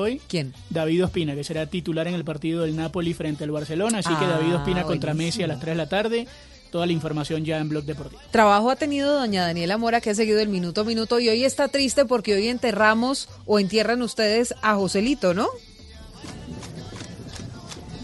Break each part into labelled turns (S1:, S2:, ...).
S1: hoy?
S2: ¿Quién?
S1: David Ospina, que será titular en el partido del Napoli frente al Barcelona. Así que
S2: Ah,
S1: David Ospina contra
S2: buenísimo.
S1: Messi a las 3 de la tarde. Toda la información ya en Blog Deportivo.
S2: Trabajo ha tenido doña Daniela Mora, que ha seguido el minuto a minuto, y hoy está triste porque hoy enterramos o entierran ustedes a Joselito, ¿no?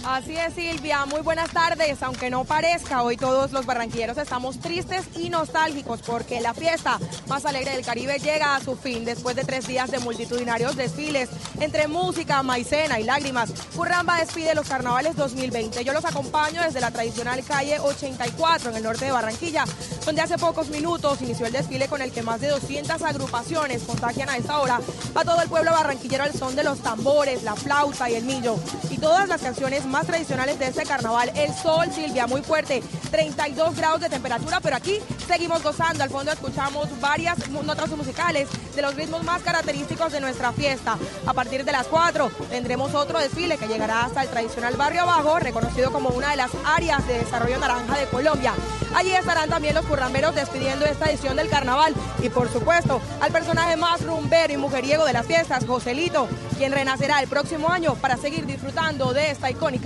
S3: Así es, Silvia. Muy buenas tardes. Aunque no parezca, hoy todos los barranquilleros estamos tristes y nostálgicos porque la fiesta más alegre del Caribe llega a su fin después de tres días de multitudinarios desfiles entre música, maicena y lágrimas. Curramba despide los carnavales 2020. Yo los acompaño desde la tradicional calle 84 en el norte de Barranquilla, donde hace pocos minutos inició el desfile con el que más de 200 agrupaciones contagian a esta hora a todo el pueblo barranquillero al son de los tambores, la flauta y el millo. Y todas las canciones más tradicionales de este carnaval. El sol, Silvia, muy fuerte, 32 grados de temperatura, pero aquí seguimos gozando. Al fondo escuchamos varias notas musicales de los ritmos más característicos de nuestra fiesta. A partir de las 4 tendremos otro desfile que llegará hasta el tradicional barrio abajo, reconocido como una de las áreas de desarrollo naranja de Colombia. Allí estarán también los curramberos despidiendo esta edición del carnaval y por supuesto al personaje más rumbero y mujeriego de las fiestas, Joselito, quien renacerá el próximo año para seguir disfrutando de esta icónica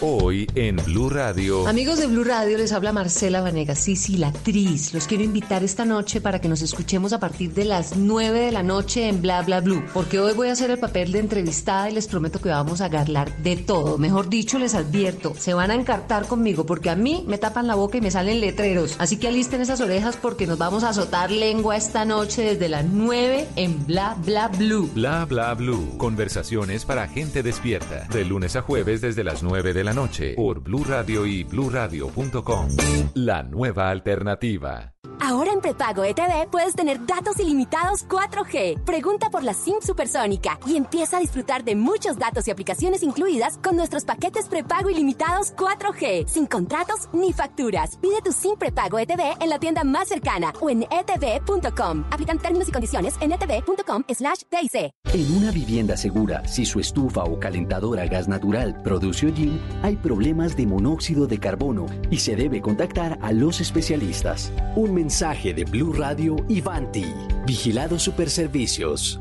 S4: Hoy en Blue Radio.
S5: Amigos de Blue Radio, les habla Marcela Vanegas, sí, sí, la actriz. Los quiero invitar esta noche para que nos escuchemos a partir de las 9 de la noche en Bla Bla Blue, porque hoy voy a hacer el papel de entrevistada y les prometo que vamos a hablar de todo. Mejor dicho, les advierto, se van a encartar conmigo porque a mí me tapan la boca y me salen letreros. Así que alisten esas orejas porque nos vamos a azotar lengua esta noche desde las 9 en Bla Bla Blue.
S4: Bla bla blue. Conversaciones para gente despierta. De lunes a jueves desde las 9 de la noche por Blue Radio y bluradio.com. La nueva alternativa.
S6: Ahora en prepago ETV puedes tener datos ilimitados 4G. Pregunta por la SIM supersónica y empieza a disfrutar de muchos datos y aplicaciones incluidas con nuestros paquetes prepago ilimitados 4G, sin contratos ni facturas. Pide tu SIM prepago ETV en la tienda más cercana o en etv.com. Aplican términos y condiciones en etv.com slash TIC.
S7: En una vivienda segura, si su estufa o calentadora a gas natural produce hollín, hay problemas de monóxido de carbono y se debe contactar a los especialistas. Un mensaje de Blue Radio y Vanti. Vigilado Superservicios.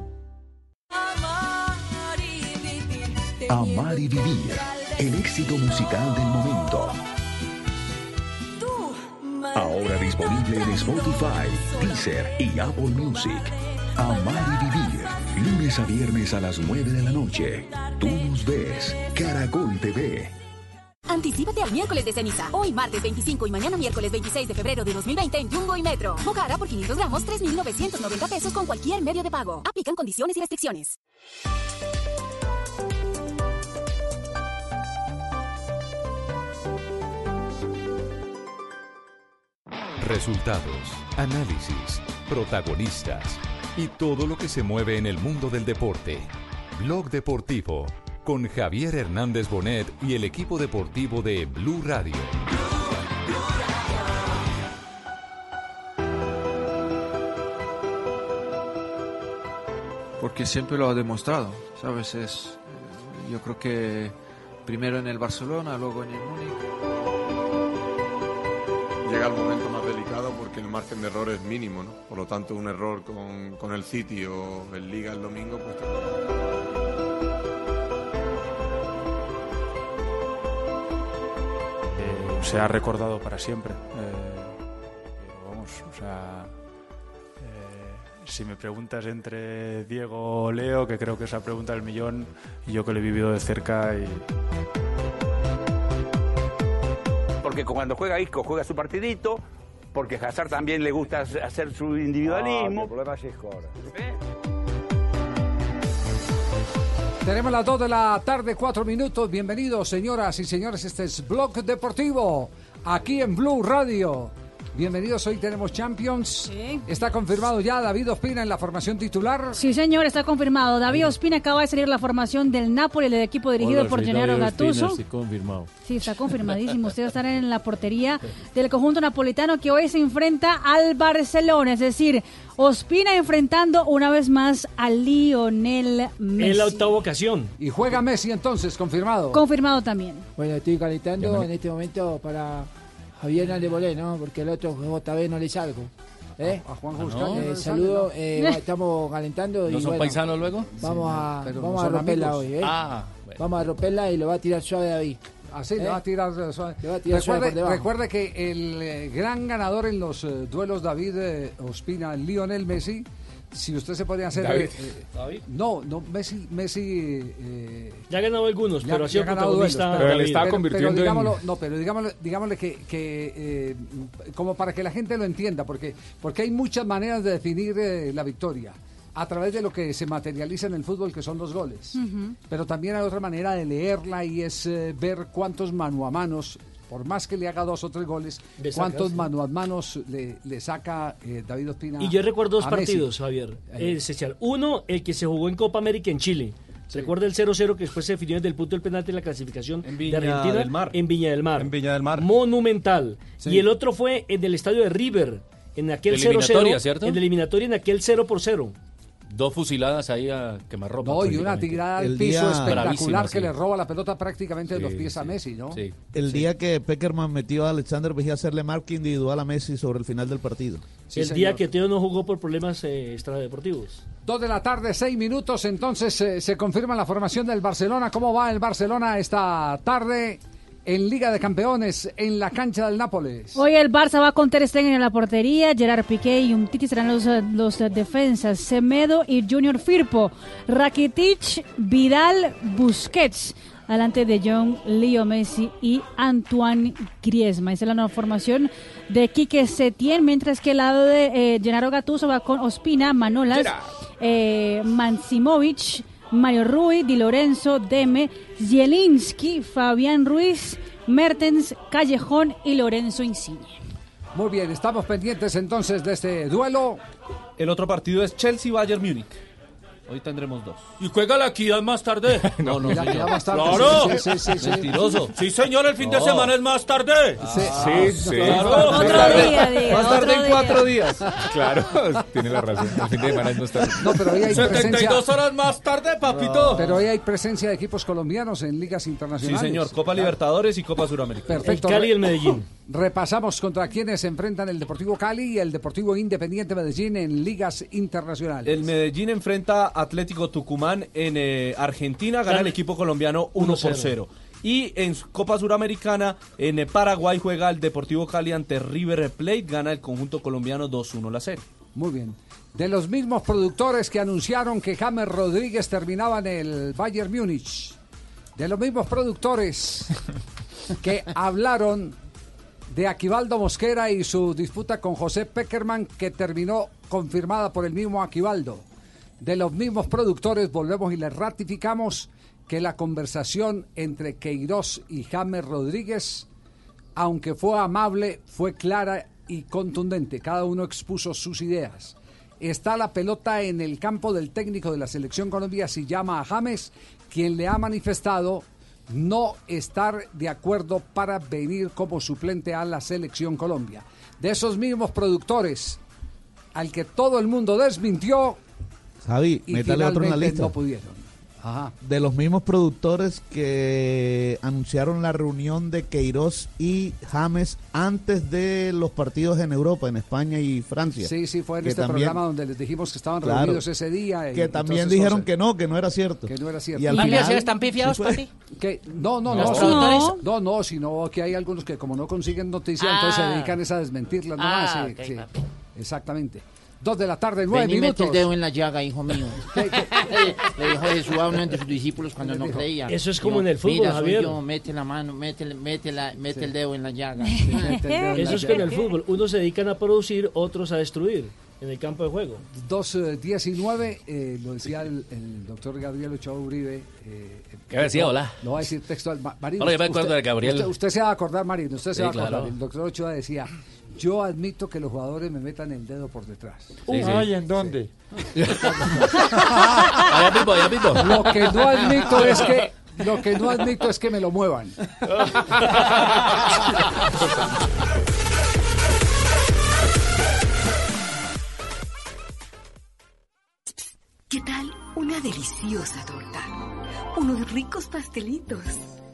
S8: Amar y vivir. El éxito musical del momento. Ahora disponible en Spotify, Deezer y Apple Music. Amar y vivir. Lunes a viernes a las 9 de la noche. Tú nos ves. Caracol TV.
S6: Anticípate al miércoles de ceniza. Hoy martes 25 y mañana miércoles 26 de febrero de 2020 en Jumbo y Metro. Mocara por 500 gramos, 3,990 pesos con cualquier medio de pago. Aplican condiciones y restricciones.
S4: Resultados, análisis, protagonistas y todo lo que se mueve en el mundo del deporte. Blog Deportivo con Javier Hernández Bonet y el equipo deportivo de Blue Radio.
S9: porque siempre lo ha demostrado, ¿sabes? Es, eh, yo creo que primero en el Barcelona, luego en el Múnich.
S10: Llega el momento más delicado porque el margen de error es mínimo, ¿no? Por lo tanto, un error con, con el City o el Liga el domingo, pues
S11: eh, se ha recordado para siempre. Eh, pero vamos, o sea, eh, si me preguntas entre Diego o Leo, que creo que es la pregunta del millón, yo que lo he vivido de cerca y
S12: porque cuando juega Isco juega su partidito, porque a Hazard también le gusta hacer su individualismo.
S13: el problema es Isco ahora.
S14: Tenemos las 2 de la tarde, 4 minutos. Bienvenidos, señoras y señores. Este es Blog Deportivo, aquí en Blue Radio. Bienvenidos, hoy tenemos Champions. Está confirmado ya David Ospina en la formación titular.
S15: Sí, señor, está confirmado. David Ospina acaba de salir la formación del Napoli, el equipo dirigido
S16: Hola,
S15: por Gennaro
S16: Ospina,
S15: Gattuso.
S16: sí, confirmado.
S15: Sí, está confirmadísimo. Usted va a estar en la portería del conjunto napolitano que hoy se enfrenta al Barcelona. Es decir, Ospina enfrentando una vez más a Lionel Messi.
S17: En la octava ocasión.
S14: Y juega Messi entonces, confirmado.
S15: Confirmado también.
S18: Bueno, estoy calentando en este momento para Javier Hernández Bolé, ¿no? Porque el otro JB no le salgo. ¿Eh?
S14: A Juan
S18: Eh,
S14: Buscalia no le
S18: saludo, eh, estamos calentando y
S16: ¿No son
S18: bueno,
S16: paisanos luego?
S18: Vamos
S16: Sí,
S18: a,
S16: pero
S18: vamos
S16: no
S18: a romperla
S16: amigos.
S18: hoy, ¿eh?
S16: Ah, bueno.
S18: Vamos a romperla y lo va a tirar suave David.
S14: Así, le
S18: ¿Eh?
S14: va a tirar eh, suave.
S18: Le va a tirar suave por
S14: Recuerde, que el eh, gran ganador en los eh, duelos David eh, Ospina, Lionel Messi, si usted se podría hacer...
S17: David.
S14: eh,
S17: David.
S14: No, no, Messi... Messi eh,
S17: Ya ha ganado algunos,
S14: ya-
S17: pero ha sido
S14: ganado duelos,
S17: protagonista.
S14: pero,
S17: David.
S14: pero- pero digámoslo, No, pero digámosle, digámosle que, que, eh, como para que la gente lo entienda, porque, porque hay muchas maneras de definir eh, la victoria a través de lo que se materializa en el fútbol, que son los goles. Pero también hay otra manera de leerla y es eh, ver cuántos mano a manos, por más que le haga dos o tres goles,
S17: Le saca,
S14: cuántos
S17: sí.
S14: mano a manos le, le saca eh, David Ospina.
S17: Y yo recuerdo dos
S14: Messi.
S17: partidos, Javier.
S14: Ahí.
S17: Esencial. Uno, el que se jugó en Copa América en Chile. Recuerda el 0-0 que después se definió desde el punto del penalti en la clasificación
S16: Viña
S17: de Argentina
S16: del Mar.
S17: en Viña del Mar.
S16: En Viña del Mar.
S17: Monumental.
S16: Sí.
S17: Y el otro fue en el estadio de River, en aquel
S16: De eliminatoria,
S17: 0-0.
S16: ¿cierto?
S17: En la eliminatoria, en aquel 0 por 0.
S16: Dos fusiladas ahí a quemarropa.
S14: No, y una tirada al
S19: El
S14: piso
S19: día-
S14: espectacular que
S19: sí.
S14: le roba la pelota prácticamente de
S19: Sí,
S14: los pies a Messi, ¿no?
S19: El día que Peckerman metió a Alexander Vejía a hacerle marca individual a Messi sobre el final del partido.
S17: el día que Teo no jugó por problemas eh, extradeportivos.
S14: Dos de la tarde, seis minutos, entonces eh, se confirma la formación del Barcelona. ¿Cómo va el Barcelona esta tarde en Liga de Campeones en la cancha del Nápoles?
S15: Hoy el Barça va con Ter Stegen en la portería, Gerard Piqué y Umtiti serán los, eh, los defensas, Semedo y Junior Firpo, Rakitic, Vidal, Busquets, delante de John, Leo Messi y Antoine Griezmann. Esa es la nueva formación de Quique Setién, mientras que el lado de eh, Gennaro Gattuso va con Ospina, Manolas, eh, Mansimovic, Mario Rui, Di Lorenzo, Deme, Zielinski, Fabián Ruiz, Mertens, Callejón y Lorenzo Insigne.
S14: Muy bien, estamos pendientes entonces de este duelo.
S20: El otro partido es Chelsea-Bayern Múnich. Hoy tendremos dos.
S17: ¿Y juega la equidad más tarde?
S20: No, no,
S17: ¿Y la
S20: señor.
S17: Equidad más tarde?
S20: ¡Claro!
S17: Sí, sí, sí, sí.
S20: Mentiroso.
S17: Sí, señor, el fin de semana es más tarde.
S20: Sí, sí.
S17: Claro.
S20: Otro
S15: día, diga,
S20: Más tarde
S15: otro
S20: en
S15: día.
S20: cuatro días.
S16: Claro, tiene la razón. El fin de semana es más tarde.
S14: No, pero hoy hay
S20: 72
S14: presencia.
S20: horas más tarde, papito.
S14: Pero hoy hay presencia de equipos colombianos en ligas
S20: Sí,
S14: internacionales.
S20: señor. Copa Libertadores y Copa Suramericana.
S14: Perfecto.
S17: El Cali y el Medellín.
S14: Repasamos contra quienes se enfrentan el Deportivo Cali y el Deportivo Independiente Medellín en ligas internacionales.
S20: El Medellín enfrenta Atlético Tucumán en eh, Argentina, gana el equipo colombiano 1 por
S17: 1-0.
S20: 0. Y en Copa Suramericana, en eh, Paraguay juega el Deportivo Cali ante River Plate, gana el conjunto colombiano 2-1 la serie.
S14: Muy bien. De los mismos productores que anunciaron que James Rodríguez terminaba en el Bayern Múnich. De los mismos productores que hablaron de Aquivaldo Mosquera y su disputa con José Peckerman que terminó confirmada por el mismo Aquivaldo. De los mismos productores volvemos y les ratificamos que la conversación entre Queiroz y James Rodríguez, aunque fue amable, fue clara y contundente. Cada uno expuso sus ideas. Está la pelota en el campo del técnico de la selección Colombia, se llama a James, quien le ha manifestado no estar de acuerdo para venir como suplente a la selección Colombia. De esos mismos productores, al que todo el mundo desmintió
S19: Javi,
S14: y
S19: métale otro en la lista.
S14: no pudieron. Ajá.
S19: De los mismos productores que anunciaron la reunión de Queiroz y James antes de los partidos en Europa, en España y Francia.
S14: Sí, sí, fue en
S19: Que
S14: este
S19: también-
S14: programa donde les dijimos que estaban
S19: Claro.
S14: reunidos ese día. y-
S19: Que también
S14: esas
S19: dijeron que no, que no era cierto.
S14: Que no era cierto.
S19: Y al
S21: ¿Las
S19: final-
S21: están pifiados,
S19: sí
S21: papi?
S14: Que, no, no,
S21: ¿Los
S14: no, no, no, no, sino que hay algunos que como no consiguen noticias,
S21: Ah.
S14: entonces se dedican es a desmentirlas nomás.
S21: Ah,
S14: sí,
S21: ok,
S14: sí.
S21: papi.
S14: Exactamente. Dos de la tarde, nueve
S21: Ven y mete el dedo en la llaga, hijo mío. Le dijo Jesús a uno de sus discípulos cuando no creía.
S17: Eso es como en el fútbol,
S21: Mira,
S17: Javier.
S21: yo, mete la mano, mete, mete, la, mete el dedo en la llaga.
S17: Eso es que en el fútbol unos se dedican a producir, otros a destruir en el campo de juego.
S14: 2.19, eh, lo decía el, el doctor Gabriel Ochoa Uribe. eh,
S16: ¿Qué decía? Hola.
S14: Lo va a decir textual. Ma- Marino,
S16: Hola, yo me
S14: usted-
S16: acuerdo de Gabriel.
S14: Usted, usted se va a acordar, Marino, usted se
S16: Sí,
S14: va a acordar.
S16: claro.
S14: El doctor Ochoa decía, Yo admito que los jugadores me metan el dedo por detrás.
S22: Uy, Ay, ¿en dónde?
S16: Allá Pipo, allá Pipo.
S14: Lo que no admito es que lo que no admito es que me lo muevan.
S23: ¿Qué tal una deliciosa torta? Unos ricos pastelitos,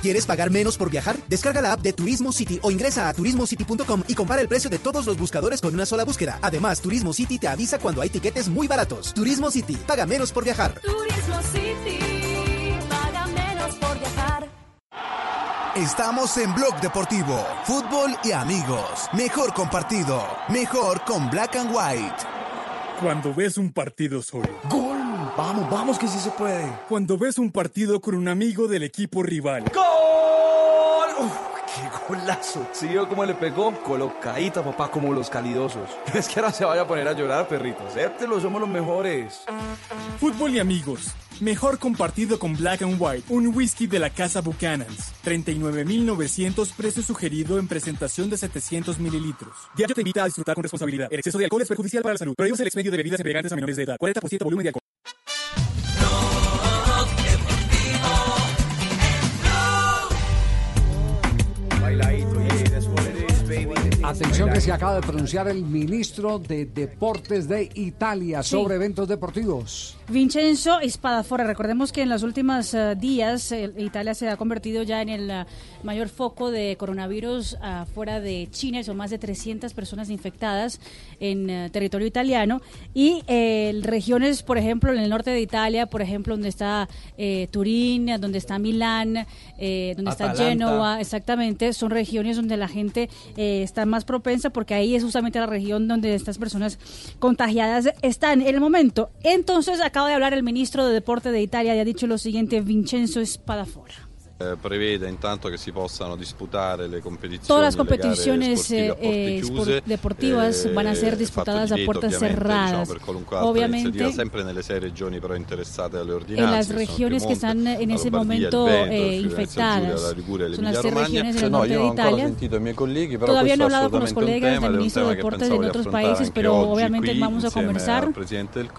S24: ¿Quieres pagar menos por viajar? Descarga la app de Turismo City o ingresa a turismocity.com y compara el precio de todos los buscadores con una sola búsqueda. Además, Turismo City te avisa cuando hay tiquetes muy baratos. Turismo City, paga menos por viajar.
S23: Turismo City, paga menos por viajar.
S24: Estamos en Blog Deportivo, fútbol y amigos. Mejor compartido, mejor con Black and White.
S25: Cuando ves un partido solo.
S26: ¡Gol! Vamos, vamos que sí se puede.
S25: Cuando ves un partido con un amigo del equipo rival.
S26: ¡Gol! Uf, ¡Qué golazo! ¿Sí vio cómo le pegó? Colocadita, papá, como los calidosos. Es que ahora se vaya a poner a llorar, perrito. Acéptelo, somos los mejores.
S25: Fútbol y amigos. Mejor compartido con Black and White, un whisky de la casa Buchanan's. 39.900 precio sugerido en presentación de 700 mililitros. Diario te invita a disfrutar con responsabilidad. El exceso de alcohol es perjudicial para la salud. Prohíbes el expendio de bebidas embriagantes a menores de edad. 40% volumen de alcohol. Bailadito.
S14: Atención que se acaba de pronunciar el ministro de Deportes de Italia
S15: Sí.
S14: sobre eventos deportivos.
S15: Vincenzo Espadafora, recordemos que en los últimos eh, días eh, Italia se ha convertido ya en el eh, mayor foco de coronavirus afuera de China, son más de 300 personas infectadas en eh, territorio italiano y eh, regiones, por ejemplo, en el norte de Italia, por ejemplo, donde está eh, Turín, donde está Milán, eh, donde está. Génova, exactamente, son regiones donde la gente eh, está más propensa porque ahí es justamente la región donde estas personas contagiadas están en el momento. Entonces acaba de hablar el ministro de Deporte de Italia y ha dicho lo siguiente, Vincenzo Spadafora.
S12: Eh, prevede intanto che si possano disputare le competizioni
S15: Todas las competiciones eh, eh, deportivas
S12: eh,
S15: van a ser disputadas a puertas cerradas. Obviamente,
S12: iniziativa, sempre nelle sei regioni però interessate dalle
S15: en las regiones que están en ese momento eh, infectadas. Son las
S12: Romagna.
S15: regiones en el
S12: no,
S15: norte de Italia. Todavía no he hablado con los colegas del ministro de Deportes
S12: di
S15: otros países, pero obviamente vamos a conversar.
S12: del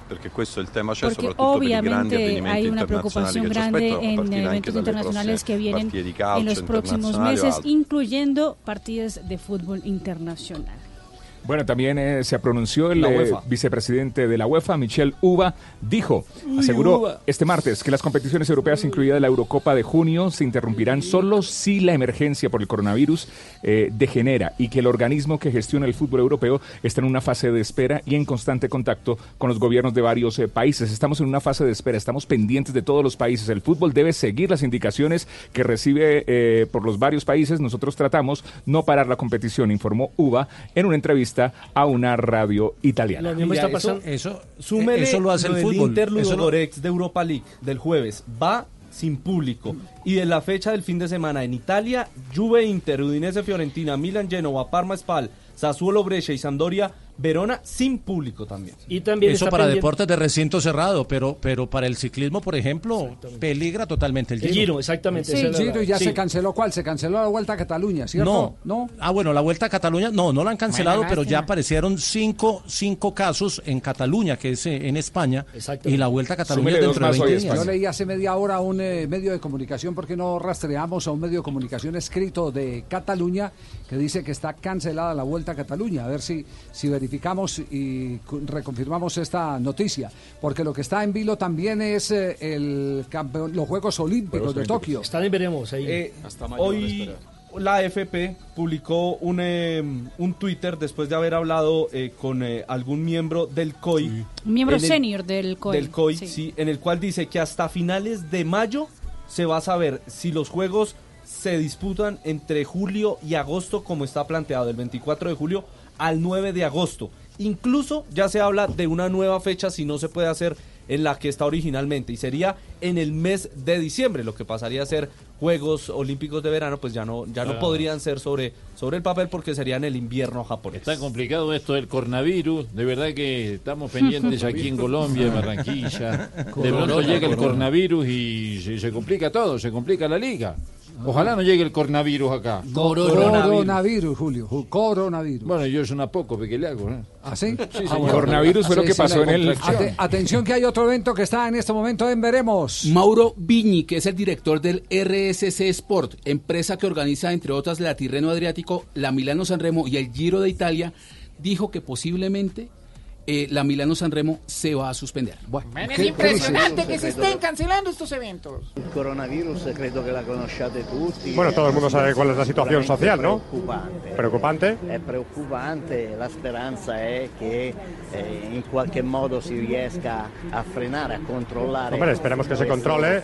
S15: Porque obviamente hay una preocupación grande en eventos
S12: dalle
S15: internacionales que vienen en los próximos meses, incluyendo partidas de fútbol internacional.
S27: Bueno, también eh, se pronunció el eh, vicepresidente de la UEFA, Michel Uva, dijo,
S20: Uy,
S27: aseguró este martes que las competiciones europeas, incluida la Eurocopa de junio, se interrumpirán solo si la emergencia por el coronavirus eh, degenera y que el organismo que gestiona el fútbol europeo está en una fase de espera y en constante contacto con los gobiernos de varios eh, países. Estamos en una fase de espera, estamos pendientes de todos los países. El fútbol debe seguir las indicaciones que recibe por los varios países. Nosotros tratamos no parar la competición, informó Uva en una entrevista a una radio italiana.
S20: Lo mismo
S17: está
S20: está
S17: pasando- eso-
S20: Súmele
S17: eso lo hace el fútbol.
S20: Inter
S17: Eso lo-
S20: Ludogorets de Europa League del jueves. Va sin público. Y de la fecha del fin de semana en Italia, Juve Inter, Udinese Fiorentina, Milan Genova, Parma Spal, Sassuolo Brescia y Sampdoria Verona sin público también.
S17: Y también
S28: Eso para
S17: pendiente-
S28: deportes de recinto cerrado, pero, pero para el ciclismo, por ejemplo, peligra totalmente el
S17: El
S28: Giro.
S17: Giro, exactamente.
S14: Sí, el Giro ya
S28: Sí.
S14: se canceló. ¿Cuál? Se canceló la Vuelta a Cataluña, ¿cierto?
S28: No, Ah, bueno, la Vuelta a Cataluña, no, no la han cancelado,
S14: Bueno,
S28: pero ya aparecieron cinco, cinco casos en Cataluña, que es eh, en España, y la Vuelta a Cataluña
S27: Súmele
S28: dentro de
S27: más hoy
S28: 20
S27: a
S28: días.
S14: Yo leí hace media hora un eh, medio de comunicación, porque no rastreamos a un medio de comunicación escrito de Cataluña que dice que está cancelada la Vuelta a Cataluña. A ver si, si verificamos y reconfirmamos esta noticia. Porque lo que está en vilo también es eh, el campeón- los Juegos Olímpicos de Tokio.
S17: Están en veremos ahí.
S20: Eh, hoy la AFP publicó un, eh, un Twitter después de haber hablado eh, con eh, algún miembro del COI.
S15: Un miembro
S20: en el-
S15: senior del COI.
S20: Del COI,
S15: sí.
S20: sí, en el cual dice que hasta finales de mayo se va a saber si los juegos se disputan entre julio y agosto como está planteado, del 24 de julio al 9 de agosto. Incluso ya se habla de una nueva fecha si no se puede hacer en la que está originalmente y sería en el mes de diciembre, lo que pasaría a ser Juegos Olímpicos de verano, pues ya no ya no
S16: Claro.
S20: podrían ser sobre sobre el papel porque serían el invierno japonés.
S16: Está complicado esto del coronavirus. De verdad que estamos pendientes aquí en Colombia, en Barranquilla. De pronto llega el
S20: corona.
S16: coronavirus y se, se complica todo, se complica la liga. Ojalá no llegue el coronavirus acá.
S14: Coronavirus, Julio. ju- Coronavirus.
S16: Bueno, yo es una poco porque le hago. ¿eh?
S14: ¿Ah, sí?
S16: Sí,
S14: Ah, bueno.
S27: Coronavirus fue lo que
S14: sí,
S27: pasó en el-.
S14: Ate- atención que hay otro evento que está en este momento en Veremos.
S29: Mauro Viñi, que es el director del RSC Sport, empresa que organiza, entre otras, la Tirreno Adriático, la Milano Sanremo y el Giro de Italia, dijo que posiblemente eh, la Milano Sanremo se va a suspender. Bueno,
S30: es impresionante que se estén cancelando estos eventos.
S31: Il coronavirus credo che la conosciate tutti.
S32: Bueno, todo el mundo sabe cuál es la situación social, ¿no?
S31: Preoccupante.
S32: Preocupante.
S31: È preoccupante, la speranza è che eh, in qualche modo si riesca a frenare, a controllare.
S32: Hombre, esperemos que se controle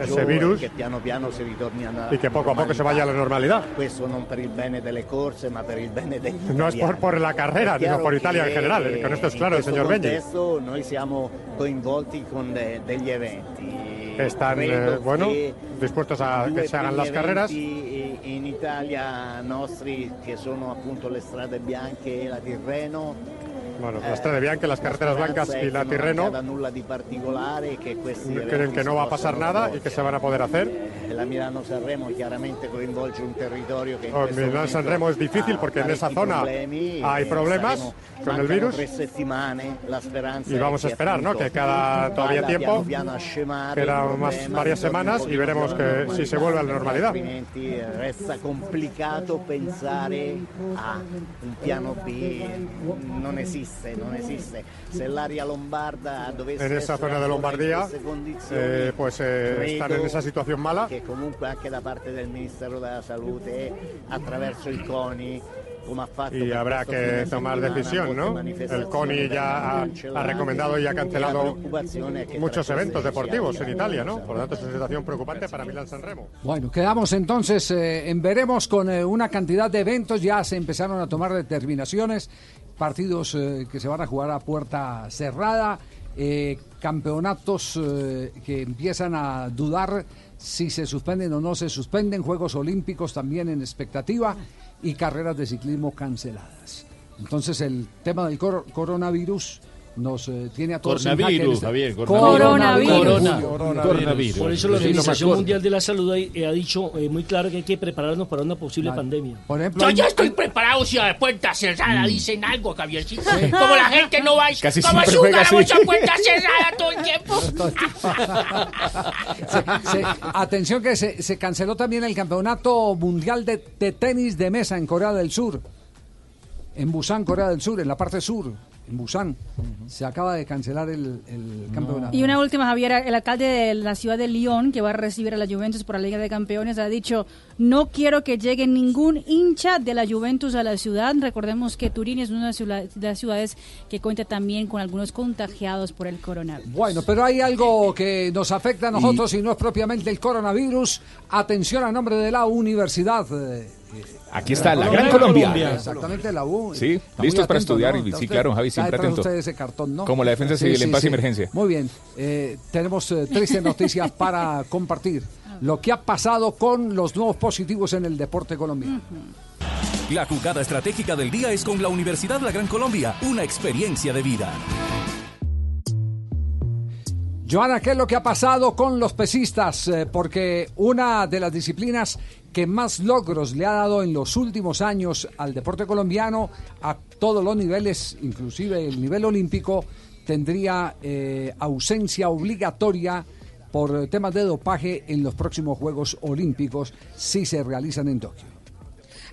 S32: ese virus
S31: e che piano piano si ritorni a
S32: y que poco a poco se vaya a la normalidad.
S31: Questo non per il bene delle corse, ma per il bene degli
S32: No es por, por la carrera, sino por Italia en general. eh, Con esto
S31: in
S32: claro el
S31: questo
S32: señor Benji.
S31: contesto noi siamo coinvolti con de- degli eventi.
S32: Están, eh, bueno, dispuestos a que se hagan las carreras.
S31: in Italia nostri che sono appunto le strade bianche e la Tirreno
S32: Bueno, las Strade Bianche, las carreteras blancas y la Tirreno creen que no va a pasar nada y que se van a poder hacer.
S31: La Milano Sanremo chiaramente coinvolge un territorio questo
S32: Milano Sanremo es difícil porque en esa zona hay problemas con el virus. Y vamos a esperar, ¿no? Que cada todavía tiempo, quedan más varias semanas y veremos que si se vuelve a la normalidad.
S31: resta complicato pensare a un piano B, non esiste, non esiste. Se l'area lombarda dovesse
S32: En esa zona de Lombardía, eh, pues eh, están en esa situación mala.
S31: che comunque anche da parte del Ministero della Salute attraverso il CONI come ha fatto
S32: Y habrá que tomar decisión, ¿no? El CONI ya ha, ha recomendado y ha
S31: La
S32: cancelado muchos eventos deportivos en Italia, ¿no? Por lo tanto, es una situación preocupante para Milán Sanremo.
S14: Bueno, quedamos entonces eh, en veremos con eh, una cantidad de eventos, ya se empezaron a tomar determinaciones, partidos eh, que se van a jugar a puerta cerrada, eh, campeonatos eh, que empiezan a dudar si se suspenden o no se suspenden, Juegos Olímpicos también en expectativa y carreras de ciclismo canceladas. Entonces el tema del cor- coronavirus nos eh, tiene a todos en jaque en
S16: Coronavirus,
S14: este-
S16: Javier,
S14: Coronavirus.
S17: Corona.
S16: Coronavirus. Coronavirus.
S17: Por eso la
S16: Sí,
S17: Organización Mundial de la Salud ha, ha dicho eh, muy claro que hay que prepararnos para una posible pandemia.
S14: Por ejemplo,
S21: Yo
S14: hay-
S21: ya estoy preparado si a puerta cerrada
S17: Mm.
S21: dicen algo, Javiercito. Como la gente no va,
S14: Casi
S21: como
S14: siempre
S21: si
S14: juega así.
S21: jugáramos a puerta cerrada todo el tiempo.
S14: Se- se- atención que se, se canceló también el campeonato mundial de, de tenis de mesa en Corea del Sur. En Busan, Corea del Sur, en la parte sur, en Busan. Se acaba de cancelar el, el campeonato.
S15: Y una última, Javier, el alcalde de la ciudad de Lyon, que va a recibir a la Juventus por la Liga de Campeones, ha dicho, no quiero que llegue ningún hincha de la Juventus a la ciudad. Recordemos que Turín es una de las ciudades que cuenta también con algunos contagiados por el coronavirus.
S14: Bueno, pero hay algo que nos afecta a nosotros y, no es propiamente el coronavirus. Atención a nombre de la universidad.
S27: Aquí está la Gran Colombia.
S14: Exactamente, la U.
S27: Sí, listos para estudiar
S14: ¿no?
S27: sí,
S14: usted-
S27: claro, Javi, siempre atento.
S14: ese cartón, ¿no?
S27: Como la defensa civil en paz y emergencia.
S14: Muy bien. Eh, tenemos eh, tristes noticias para compartir. Lo que ha pasado con los nuevos positivos en el deporte colombiano.
S33: La jugada estratégica del día es con la Universidad La Gran Colombia, una experiencia de vida.
S14: Joana, ¿qué es lo que ha pasado con los pesistas? Eh, porque una de las disciplinas que más logros le ha dado en los últimos años al deporte colombiano, a todos los niveles, inclusive el nivel olímpico, tendría eh, ausencia obligatoria por temas de dopaje en los próximos Juegos Olímpicos si se realizan en Tokio.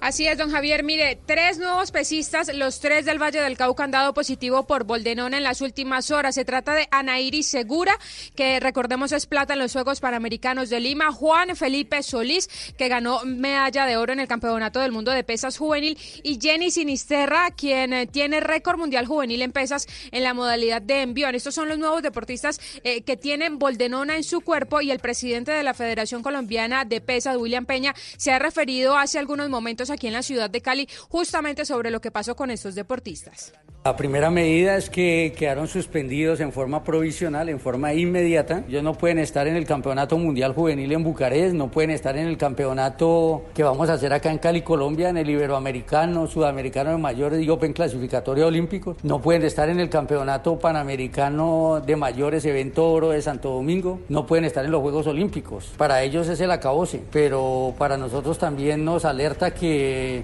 S34: Así es, don Javier. Mire, tres nuevos pesistas, los tres del Valle del Cauca han dado positivo por Boldenón en las últimas horas. Se trata de Anaíris Segura, que recordemos es plata en los Juegos Panamericanos de Lima, Juan Felipe Solís, que ganó medalla de oro en el Campeonato del Mundo de Pesas Juvenil, y Jenny Sinisterra, quien eh, tiene récord mundial juvenil en pesas en la modalidad de envión. Estos son los nuevos deportistas eh, que tienen Boldenona en su cuerpo y el presidente de la Federación Colombiana de Pesas, William Peña, se ha referido hace algunos momentos aquí en la ciudad de Cali justamente sobre lo que pasó con estos deportistas.
S35: La primera medida es que quedaron suspendidos en forma provisional, en forma inmediata. Ellos no pueden estar en el Campeonato Mundial Juvenil en Bucarest, no pueden estar en el campeonato que vamos a hacer acá en Cali, Colombia, en el Iberoamericano, Sudamericano de Mayores y Open Clasificatorio Olímpico. No pueden estar en el Campeonato Panamericano de Mayores, Evento Oro de Santo Domingo. No pueden estar en los Juegos Olímpicos. Para ellos es el acabose, pero para nosotros también nos alerta que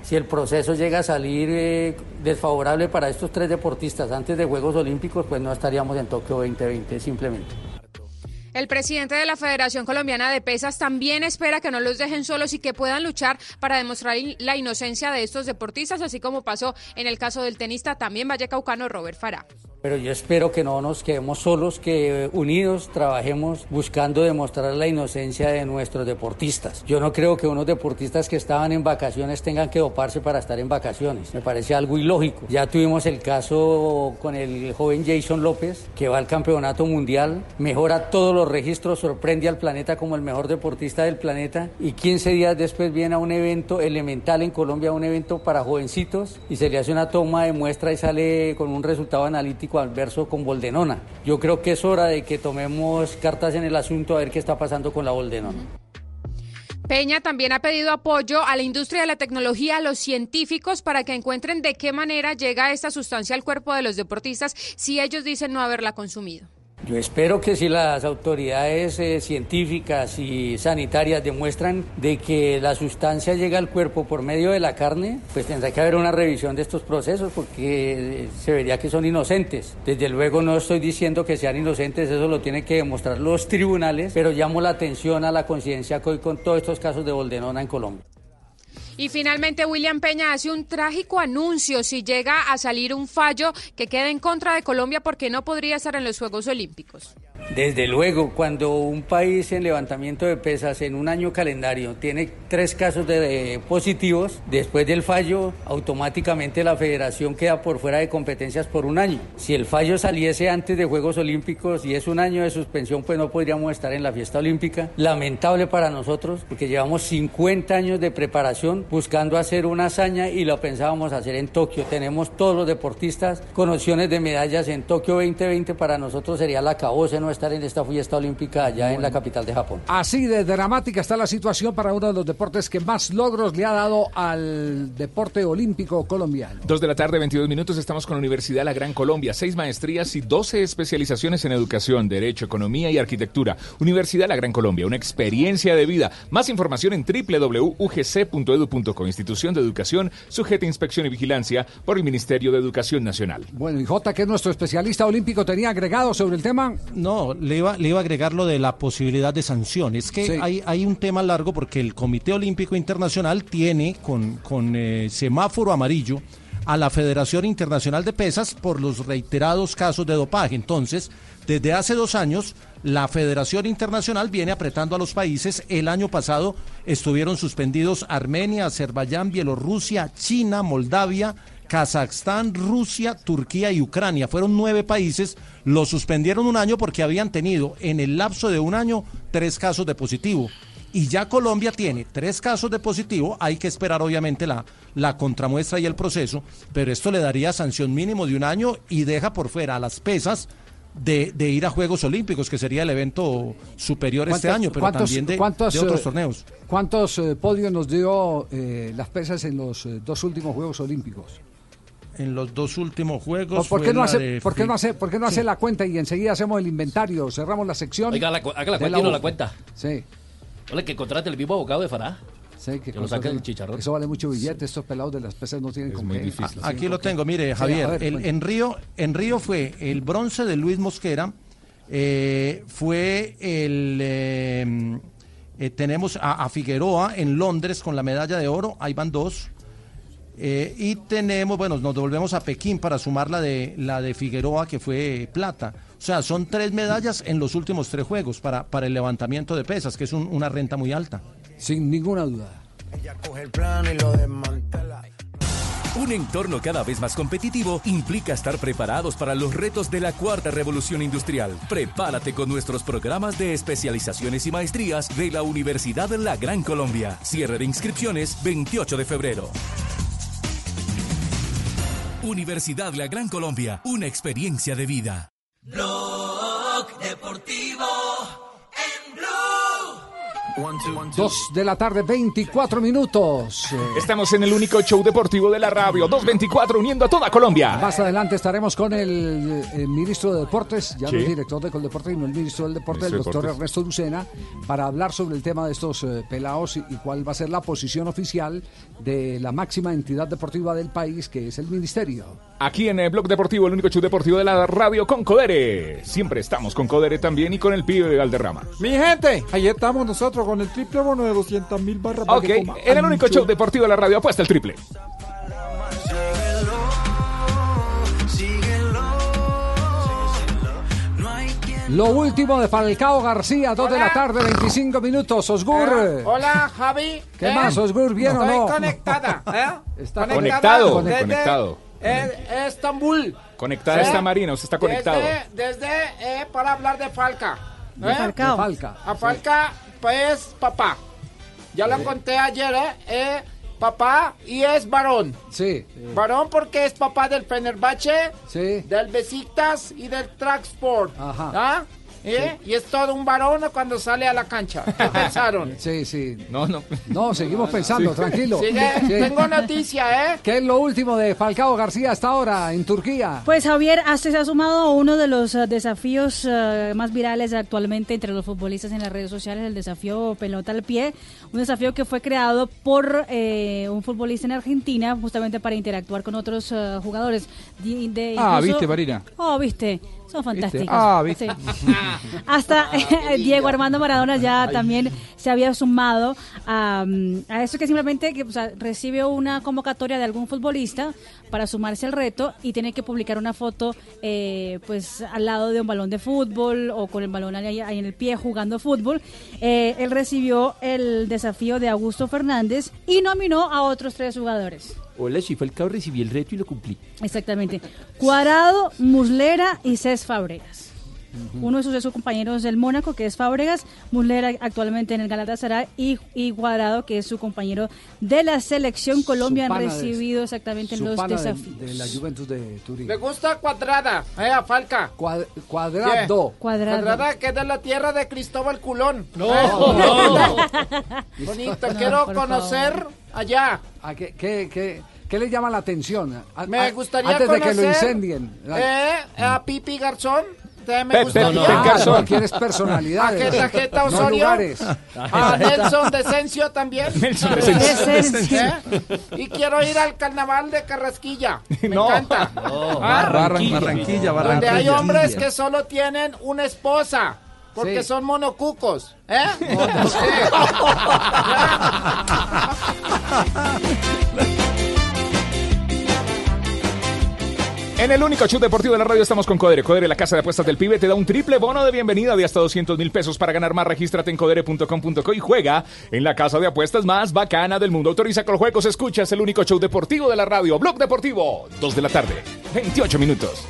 S35: si el proceso llega a salir eh, desfavorable para estos tres deportistas antes de Juegos Olímpicos, pues no estaríamos en Tokio 2020 simplemente.
S34: El presidente de la Federación Colombiana de Pesas también espera que no los dejen solos y que puedan luchar para demostrar la inocencia de estos deportistas, así como pasó en el caso del tenista también vallecaucano Robert Farah.
S35: Pero yo espero que no nos quedemos solos, que eh, unidos trabajemos buscando demostrar la inocencia de nuestros deportistas. Yo no creo que unos deportistas que estaban en vacaciones tengan que doparse para estar en vacaciones. Me parece algo ilógico. Ya tuvimos el caso con el joven Jason López, que va al campeonato mundial, mejora todos los registros, sorprende al planeta como el mejor deportista del planeta y 15 días después viene a un evento elemental en Colombia, un evento para jovencitos y se le hace una toma de muestra y sale con un resultado analítico adverso con Boldenona. Yo creo que es hora de que tomemos cartas en el asunto a ver qué está pasando con la Boldenona.
S34: Peña también ha pedido apoyo a la industria de la tecnología, a los científicos, para que encuentren de qué manera llega esta sustancia al cuerpo de los deportistas si ellos dicen no haberla consumido.
S35: Yo espero que si las autoridades eh, científicas y sanitarias demuestran de que la sustancia llega al cuerpo por medio de la carne, pues tendrá que haber una revisión de estos procesos porque eh, se vería que son inocentes. Desde luego no estoy diciendo que sean inocentes, eso lo tienen que demostrar los tribunales, pero llamo la atención a la conciencia que hoy con todos estos casos de Boldenona en Colombia.
S34: Y finalmente William Peña hace un trágico anuncio si llega a salir un fallo que quede en contra de Colombia porque no podría estar en los Juegos Olímpicos.
S35: Desde luego, cuando un país en levantamiento de pesas en un año calendario tiene tres casos de, de positivos, después del fallo, automáticamente la federación queda por fuera de competencias por un año. Si el fallo saliese antes de Juegos Olímpicos y es un año de suspensión, pues no podríamos estar en la fiesta olímpica. Lamentable para nosotros, porque llevamos 50 años de preparación buscando hacer una hazaña y lo pensábamos hacer en Tokio. Tenemos todos los deportistas con opciones de medallas en Tokio 2020. Para nosotros sería la cabose no estar en esta fiesta olímpica allá en la capital de Japón.
S14: Así de dramática está la situación para uno de los deportes que más logros le ha dado al deporte olímpico colombiano.
S27: Dos de la tarde, 22 minutos, estamos con la Universidad La Gran Colombia. Seis maestrías y 12 especializaciones en educación, derecho, economía y arquitectura. Universidad La Gran Colombia, una experiencia de vida. Más información en www.ugc.edu.co. Institución de Educación, sujeta a inspección y vigilancia por el Ministerio de Educación Nacional.
S14: Bueno, y Jota, que es nuestro especialista olímpico, tenía agregado sobre el tema.
S28: No, le iba, le iba a agregar lo de la posibilidad de sanción. Es que
S14: Sí.
S28: hay, hay un tema largo porque el Comité Olímpico Internacional tiene con, con eh, semáforo amarillo a la Federación Internacional de Pesas por los reiterados casos de dopaje. Entonces, desde hace dos años, la Federación Internacional viene apretando a los países. El año pasado estuvieron suspendidos Armenia, Azerbaiyán, Bielorrusia, China, Moldavia, Kazajstán, Rusia, Turquía y Ucrania. Fueron nueve países, los suspendieron un año porque habían tenido en el lapso de un año tres casos de positivo. Y ya Colombia tiene tres casos de positivo, hay que esperar obviamente la, la contramuestra y el proceso, pero esto le daría sanción mínimo de un año y deja por fuera a las pesas de, de ir a Juegos Olímpicos, que sería el evento superior este
S14: ¿Cuántos-
S28: año, pero también de, otros
S14: eh,
S28: torneos.
S14: ¿Cuántos eh, podios nos dio eh, las pesas en los eh, dos últimos Juegos Olímpicos?
S28: En los dos últimos Juegos.
S14: ¿Por, qué
S28: fue
S14: no
S28: la
S14: hace,
S28: de
S14: por qué no hace, por qué no hace
S28: Sí.
S14: la cuenta y enseguida hacemos el inventario, cerramos la sección?
S16: Oiga, la, haga la cuenta y no
S14: U?
S16: la cuenta.
S14: Sí.
S16: Hola, que contrate el mismo abogado de Farah.
S14: Sí, que,
S16: Que lo saque el chicharrón.
S14: Eso vale mucho billete, estos pelados de las pesas no tienen con qué.
S28: A- Aquí lo tengo, mire,
S14: Sí,
S28: Javier.
S14: ver,
S28: el- en Río, en Río fue el bronce de Luis Mosquera, eh, fue el eh, eh, tenemos a, a Figueroa en Londres con la medalla de oro, ahí van dos. Eh, y tenemos, bueno, nos devolvemos a Pekín para sumar la de la de Figueroa que fue plata. O sea, son tres medallas en los últimos tres juegos para, para el levantamiento de pesas, que es un- una renta muy alta.
S14: Sin ninguna duda.
S31: Ella coge el plano y lo desmantela.
S33: Un entorno cada vez más competitivo implica estar preparados para los retos de la cuarta revolución industrial. Prepárate con nuestros programas de especializaciones y maestrías de la Universidad de La Gran Colombia. Cierre de inscripciones 28 de febrero. Universidad La Gran Colombia, una experiencia de vida.
S36: Blog Deportivo.
S14: Dos de la tarde, 24 minutos.
S27: Estamos en el único show deportivo de la radio, 224, uniendo a toda Colombia.
S14: Más adelante estaremos con el, el ministro de Deportes, ya
S27: Sí.
S14: no el director de Coldeportes, sino el ministro del Deporte, el
S27: Ministro
S14: doctor
S27: Deportes.
S14: Ernesto Lucena, para hablar sobre el tema de estos eh, pelados y, y cuál va a ser la posición oficial de la máxima entidad deportiva del país, que es el ministerio.
S27: Aquí en el Blog Deportivo, el único show deportivo de la radio con Codere. Siempre estamos con Codere también y con el pibe de Valderrama.
S30: Mi gente, ahí estamos nosotros con el triple bono de 200 mil barras.
S27: Ok, en el único show deportivo de la radio apuesta el triple.
S14: Lo último de Falcao García, 2 de la tarde, 25 minutos. Osgur.
S30: Eh, Hola, Javi.
S14: ¿Qué
S30: ¿Eh?
S14: más, Osgur? ¿Bien o
S30: Estoy
S14: no?
S30: conectada, ¿eh?
S14: Está
S27: Conectado,
S30: desde,
S27: conectado.
S30: eh, Estambul.
S27: Conectada
S30: ¿Eh?
S27: está Marina, usted está conectado.
S30: Desde, desde eh, para hablar de Falca.
S14: De
S30: ¿eh?
S14: Falcao. De Falca,
S30: A Falca, pues, papá. Ya lo conté ayer, ¿eh? Eh, Papá y es varón.
S14: Sí.
S30: Varón porque es papá del Fenerbahce,
S14: Sí.
S30: del Besiktas y del Tracksport.
S14: Ajá.
S30: ¿Ah? ¿Eh? Y es todo un varón cuando sale a la cancha. ¿Qué pensaron?
S14: Sí, sí.
S27: No, no.
S14: No, seguimos pensando,
S27: Sí.
S14: tranquilo. Sí.
S30: tengo noticia, ¿eh?
S14: ¿Qué es lo último de Falcao García hasta ahora en Turquía?
S15: Pues Javier, hasta se ha sumado a uno de los eh, desafíos eh, más virales actualmente entre los futbolistas en las redes sociales, el desafío pelota al pie, un desafío que fue creado por eh, un futbolista en Argentina justamente para interactuar con otros eh, jugadores. De-
S20: Ah,
S15: incluso-
S20: viste, Marina.
S15: Oh, viste, son fantásticos.
S20: Ah.
S15: Sí. Hasta eh, Diego Armando Maradona ya también se había sumado a, a eso que simplemente que, o sea, recibe una convocatoria de algún futbolista para sumarse al reto y tiene que publicar una foto eh, pues al lado de un balón de fútbol o con el balón ahí, ahí en el pie jugando fútbol. Eh, él recibió el desafío de Augusto Fernández y nominó a otros tres jugadores.
S20: Hola, soy Falcao, recibí el reto y lo cumplí.
S15: Exactamente. Cuadrado, Muslera y Cés Uno de sus, de sus compañeros del Mónaco, que es Fábregas, Muslera actualmente en el Galatasaray y, y Cuadrado, que es su compañero de la selección Colombia, han
S14: de-
S15: recibido exactamente los
S14: de-
S15: desafíos.
S14: De, la Juventus de Turín.
S30: Le gusta cuadrada, eh, a Falca.
S14: Cuadrado.
S15: Cuadrado.
S30: Cuadrada, que es de la tierra de Cristóbal Culón.
S14: No,
S30: Eh,
S14: no.
S30: bonito. Bonito, quiero conocer allá.
S14: ¿A qué, qué, qué- qué le llama la atención? A-
S30: Me gustaría
S14: Antes de que lo incendien.
S30: eh, a Pipi Garzón. Usted me
S14: Pe-
S30: gustaría.
S14: Pe- Pe- Garzón. No, quieres personalidades.
S30: A Jeta Jeta
S14: No
S30: Osorio. A Nelson Decencio también.
S27: Nelson
S14: Decencio.
S15: Decencio.
S30: ¿Eh? Y quiero ir al carnaval de Carrasquilla. Me
S27: No.
S30: encanta.
S27: No,
S30: Ah,
S20: Barranquilla, Barranquilla,
S30: Donde hay hombres que solo tienen una esposa. Porque
S14: Sí.
S30: son monocucos. ¿Eh?
S27: En el único show deportivo de la radio estamos con Codere. Codere, la casa de apuestas del pibe, te da un triple bono de bienvenida de hasta 200 mil pesos para ganar más. Regístrate en codere.com.co y juega en la casa de apuestas más bacana del mundo. Autoriza con juegos, escuchas el único show deportivo de la radio. Blog Deportivo, 2 de la tarde, 28 minutos.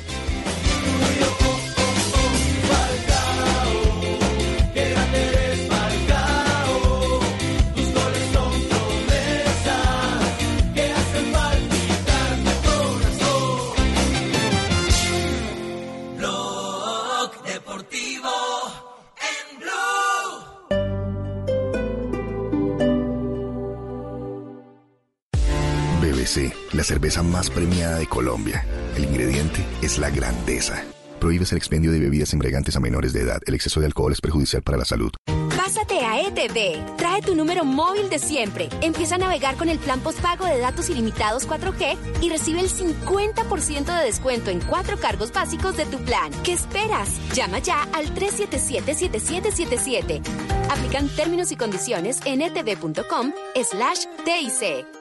S37: La cerveza más premiada de Colombia. El ingrediente es la grandeza. Prohíbes el expendio de bebidas embriagantes a menores de edad. El exceso de alcohol es perjudicial para la salud.
S6: Pásate a ETV. Trae tu número móvil de siempre. Empieza a navegar con el plan postpago de datos ilimitados 4G y recibe el 50% de descuento en cuatro cargos básicos de tu plan. ¿Qué esperas? Llama ya al 377-7777. Aplican términos y condiciones en etv.com slash TIC.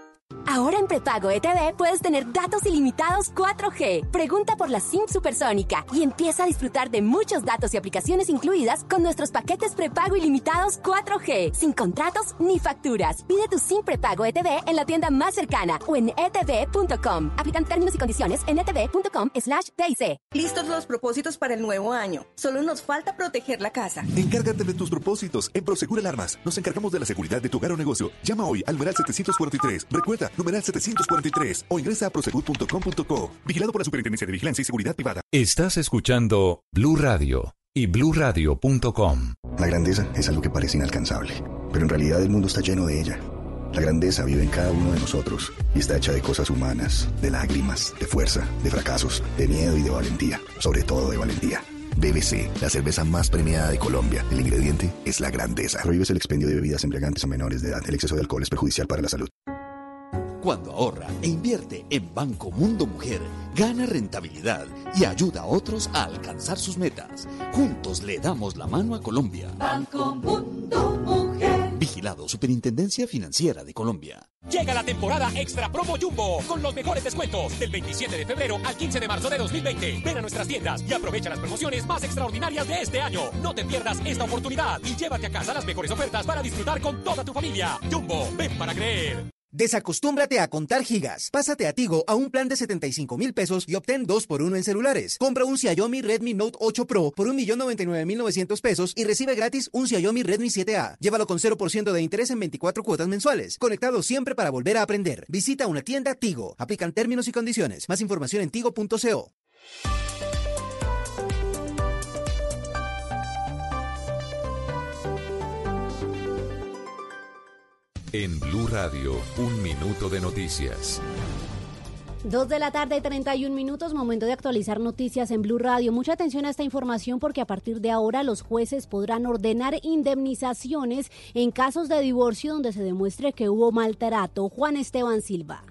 S6: Ahora en prepago ETV puedes tener datos ilimitados 4G. Pregunta por la SIM supersónica y empieza a disfrutar de muchos datos y aplicaciones incluidas con nuestros paquetes prepago ilimitados 4G, sin contratos ni facturas. Pide tu SIM prepago ETV en la tienda más cercana o en etv.com. Aplican términos y condiciones en etv.com slash TIC.
S38: Listos los propósitos para el nuevo año. Solo nos falta proteger la casa.
S39: Encárgate de tus propósitos en Prosegur Alarmas. Nos encargamos de la seguridad de tu hogar o negocio. Llama hoy al numeral 743. Recuerda, numeral 743 o ingresa a prosegur.com.co. Vigilado por la Superintendencia de Vigilancia y Seguridad Privada.
S4: Estás escuchando Blue Radio y bluradio.com.
S37: La grandeza es algo que parece inalcanzable, pero en realidad el mundo está lleno de ella. La grandeza vive en cada uno de nosotros y está hecha de cosas humanas, de lágrimas, de fuerza, de fracasos, de miedo y de valentía, sobre todo de valentía. BBC, la cerveza más premiada de Colombia. El ingrediente es la grandeza. Prohíbes el expendio de bebidas embriagantes a menores de edad. El exceso de alcohol es perjudicial para la salud.
S7: Cuando ahorra e invierte en Banco Mundo Mujer, gana rentabilidad y ayuda a otros a alcanzar sus metas. Juntos le damos la mano a Colombia.
S40: Banco Mundo Mujer.
S7: Vigilado Superintendencia Financiera de Colombia.
S41: Llega la temporada Extra Promo Jumbo con los mejores descuentos del 27 de febrero al 15 de marzo de 2020. Ven a nuestras tiendas y aprovecha las promociones más extraordinarias de este año. No te pierdas esta oportunidad y llévate a casa las mejores ofertas para disfrutar con toda tu familia. Jumbo, ven para creer.
S24: Desacostúmbrate a contar gigas. Pásate a Tigo a un plan de 75 mil pesos y obtén 2 por 1 en celulares. Compra un Xiaomi Redmi Note 8 Pro por 1.099.900 pesos y recibe gratis un Xiaomi Redmi 7A. Llévalo con 0% de interés en 24 cuotas mensuales. Conectado siempre para volver a aprender. Visita una tienda Tigo. Aplican términos y condiciones. Más información en tigo.co.
S4: En Blue Radio, un minuto de noticias.
S42: Dos de la tarde, 31 minutos, momento de actualizar noticias en Blue Radio. Mucha atención a esta información porque a partir de ahora los jueces podrán ordenar indemnizaciones en casos de divorcio donde se demuestre que hubo maltrato. Juan Esteban Silva.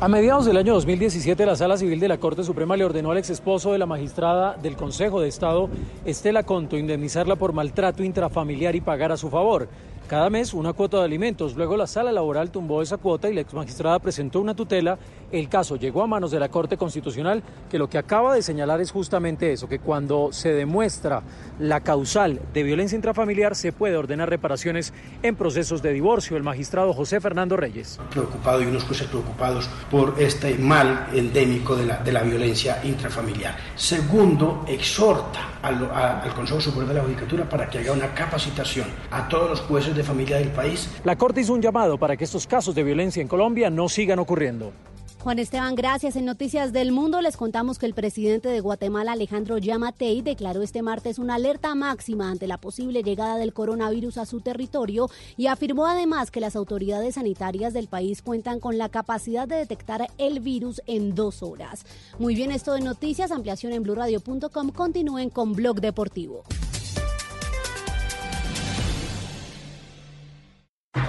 S43: A mediados del año 2017, la Sala Civil de la Corte Suprema le ordenó al ex esposo de la magistrada del Consejo de Estado, Estela Conto, indemnizarla por maltrato intrafamiliar y pagar a su favor. Cada mes una cuota de alimentos. Luego la sala laboral tumbó esa cuota y la ex magistrada presentó una tutela. El caso llegó a manos de la Corte Constitucional, que lo que acaba de señalar es justamente eso, que cuando se demuestra la causal de violencia intrafamiliar se puede ordenar reparaciones en procesos de divorcio. El magistrado José Fernando Reyes.
S44: preocupado y unos jueces preocupados por este mal endémico de la, violencia intrafamiliar. Segundo, exhorta al Consejo Superior de la Judicatura para que haga una capacitación a todos los jueces de familia del país
S43: La Corte hizo un llamado para que estos casos de violencia en Colombia no sigan ocurriendo.
S42: Juan Esteban, gracias. En Noticias del Mundo les contamos que el presidente de Guatemala, Alejandro Yamatei, declaró este martes una alerta máxima ante la posible llegada del coronavirus a su territorio y afirmó además que las autoridades sanitarias del país cuentan con la capacidad de detectar el virus en dos horas. Muy bien, esto de noticias, ampliación en blurradio.com. Continúen con Blog Deportivo.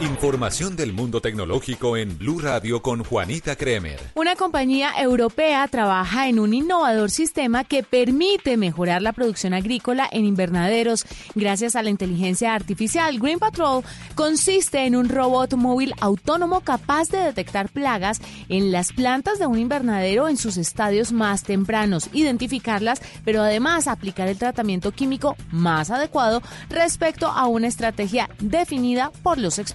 S4: Información del mundo tecnológico en Blue Radio con Juanita Kremer.
S45: Una compañía europea trabaja en un innovador sistema que permite mejorar la producción agrícola en invernaderos gracias a la inteligencia artificial. Green Patrol consiste en un robot móvil autónomo capaz de detectar plagas en las plantas de un invernadero en sus estadios más tempranos, identificarlas, pero además aplicar el tratamiento químico más adecuado respecto a una estrategia definida por los expertos.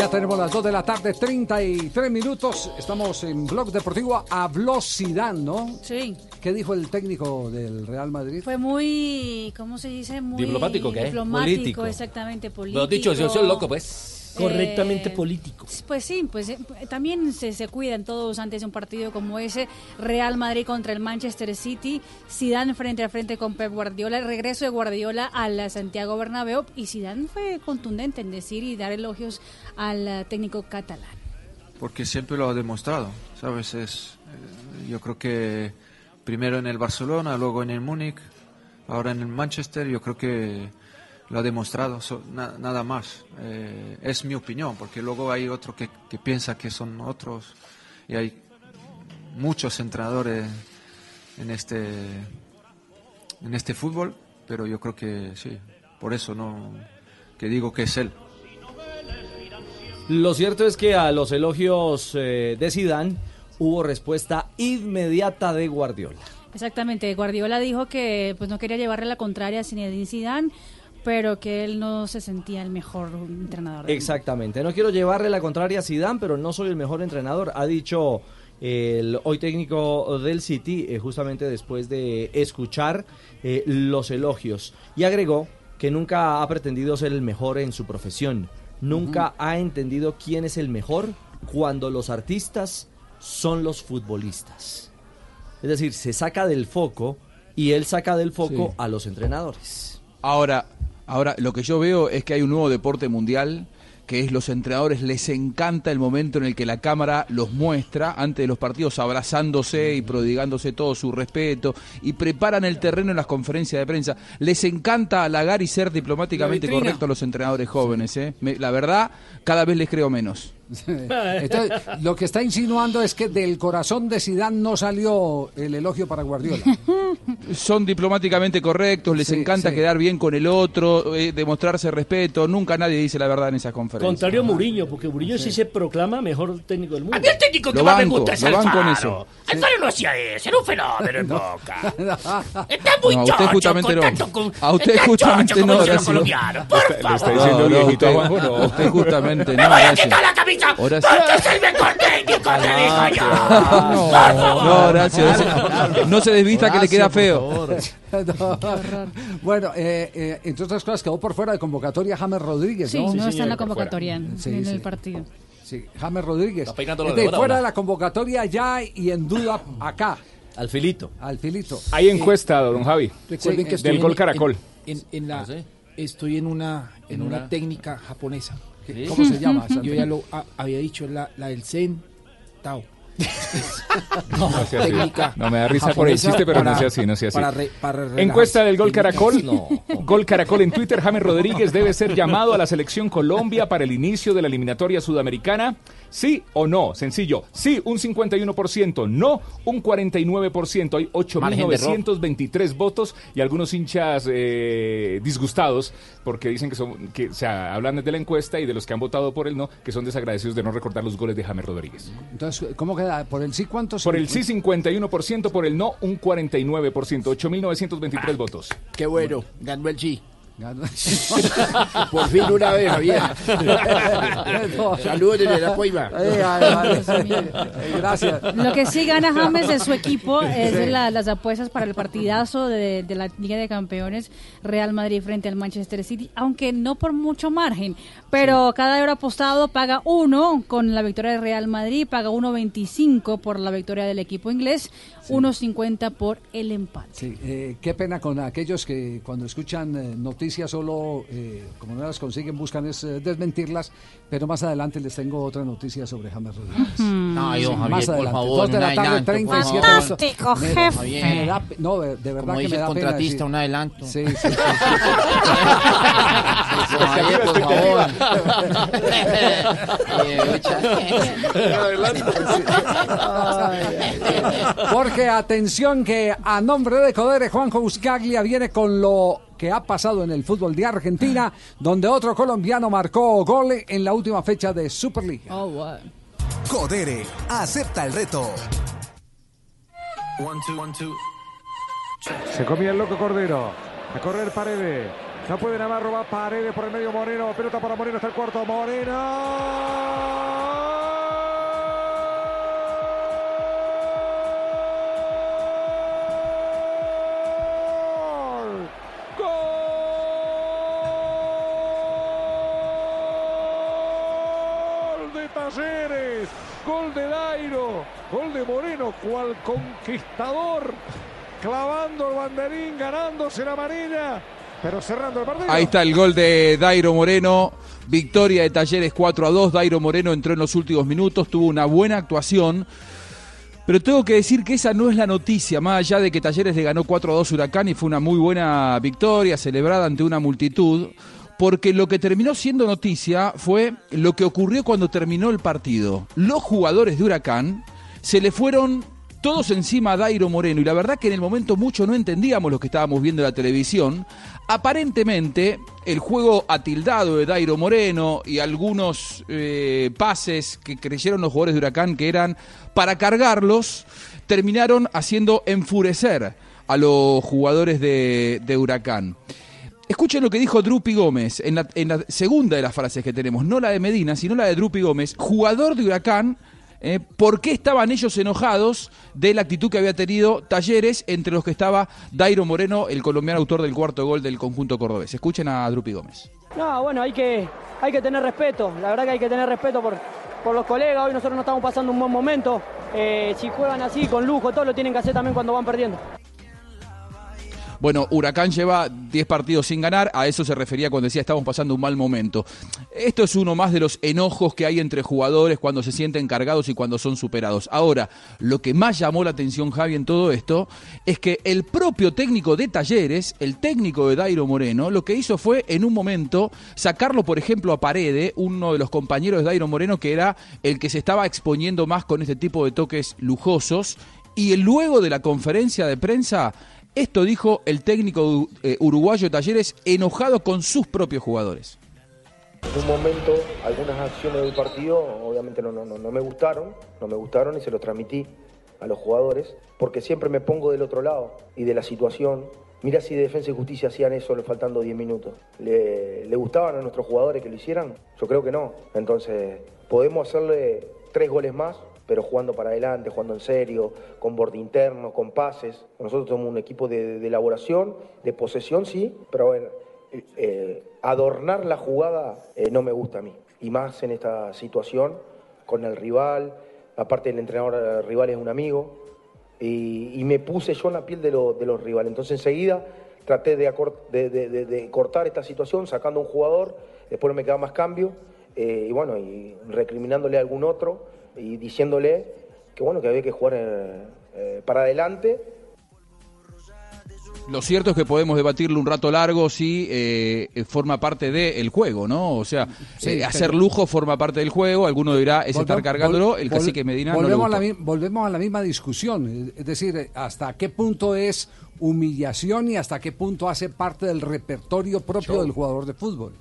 S14: Ya tenemos las 2 de la tarde, 33 minutos. Estamos en Blog Deportivo. Habló Zidane, ¿no?
S15: Sí.
S14: ¿Qué dijo el técnico del Real Madrid?
S15: Fue muy, ¿cómo se dice? Muy
S14: ¿Diplomático qué?
S15: Diplomático,
S14: Político.
S15: exactamente, político.
S16: Lo dicho, yo soy loco, pues. Correctamente
S15: Eh,
S16: político.
S15: Pues sí, pues eh, también se, se cuidan todos antes de un partido como ese. Real Madrid contra el Manchester City. Zidane frente a frente con Pep Guardiola. El regreso de Guardiola al Santiago Bernabéu. Y Zidane fue contundente en decir y dar elogios al eh, técnico catalán.
S9: porque siempre lo ha demostrado, ¿sabes? Es, eh, yo creo que primero en el Barcelona, luego en el Múnich, ahora en el Manchester, yo creo que lo ha demostrado, so- na- nada más. Eh, es mi opinión, porque luego hay otro que, que piensa que son otros y hay muchos entrenadores en este en este fútbol, pero yo creo que sí, por eso no que digo que es él.
S20: Lo cierto es que a los elogios eh, de Zidane hubo respuesta inmediata de Guardiola.
S15: Exactamente, Guardiola dijo que pues no quería llevarle la contraria a Zinedine Zidane, pero que él no se sentía el mejor entrenador. del
S20: Exactamente. No quiero llevarle la contraria a Zidane, pero no soy el mejor entrenador, ha dicho el hoy técnico del City, eh, justamente después de escuchar eh, los elogios. Y agregó que nunca ha pretendido ser el mejor en su profesión. Nunca ha entendido quién es el mejor cuando los artistas son los futbolistas. Es decir, se saca del foco y él saca del foco
S46: Sí.
S20: a los entrenadores.
S46: Ahora, ahora lo que yo veo es que hay un nuevo deporte mundial que es los entrenadores les encanta el momento en el que la cámara los muestra antes de los partidos abrazándose y prodigándose todo su respeto y preparan el terreno en las conferencias de prensa. Les encanta halagar y ser diplomáticamente correctos a los entrenadores jóvenes, ¿eh? Me- la verdad, cada vez les creo menos.
S14: Entonces, lo que está insinuando es que del corazón de Zidane no salió el elogio para Guardiola.
S46: Son diplomáticamente correctos, les
S14: Sí,
S46: encanta
S14: sí.
S46: quedar bien con el otro, eh, demostrarse respeto. Nunca nadie dice la verdad en esas conferencias.
S17: Contrario a Mourinho, porque Mourinho sí. se proclama mejor técnico del mundo.
S21: A mí el técnico que
S46: Lo
S21: más me
S46: banco,
S21: gusta es Alfaro.
S46: eso.
S21: Alfaro no hacía eso, era un fenómeno en Boca. Está muy
S46: No, a usted justamente no.
S21: con-
S46: A usted justamente no,
S21: por
S27: Le está
S21: favor.
S27: diciendo
S46: usted,
S27: no.
S46: usted justamente
S21: Me
S46: no, Horacio. Horacio.
S21: porque es el mejor técnico te digo yo.
S46: No,
S21: Por favor.
S46: no, Horacio, no- no se desvista que le queda feo.
S14: No. Bueno, eh, eh, entre otras cosas quedó por fuera de convocatoria James Rodríguez,
S15: Sí,
S14: ¿no?
S15: no está en la convocatoria
S14: Sí,
S15: en
S14: sí.
S15: el partido.
S14: Sí, James Rodríguez.
S20: Está de
S14: de
S20: ahora,
S14: fuera
S20: ahora.
S14: de la convocatoria ya y en duda acá.
S20: Al filito.
S14: Al filito.
S27: Hay encuesta, don Javi.
S30: Recuerden que estoy
S27: del
S30: en-
S27: gol Caracol.
S30: En, en- en la,
S27: Ah, ¿sí?
S30: Estoy en una, en
S27: ¿En
S30: una,
S27: una?
S30: técnica japonesa.
S14: ¿Qué- cómo se llama
S30: Yo ya lo a- había dicho, la, la del Zen Tao.
S27: No sea así.
S30: técnica
S27: No, me da risa por el chiste, pero no sea así, no sea así.
S30: para re- para relajarse.
S27: Encuesta del Gol Caracol.
S30: No.
S27: Gol Caracol en Twitter. James Rodríguez debe ser llamado a la selección Colombia para el inicio de la eliminatoria sudamericana. ¿Sí o no? Sencillo. Sí, un 51%. No, un 49%. Hay
S30: Margen de error.
S27: 8.923 votos y algunos hinchas eh, disgustados porque dicen que son, que, o sea, hablan de la encuesta y de los que han votado por el no, que son desagradecidos de no recordar los goles de James Rodríguez.
S14: Entonces, ¿cómo queda? ¿Por el sí cuántos?
S27: Por el sí 51%, por el no un 49%, 8.923 votos.
S30: Qué bueno, ganó el sí. Por fin una vez, Javier. Saludos desde la Poiva.
S14: Eh, eh, gracias.
S15: Lo que sí gana James de su equipo es la- las apuestas para el partidazo de, de la Liga de Campeones Real Madrid frente al Manchester City, aunque no por mucho margen. Pero cada euro apostado paga uno con la victoria del Real Madrid, paga 1.25 por la victoria del equipo inglés, 1.50 por el empate.
S14: Sí, eh, qué pena con aquellos que cuando escuchan eh, noticias solo, eh, como no las consiguen, buscan es eh, desmentirlas, pero más adelante les tengo otra noticia sobre James Rodríguez.
S21: Ay, don Javier,
S14: más
S21: por
S14: adelante.
S21: favor,
S14: Dos de la tarde,
S21: adelanto,
S14: 37
S21: por favor.
S15: Fantástico,
S14: Me-
S15: jefe.
S14: me da no, de, de verdad
S21: Como
S14: que
S21: dice
S14: me
S21: el
S14: da pena
S21: contratista,
S14: decir.
S21: un adelanto.
S14: Sí, sí, sí, sí.
S21: Don Javier, por favor.
S14: Porque atención que a nombre de Codere, Juanjo Buscaglia viene con lo que ha pasado en el fútbol de Argentina, donde otro colombiano marcó gol en la última fecha de Superliga.
S24: Codere, acepta el reto.
S44: Se comía el loco Cordero. A correr Paredes. No puede Navarro, va Paredes por el medio Moreno. Pelota para Moreno, está el cuarto. Moreno. Gol de Dairo. Gol de Moreno, cual conquistador. Clavando el banderín, ganándose la amarilla. Pero cerrando el partido.
S46: Ahí está el gol de Dairo Moreno. Victoria de Talleres 4 a 2. Dairo Moreno entró en los últimos minutos, tuvo una buena actuación. Pero tengo que decir que esa no es la noticia, más allá de que Talleres le ganó 4 a 2 Huracán y fue una muy buena victoria celebrada ante una multitud. Porque lo que terminó siendo noticia fue lo que ocurrió cuando terminó el partido. Los jugadores de Huracán se le fueron todos encima a Dairo Moreno y la verdad que en el momento mucho no entendíamos lo que estábamos viendo en la televisión. Aparentemente el juego atildado de Dairo Moreno y algunos eh, pases que creyeron los jugadores de Huracán que eran para cargarlos terminaron haciendo enfurecer a los jugadores de, de Huracán. Escuchen lo que dijo Drupi Gómez en la, segunda de las frases que tenemos, no la de Medina, sino la de Drupi Gómez, jugador de Huracán eh, por qué estaban ellos enojados de la actitud que había tenido Talleres, entre los que estaba Dairo Moreno, el colombiano autor del cuarto gol del conjunto cordobés. Escuchen a Drupi Gómez.
S47: No, bueno, hay que, hay que tener respeto, la verdad que hay que tener respeto por, por los colegas, hoy nosotros no estamos pasando un buen momento, eh, si juegan así, con lujo, todo lo tienen que hacer también cuando van perdiendo.
S46: Bueno, Huracán lleva 10 partidos sin ganar, a eso se refería cuando decía estamos pasando un mal momento. Esto es uno más de los enojos que hay entre jugadores cuando se sienten cargados y cuando son superados. Ahora, lo que más llamó la atención, Javi, en todo esto, es que el propio técnico de Talleres, el técnico de Dairo Moreno, lo que hizo fue en un momento sacarlo, por ejemplo, a Parede, uno de los compañeros de Dairo Moreno, que era el que se estaba exponiendo más con este tipo de toques lujosos. Y luego de la conferencia de prensa, esto dijo el técnico eh, uruguayo Talleres enojado con sus propios jugadores.
S48: En un momento, algunas acciones del partido obviamente no, no, no, me gustaron, no me gustaron y se los transmití a los jugadores, porque siempre me pongo del otro lado y de la situación. Mira si Defensa y Justicia hacían eso faltando 10 minutos. ¿Le, ¿Le gustaban a nuestros jugadores que lo hicieran? Yo creo que no. Entonces, podemos hacerle tres goles más, pero jugando para adelante, jugando en serio, con borde interno, con pases. Nosotros somos un equipo de, de elaboración, de posesión, sí, pero bueno, eh, eh, adornar la jugada eh, no me gusta a mí. Y más en esta situación, con el rival, aparte el entrenador el rival es un amigo, y, me puse yo en la piel de, lo- de los rivales. Entonces enseguida traté de, cortar esta situación, sacando un jugador, después no me quedaba más cambio, eh, y bueno, y recriminándole a algún otro y diciéndole que bueno, que había que jugar eh, eh, para adelante
S46: Lo cierto es que podemos debatirlo un rato largo si eh, eh, forma parte del juego, ¿no? O sea,
S14: Sí,
S46: eh, hacer lujo forma parte del juego, alguno dirá es estar
S14: Volvemos-
S46: cargándolo, el cacique Medina no le
S14: volvemos, a la, volvemos a la misma discusión, es decir, hasta qué punto es humillación y hasta qué punto hace parte del repertorio propio
S46: Show.
S14: del jugador de fútbol.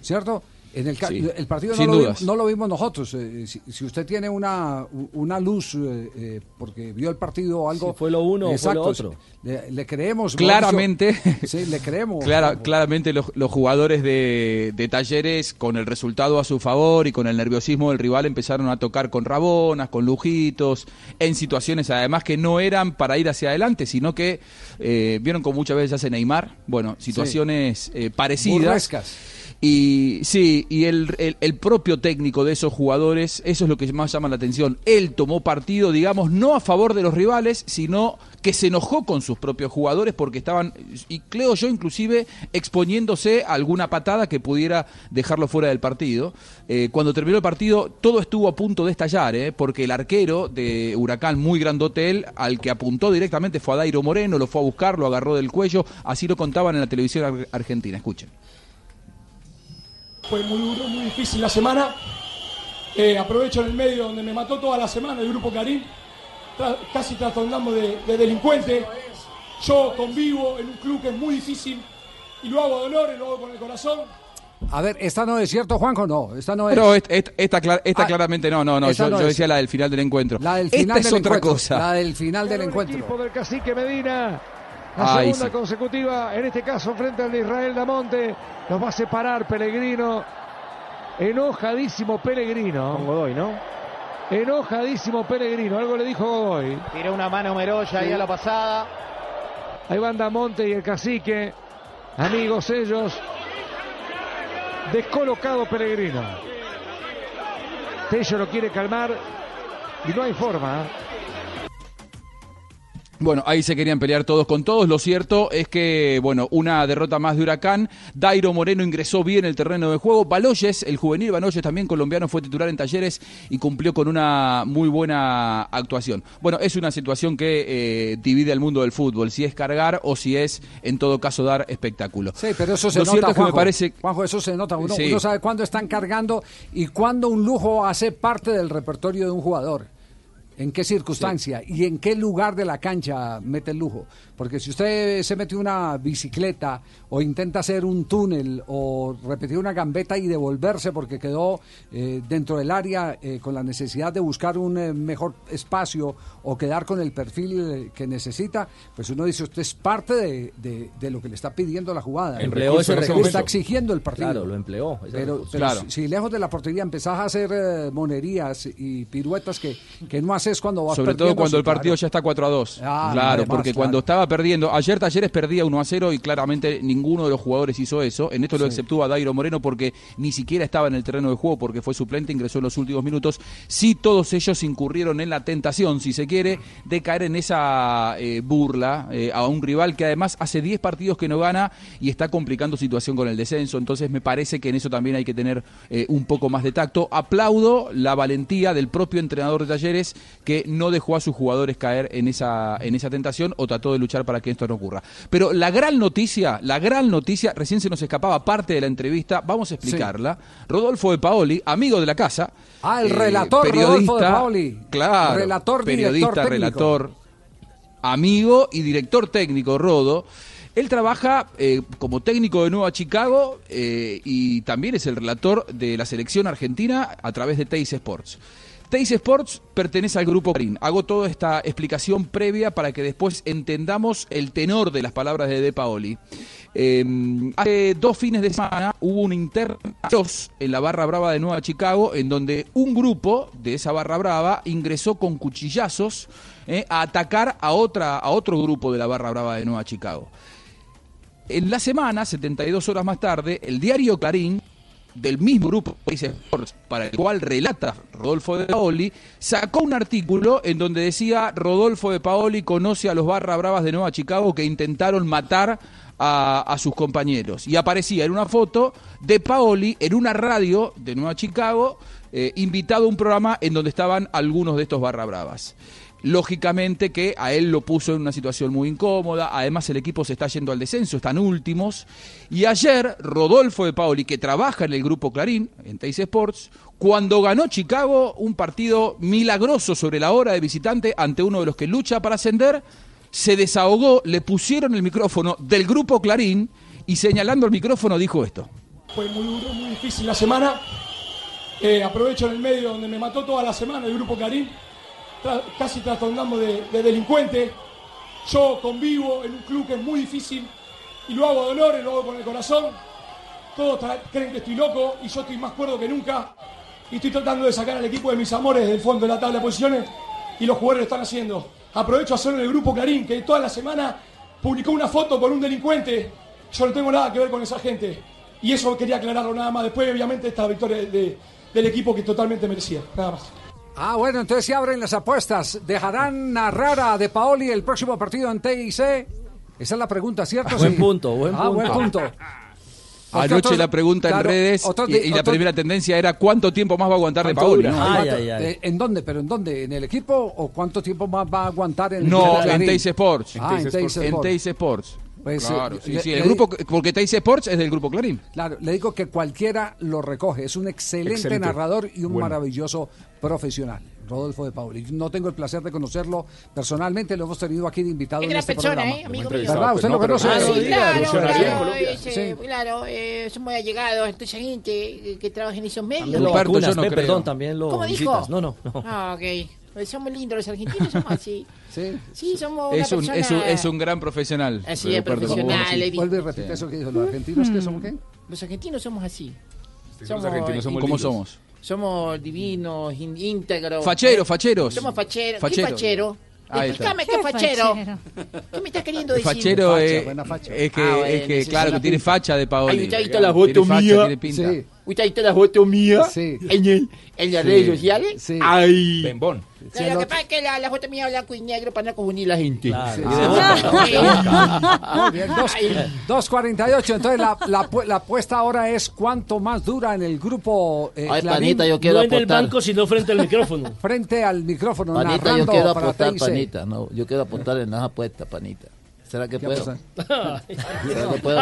S14: ¿Cierto? En el,
S46: Sí,
S14: el partido no
S46: sin
S14: lo, vi-
S46: dudas.
S14: no lo vimos nosotros. eh, si, si usted tiene una, una luz eh, eh, porque vio el partido o algo.
S49: Si fue lo uno o fue lo otro.
S14: Le, le creemos.
S46: Claramente,
S14: Mauricio. Sí, le creemos.
S46: Clara- claramente los, los jugadores de, de talleres, con el resultado a su favor y con el nerviosismo del rival, empezaron a tocar con rabonas, con lujitos, en situaciones además que no eran para ir hacia adelante, sino que eh, vieron como muchas veces hace Neymar, bueno, situaciones eh, parecidas.
S14: Burlescas.
S46: Y sí, y el, el- el propio técnico de esos jugadores, eso es lo que más llama la atención. Él tomó partido, digamos, no a favor de los rivales, sino que se enojó con sus propios jugadores porque estaban, y creo yo inclusive, exponiéndose a alguna patada que pudiera dejarlo fuera del partido. Eh, cuando terminó el partido, todo estuvo a punto de estallar, ¿eh? porque el arquero de Huracán, muy grandote él, al que apuntó directamente fue a Dairo Moreno, lo fue a buscar, lo agarró del cuello, así lo contaban en la televisión ar- argentina. Escuchen.
S50: Fue muy duro, muy difícil la semana. Eh, aprovecho en el medio donde me mató toda la semana el grupo Karim. Tra- casi trastornamos de, de delincuente. Yo convivo en un club que es muy difícil y lo hago de dolor y lo hago con el corazón.
S14: A ver, ¿esta no es cierto, Juanjo? No, esta no es.
S46: Pero esta, esta, esta clara- esta
S14: Ah,
S46: claramente no, no, no. Yo,
S14: no
S46: yo
S14: es.
S46: decía la del final del encuentro.
S14: La del
S46: esta
S14: final
S46: es
S14: del
S46: otra
S14: encuentro.
S46: cosa.
S14: La del final del encuentro.
S44: equipo del cacique Medina. La
S46: Ay,
S44: segunda
S46: sí.
S44: consecutiva, en este caso frente al de Israel Damonte. Los va a separar Pellegrino. Enojadísimo Pellegrino. Con Godoy, ¿no? Enojadísimo Pellegrino. Algo le dijo Godoy.
S51: Tiró una mano Meroya ahí a la pasada.
S44: Ahí van Damonte y el cacique. Amigos ellos. Descolocado Pellegrino. Tello lo quiere calmar. Y no hay forma.
S46: Bueno, ahí se querían pelear todos con todos. Lo cierto es que, bueno, una derrota más de Huracán. Dairo Moreno ingresó bien el terreno de juego. Baloyes, el juvenil Baloyes también colombiano, fue titular en talleres y cumplió con una muy buena actuación. Bueno, es una situación que eh, divide al mundo del fútbol, si es cargar o si es, en todo caso, dar espectáculo.
S14: Sí, pero eso se
S46: Lo
S14: nota,
S46: cierto es que me
S14: Juanjo.
S46: parece...
S14: Juanjo, eso se nota. Uno,
S46: Sí.
S14: uno sabe cuándo están cargando y cuándo un lujo hace parte del repertorio de un jugador. ¿En qué circunstancia y en qué lugar de la cancha mete el lujo? Porque si usted se mete una bicicleta o intenta hacer un túnel o repetir una gambeta y devolverse porque quedó eh, dentro del área eh, con la necesidad de buscar un eh, mejor espacio o quedar con el perfil eh, que necesita, pues uno dice, usted es parte de, de- de lo que le está pidiendo la jugada.
S52: Empleó ese recurso.
S14: está exigiendo el partido.
S52: Claro, lo empleó.
S14: Pero, si, si lejos de la portería empezás a hacer eh, monerías y piruetas que, que no haces cuando vas
S46: Sobre todo cuando el partido ya está 4 a 2.
S14: Ah,
S46: claro,
S14: además,
S46: porque
S14: claro.
S46: cuando estaba perdiendo, ayer Talleres perdía 1 a 0 y claramente ninguno de los jugadores hizo eso. En esto lo
S14: Sí.
S46: exceptúa Dairo Moreno porque ni siquiera estaba en el terreno de juego porque fue suplente, ingresó en los últimos minutos. Sí, todos ellos incurrieron en la tentación, si se quiere, de caer en esa eh, burla eh, a un rival que además hace 10 partidos que no gana y está complicando situación con el descenso. Entonces me parece que en eso también hay que tener eh, un poco más de tacto. Aplaudo la valentía del propio entrenador de Talleres que no dejó a sus jugadores caer en esa, en esa tentación o trató de luchar para que esto no ocurra. Pero la gran noticia, la gran noticia, recién se nos escapaba parte de la entrevista, vamos a explicarla. Rodolfo de Paoli, amigo de la casa.
S14: Ah, el
S46: eh,
S14: relator Rodolfo de Paoli.
S46: Claro,
S14: Relator, director
S46: periodista,
S14: técnico.
S46: relator, amigo y director técnico, Rodo. Él trabaja eh, como técnico de Nueva Chicago eh, y también es el relator de la selección argentina a través de Teis Sports. Teis Sports pertenece al grupo Clarín. Hago toda esta explicación previa para que después entendamos el tenor de las palabras de De Paoli. Eh, hace dos fines de semana hubo un interna en la barra brava de Nueva Chicago, en donde un grupo de esa barra brava ingresó con cuchillazos eh, a atacar a, otra, a otro grupo de la barra brava de Nueva Chicago. En la semana, 72 horas más tarde, el diario Clarín, del mismo grupo Sports, para el cual relata Rodolfo de Paoli, sacó un artículo en donde decía Rodolfo de Paoli conoce a los barra bravas de Nueva Chicago que intentaron matar a, a sus compañeros. Y aparecía en una foto de Paoli en una radio de Nueva Chicago, eh, invitado a un programa en donde estaban algunos de estos barra bravas. Lógicamente que a él lo puso en una situación muy incómoda, además el equipo se está yendo al descenso, están últimos, y ayer Rodolfo de Paoli, que trabaja en el grupo Clarín, en Teis Sports, cuando ganó Chicago un partido milagroso sobre la hora de visitante ante uno de los que lucha para ascender, se desahogó, le pusieron el micrófono del grupo Clarín y señalando el micrófono dijo esto.
S50: Fue muy duro, muy difícil la semana. Eh, aprovecho en el medio donde me mató toda la semana el grupo Clarín. Casi trastornamos de, de delincuente. Yo convivo en un club que es muy difícil y lo hago de lo hago con el corazón. Todos creen que estoy loco y yo estoy más cuerdo que nunca. Y estoy tratando de sacar al equipo de mis amores del fondo de la tabla de posiciones y los jugadores lo están haciendo. Aprovecho a hacer el grupo Clarín, que toda la semana publicó una foto con un delincuente. Yo no tengo nada que ver con esa gente. Y eso quería aclararlo nada más. Después, obviamente, esta victoria de- del equipo que totalmente merecía. Nada más.
S14: Ah, bueno, entonces se abren las apuestas. ¿Dejarán narrar a De Paoli el próximo partido en TIC? Esa es la pregunta, ¿cierto?
S52: Buen
S14: Sí.
S52: punto, buen
S14: Ah, buen
S52: punto.
S46: Anoche
S14: otros-
S46: la pregunta en redes
S14: otros
S46: y, la primera tendencia era ¿cuánto tiempo más va a aguantar de
S14: ¿Cuánto
S46: Paoli?
S14: eh, ¿En dónde? ¿Pero en dónde? ¿En el equipo o cuánto tiempo más va a aguantar en el
S46: No, en? Teis Sports.
S14: Ah, en Teis
S46: En
S14: Sports.
S46: Teis Sports.
S14: Pues,
S46: claro,
S14: eh,
S46: sí,
S14: le-
S46: sí,
S14: le-
S46: el grupo, porque Teis Sports es del grupo Clarín.
S14: Claro, le digo que cualquiera lo recoge. Es un excelente,
S46: Excelente.
S14: narrador y un
S46: Bueno.
S14: maravilloso profesional. Rodolfo de Pauli. No tengo el placer de conocerlo personalmente, lo hemos tenido aquí de invitado
S21: Es
S14: en este
S21: persona,
S14: programa.
S21: ¿eh? Amigo mío.
S14: ¿Verdad? ¿Usted lo conoce?
S21: Ah, sí, claro, claro,
S14: Colombia.
S21: ese,
S14: Sí.
S21: claro, eh, somos allegados, esa gente que, que trabaja en esos medios.
S52: También lo vacunas, Pe, perdón, también lo
S21: ¿Cómo
S52: visitas.
S21: dijo?
S52: No, no, no.
S21: Ah, ok. Somos lindos los argentinos, somos así.
S14: Sí.
S21: Sí, somos una
S46: Es un,
S21: persona...
S46: es, un, es un gran profesional.
S21: Así es, profesional. le
S14: Vuelve y
S21: digo.
S14: repite eso que dijo. ¿Los argentinos qué somos qué?
S21: Los argentinos somos así.
S46: Los argentinos somos
S21: ¿Cómo
S46: somos?
S21: Somos divinos, in- íntegros.
S46: Facheros, facheros.
S21: Somos facheros.
S46: Facheros.
S21: ¿Qué fachero?
S46: Ahí está.
S21: Explícame qué es fachero. ¿Qué me estás queriendo decir?
S46: Fachero
S14: Facha,
S46: es,
S14: buena facha.
S46: es que,
S21: Ah, bueno,
S46: es que claro, que tiene
S21: pinta.
S46: facha de Paoli.
S21: Ay, usted ha visto la foto mía.
S14: Sí.
S21: ¿Usted ha visto la foto mía
S14: Sí.
S21: en, el- en las
S14: Sí.
S21: redes sociales?
S14: Sí.
S21: Ay.
S27: Bembón.
S30: No, lo que pasa es que la, la foto mía blanco y negro para no confundir la gente.
S14: Claro.
S30: Sí.
S14: Dos- 2.48. Entonces la, la, la apuesta ahora es cuánto más dura en el grupo. eh,
S44: Ay,
S14: Clarín.
S44: panita, yo quiero
S17: no en el banco, sino frente al micrófono.
S14: Frente al micrófono.
S44: Panita, yo quiero
S14: TIC.
S44: panita. No, yo quiero apostar en las apuestas, panita. ¿Será que
S14: ¿Qué
S44: puedo? ¿Será que puedo,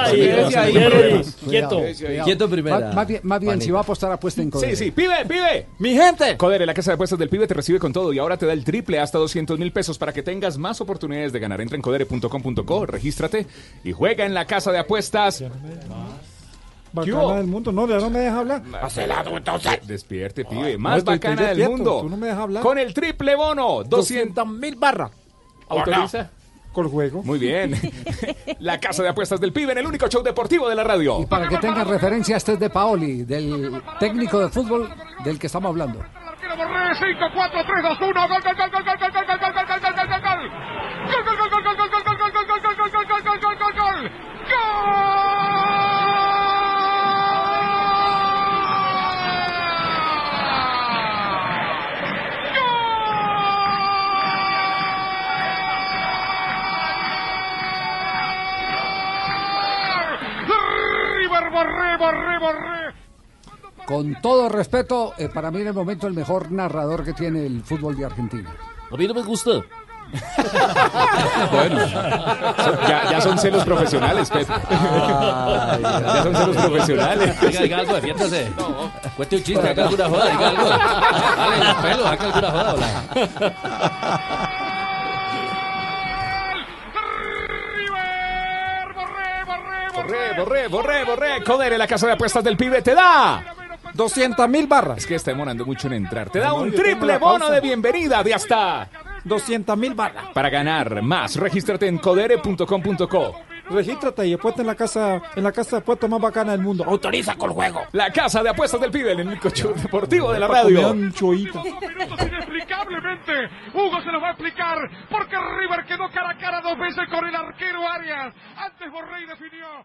S17: quieto.
S20: Quieto primera,
S14: Más, bien, más bien
S20: panita.
S14: si va a apostar, apuesta en Codere.
S27: Sí, sí, pibe, pibe.
S14: Mi gente.
S27: Codere, la casa de apuestas del pibe te recibe con todo y ahora te da el triple hasta 200 mil pesos para que tengas más oportunidades de ganar. Entra en codere.com.co, regístrate y juega en la casa de apuestas.
S53: Bacana del mundo. No, ya no me deja hablar.
S27: De- Despierte, pibe.
S53: No,
S27: Más
S53: estoy-
S27: bacana
S53: estoy
S27: del
S53: despierto,
S27: mundo.
S53: tú no me dejas hablar.
S27: Con el triple bono. 200
S53: mil barras.
S27: ¿Autoriza?
S53: Juego.
S27: Muy bien. la casa de apuestas del pibe en el único show deportivo de la radio.
S14: Y para que tengan referencia, este es de Paoli, del técnico de fútbol del que estamos hablando.
S54: Borré, 5, 4, 3, 2, 1, gol, gol, gol, gol, gol, gol, gol, gol, gol, gol, gol, gol, gol, gol, gol, gol. Gol, gol, gol, gol, gol, gol, gol, gol, gol, gol, gol, gol, gol, gol, gol, gol, Borré, Borré.
S14: Con todo respeto, eh, para mí en el momento el mejor narrador que tiene el fútbol de Argentina.
S44: A mí no me gusta.
S27: Bueno, ya, ya son celos profesionales, Pep. ya son celos profesionales.
S20: Diga, diga algo, defiéndase. Cueste un chiste, haga alguna joda, diga algo. Dale los pelos, haga alguna joda,
S27: Borré, borré, borré, borré. Codere, la casa de apuestas del pibe te da
S53: 200 mil barras.
S27: Es que está demorando mucho en entrar. Te da un triple bono de bienvenida de hasta
S53: 200 mil barras.
S27: Para ganar más, regístrate en codere.com.co.
S53: Regístrate y apuesta en la casa, en la casa de apuestas más bacana del mundo. Autoriza con juego.
S27: La casa de apuestas del pibe, el único show deportivo de la radio.
S54: inexplicablemente. Hugo se lo va a explicar porque River quedó cara a cara dos veces con el arquero Arias. Antes Borré definió.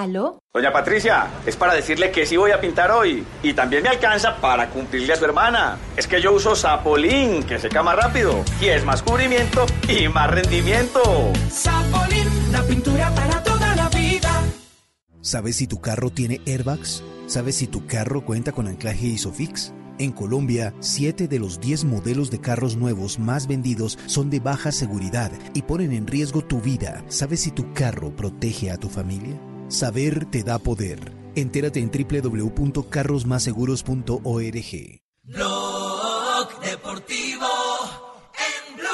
S55: ¿Aló?
S56: Doña Patricia, es para decirle que sí voy a pintar hoy. Y también me alcanza para cumplirle a su hermana. Es que yo uso Sapolín, que seca más rápido. Y es más cubrimiento y más rendimiento.
S21: Sapolín, la pintura para toda la vida.
S24: ¿Sabes si tu carro tiene airbags? ¿Sabes si tu carro cuenta con anclaje ISOFIX? En Colombia, 7 de los 10 modelos de carros nuevos más vendidos son de baja seguridad y ponen en riesgo tu vida. ¿Sabes si tu carro protege a tu familia? Saber te da poder. Entérate en www.carrosmaseguros.org.
S21: Blog Deportivo en Blue.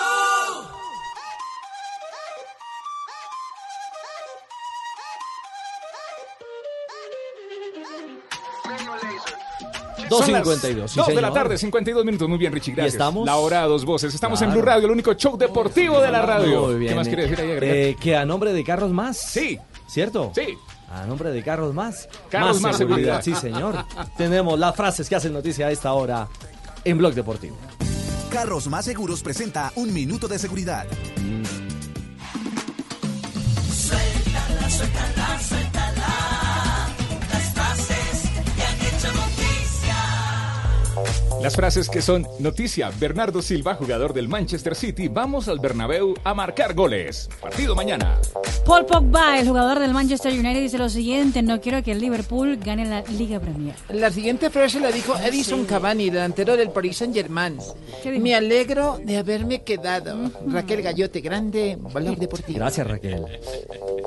S20: 2.52, sí,
S27: 2 de la
S20: señor.
S27: tarde, 52 minutos. Muy bien, Richie, gracias.
S20: estamos?
S27: La hora a dos voces. Estamos en
S20: Claro.
S27: Blue Radio, el único show deportivo de la radio.
S20: Muy bien.
S27: ¿Qué más quiere decir ahí? agregar?
S20: Eh, que a nombre de Carros Más.
S27: Sí.
S20: ¿Cierto?
S27: Sí.
S20: A nombre de Carros Más.
S27: Carros Más Seguridad.
S20: Sí, señor. Tenemos las frases que hacen noticia a esta hora en Blog Deportivo.
S24: Carros Más Seguros presenta un minuto de seguridad.
S21: Las frases que
S27: son noticia. Bernardo Silva, jugador del Manchester City. Vamos al Bernabéu a marcar goles. Partido mañana.
S15: Paul Pogba, el jugador del Manchester United, dice lo siguiente: No quiero que el Liverpool gane la Liga Premier.
S30: La siguiente frase la dijo Edison Cavani, delantero del Paris Saint Germain. Me alegro de haberme quedado. Raquel Gallote, grande, Blog Deportivo.
S20: Gracias, Raquel.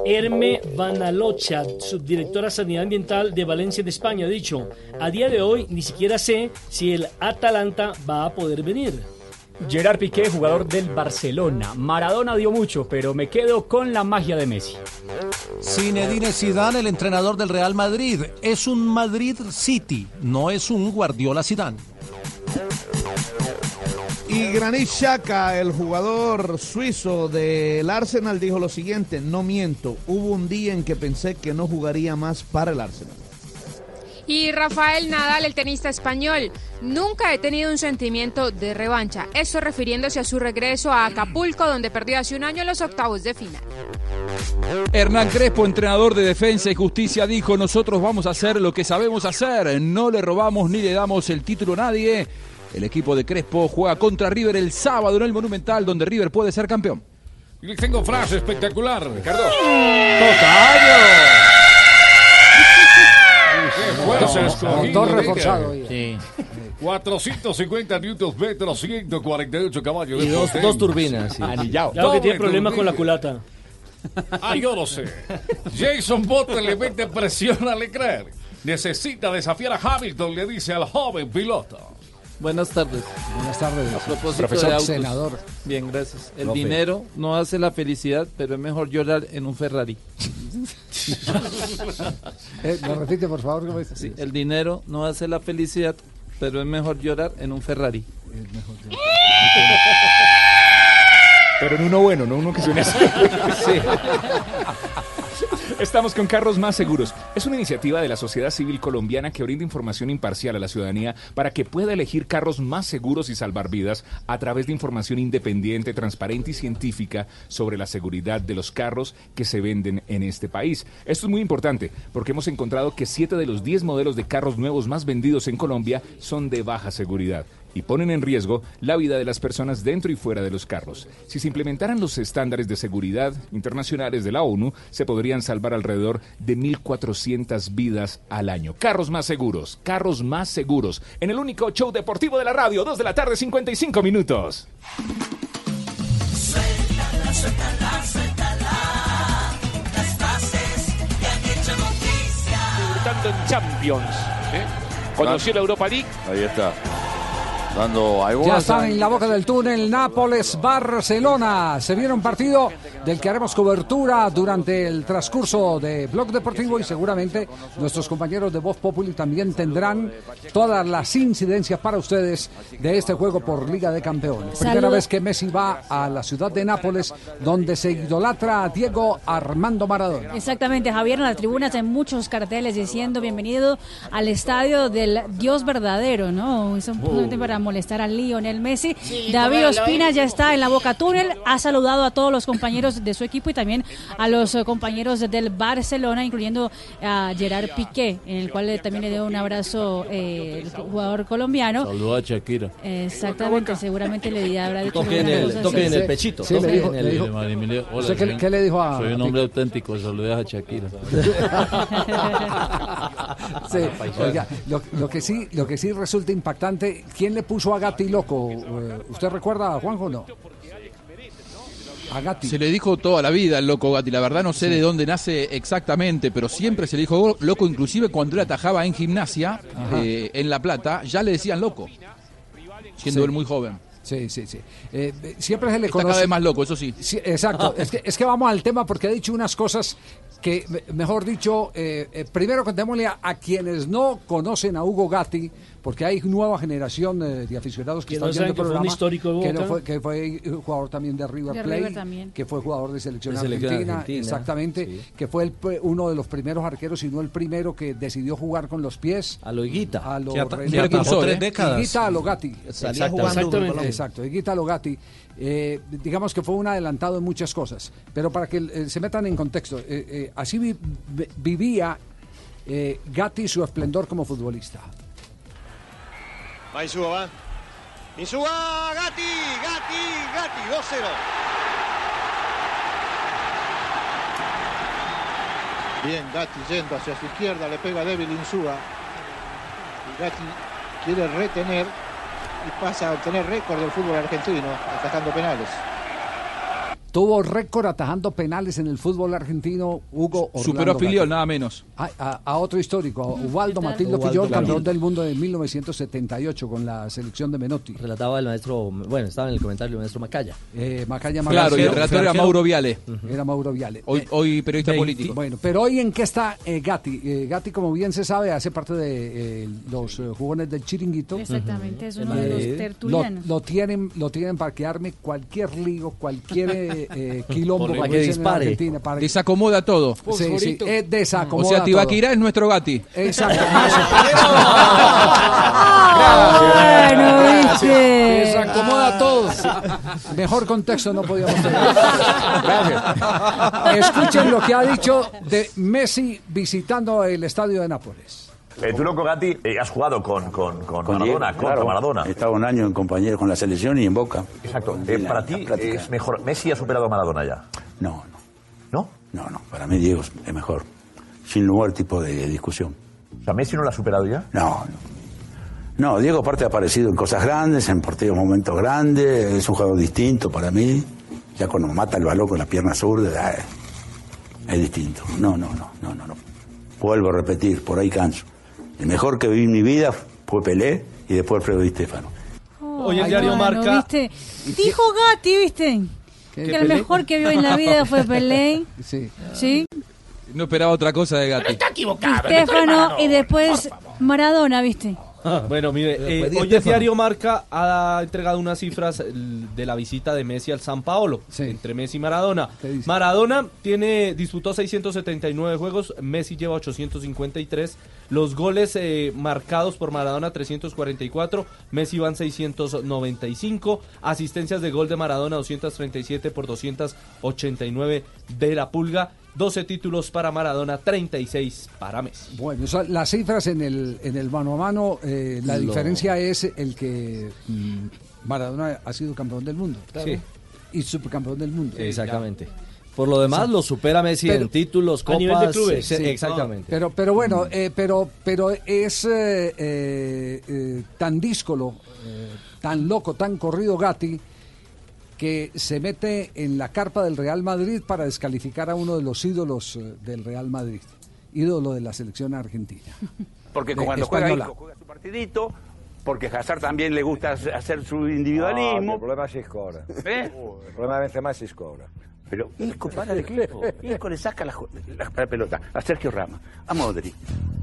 S17: Herme Vanalocha, subdirectora Sanidad Ambiental de Valencia, en España, ha dicho, a día de hoy ni siquiera sé si el Atalanta va a poder venir.
S57: Gerard Piqué, jugador del Barcelona. Maradona dio mucho, pero me quedo con la magia de Messi.
S28: Zinedine Zidane, el entrenador del Real Madrid, es un Madrid City, no es un Guardiola Zidane.
S19: Y Granit Xhaka, el jugador suizo del Arsenal, dijo lo siguiente, no miento, hubo un día en que pensé que no jugaría más para el Arsenal.
S34: Y Rafael Nadal, el tenista español, nunca he tenido un sentimiento de revancha. Esto refiriéndose a su regreso a Acapulco, donde perdió hace un año en los octavos de final.
S46: Hernán Crespo, entrenador de Defensa y Justicia, dijo, nosotros vamos a hacer lo que sabemos hacer, no le robamos ni le damos el título a nadie. El equipo de Crespo juega contra River el sábado en el Monumental, donde River puede ser campeón.
S58: Y tengo frase espectacular. Ricardo. ¡Qué fuerza escogida,
S14: Motor reforzado.
S58: Sí. 450 newtons metros, 148 caballos.
S20: Y
S58: de
S20: dos, dos turbinas. sí.
S17: Claro que tiene problemas con la culata.
S58: Ah, yo lo sé. Jason Butler le mete presión a Leclerc. Necesita desafiar a Hamilton, le dice al joven piloto.
S16: Buenas tardes.
S14: Buenas tardes.
S16: A propósito
S14: Profesor,
S16: de autos.
S14: senador.
S16: Bien, gracias. El
S14: Profe.
S16: dinero no hace la felicidad, pero es mejor llorar en un Ferrari.
S14: Eh, ¿Me repite, por favor? ¿cómo dice?
S16: Sí, el dinero no hace la felicidad, pero es mejor llorar en un Ferrari.
S27: Pero en uno bueno, no uno que suene así. Estamos con Carros Más Seguros. Es una iniciativa de la sociedad civil colombiana que brinda información imparcial a la ciudadanía para que pueda elegir carros más seguros y salvar vidas a través de información independiente, transparente y científica sobre la seguridad de los carros que se venden en este país. Esto es muy importante porque hemos encontrado que 7 de los 10 modelos de carros nuevos más vendidos en Colombia son de baja seguridad y ponen en riesgo la vida de las personas dentro y fuera de los carros. Si se implementaran los estándares de seguridad internacionales de la ONU, se podrían salvar alrededor de 1.400 vidas al año. Carros más seguros, carros más seguros. En el único show deportivo de la radio, 2 de la tarde, 55 minutos.
S59: Suéltala, suéltala, suéltala. Las frases que han hecho noticia.
S60: En Champions. Conoció la Europa League.
S61: Ahí está. Dando
S14: Ya están en la boca del túnel Nápoles-Barcelona. Se viene un partido del que haremos cobertura durante el transcurso de Blog Deportivo y seguramente nuestros compañeros de Voz Populi también tendrán todas las incidencias para ustedes de este juego por Liga de Campeones. Primera vez que Messi va a la ciudad de Nápoles donde se idolatra a Diego Armando Maradona.
S15: Exactamente, Javier, en las tribunas hay muchos carteles diciendo bienvenido al estadio del Dios verdadero, ¿no? Eso solamente para molestar a Lionel Messi.
S62: Sí,
S15: David Ospina ya está en la boca túnel, ha saludado a todos los compañeros de su equipo y también a los compañeros del Barcelona, incluyendo a Gerard Piqué, en el cual también le dio un abrazo eh, el jugador colombiano.
S16: Saludos a Shakira.
S15: Exactamente, seguramente le habrá dicho
S20: Toque en el- toque en el pechito,
S14: Sí, le
S20: toque
S14: dijo-
S20: en el-
S14: le dijo-
S16: María Emilia, hola,
S14: ¿Usted qué- le dijo a-
S16: Soy un hombre auténtico, saludos a Shakira.
S14: Sí, oiga, lo, lo que sí, lo que sí resulta impactante, ¿quién le puso a Gatti loco? Eh, ¿Usted recuerda a Juanjo o no? A Gatti.
S46: Se le dijo toda la vida al loco Gatti. La verdad no sé de dónde nace exactamente, pero siempre se le dijo loco, inclusive cuando él atajaba en gimnasia, eh, en La Plata, ya le decían loco, siendo
S14: Sí.
S46: él muy joven.
S14: Sí, sí, sí. Eh, eh, siempre se le
S46: Está
S14: conoce.
S46: cada vez más loco, eso sí.
S14: Sí, exacto. es, que, es que vamos al tema porque ha dicho unas cosas que, me- mejor dicho, eh, eh, primero contémosle a, a quienes no conocen a Hugo Gatti, porque hay nueva generación eh, de aficionados que,
S17: Que
S14: están
S17: no
S14: viendo el
S17: que fue un
S14: programa,
S17: histórico de
S14: que, no fue, que fue jugador también de River
S15: De
S14: Plate,
S15: River también.
S14: que fue jugador de selección,
S20: De selección
S14: argentina,
S20: argentina,
S14: exactamente,
S20: sí.
S14: que fue el uno de los primeros arqueros, si no el primero que decidió jugar con los pies.
S20: A lo Higuita.
S14: A lo
S20: Que ata-
S14: René-
S20: que atajó tres décadas.
S14: Higuita a lo Gatti.
S20: Salía jugando con
S14: Exactamente. Exacto, Higuita Logatti. Eh, digamos que fue un adelantado en muchas cosas, pero para que eh, se metan en contexto, eh, eh, así vi- vi- vivía eh, Gatti su esplendor como futbolista.
S63: Va Insúa, va. Insúa, Gatti, Gatti, Gatti, 2-0.
S30: Bien, Gatti yendo hacia su izquierda, le pega débil Insúa. Y Gatti quiere retener y pasa a obtener récord del fútbol argentino, atajando penales.
S14: Tuvo récord atajando penales en el fútbol argentino, Hugo Orlando
S46: Superó a Filiol, nada menos.
S14: A, a- a otro histórico, a Ubaldo Matildo Fillol, campeón del mundo de 1978 con la selección de Menotti.
S20: Relataba el maestro, bueno, estaba en el comentario el maestro Macaya.
S14: Eh, Macaya
S46: Claro, y el relator era Mauro Viale.
S14: Era Mauro Viale.
S46: Hoy, hoy periodista
S14: 20.
S46: político.
S14: Bueno, pero hoy en qué está eh, Gatti. Eh, Gatti, como bien se sabe, hace parte de eh, los eh, jugones del chiringuito.
S15: Exactamente, es
S14: Eh,
S15: uno de los
S14: lo,
S15: tertulianos.
S14: lo tienen, lo tienen para quedarme cualquier lío, cualquier eh, eh, quilombo
S46: Para que
S14: dicen en
S46: dispare.
S14: Argentina, para-
S46: Desacomoda todo.
S14: Sí, sí, eh, desacomoda
S46: O sea. Tibaquirá es nuestro Gatti.
S14: Exacto.
S15: bueno, viste.
S14: Desacomoda todo. Mejor contexto no podíamos tener. Escuchen lo que ha dicho de Messi visitando el estadio de Nápoles.
S64: Eh, tú, loco Gatti, eh, has jugado con, con, con,
S65: Con
S64: Maradona,
S65: Diego,
S64: contra
S65: claro.
S64: Maradona.
S65: He estado un año en compañero con la selección y en Boca.
S64: Exacto. Eh,
S65: la-
S64: para ti
S65: práctica.
S64: es mejor. Messi ha superado a Maradona ya.
S65: No,
S64: ¿No?
S65: no, no. Para mí Diego es es mejor. Sin lugar tipo de discusión.
S64: O sea, Messi no lo ha superado ya.
S65: No, no. No, Diego aparte ha aparecido en cosas grandes, en partidos momentos grandes, es un jugador distinto para mí. Ya cuando mata el balón con la pierna zurda, eh, es distinto. No, no, no, no, no, no. Vuelvo a repetir, por ahí canso. El mejor que vi en mi vida fue Pelé y después Alfredo Di Stefano.
S20: Hoy el
S15: Ay,
S20: diario
S15: bueno,
S20: Marca-
S15: ¿viste? Dijo Gatti, ¿viste? Que el
S46: ¿Pelé?
S15: mejor que vio en la vida fue Pelé.
S14: Sí.
S15: Sí.
S46: No esperaba otra cosa de Gatti.
S15: Stefano y después Maradona, ¿viste?
S20: Bueno, mire, eh,
S66: Después de
S20: hoy el diario Marca ha entregado unas cifras l- de la visita de Messi al San Paolo, entre Messi y Maradona. Maradona tiene disputó 679 juegos, Messi lleva 853. Los goles eh, marcados por Maradona 344, Messi van 695. Asistencias de gol de Maradona 237 por 289 de la Pulga. 12 títulos para Maradona, 36 para Messi.
S14: Bueno, las cifras en el, en el mano a mano, eh, la
S20: Lo-
S14: diferencia es el que mm, Maradona ha sido campeón del mundo.
S20: Sí.
S14: Y subcampeón del mundo.
S20: Exactamente. Por lo demás, lo supera Messi
S14: Pero-
S20: en títulos,
S14: A
S20: copas.
S14: nivel de clubes,
S20: sí,
S14: sí.
S20: exactamente.
S14: Pero, pero bueno, eh, pero, pero es eh, eh, tan díscolo, eh, tan loco, tan corrido Gatti, que se mete en la carpa del Real Madrid para descalificar a uno de los ídolos eh, del Real Madrid, ídolo de la selección argentina.
S67: Porque
S14: De
S67: cuando juega
S14: española.
S67: Isco, juega su partidito, porque Hazard también le gusta hacer su
S68: No,
S67: individualismo.
S68: il problema è Isco ora.
S67: ¿Eh?
S68: Il problema di Benzema è Isco ora.
S67: Pero Isco para el equipo. Isco le saca la, jo- la- la pelota a Sergio Ramos, a Modric,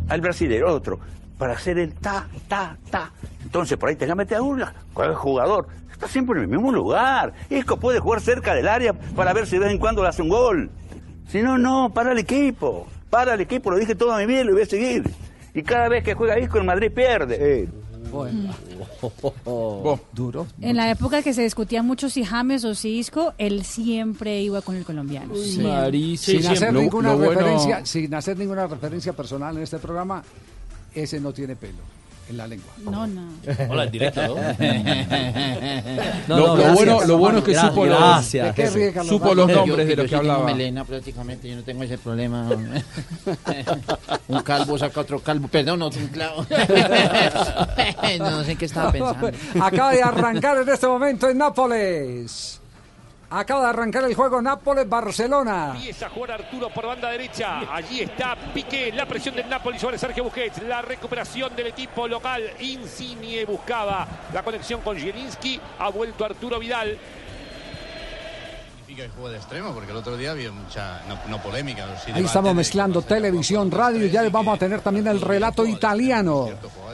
S67: al brasileño, otro, para hacer el ta, ta, ta. Entonces por ahí te mete a uno, el jugador está siempre en el mismo lugar. Isco puede jugar cerca del área para ver si de vez en cuando le hace un gol. Si no, no, para el equipo. Para el equipo, lo dije toda mi vida y lo voy a seguir. Y cada vez que juega Isco, el Madrid pierde.
S14: Duro.
S15: En la época que se discutía mucho si James o si Isco, él siempre iba con el colombiano. Siempre.
S14: sin hacer ninguna
S46: lo bueno-
S14: referencia, sin hacer ninguna referencia personal en este programa, ese no tiene pelo en la lengua.
S15: No, no.
S16: Hola, en directo, ¿no?
S20: No,
S46: lo,
S20: no,
S46: lo
S20: gracias,
S46: bueno, lo bueno es que
S20: gracias,
S46: supo, los,
S20: gracias.
S14: ¿De qué ríe, Carlos
S46: supo
S14: Mario?
S46: los
S30: Yo-
S46: nombres de
S30: yo
S46: los que
S30: sí tengo
S46: hablaba.
S30: melena prácticamente, yo no tengo ese problema. un calvo saca otro calvo, perdón, otro un clavo. no sé en qué estaba pensando.
S14: Acaba de arrancar en este momento en Nápoles. Acaba de arrancar el juego Nápoles-Barcelona.
S16: Empieza a jugar Arturo por banda derecha. Allí está Piqué, la presión del Napoli sobre Sergio Busquets. La recuperación del equipo local. Insigne buscaba la conexión con Zielinski. Ha vuelto Arturo Vidal.
S69: significa que juego de extremo, porque el otro día había mucha, no, no polémica. sí
S14: Ahí estamos mezclando televisión, radio y ya vamos a tener también el relato italiano.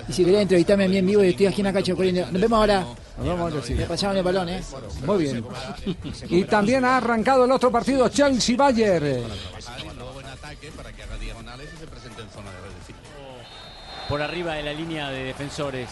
S30: Y si querés entrevistarme a mí en vivo, yo estoy aquí en la corriendo. Nos vemos ahora. Me pasaron el balón, ¿eh?
S14: Muy bien. Y también ha arrancado el otro partido, Chelsea-Bayern.
S69: De red.
S70: por arriba de la línea de defensores.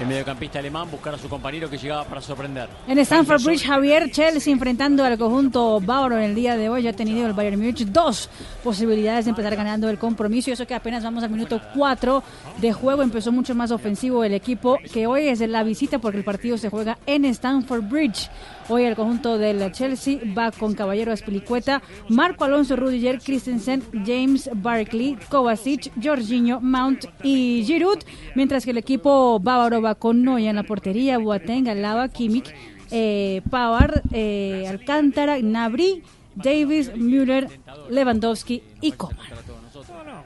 S70: El mediocampista alemán buscar a su compañero que llegaba para sorprender.
S15: En Stamford Bridge, Javier Chelsea enfrentando al conjunto bávaro en el día de hoy. Ya ha tenido el Bayern Múnich dos posibilidades de empezar ganando el compromiso. Y eso que apenas vamos al minuto 4 de juego. Empezó mucho más ofensivo el equipo que hoy es la visita porque el partido se juega en Stamford Bridge. Hoy el conjunto del Chelsea va con Caballero Aspilicueta, Marco Alonso, Rudiger, Christensen, James Barkley, Kovacic, Jorginho, Mount y Giroud, mientras que el equipo bávaro va con Noya en la portería, Boateng, Alaba, Kimmich, eh, eh, Alcántara, Nabri, Davis, Müller, Lewandowski y Coman.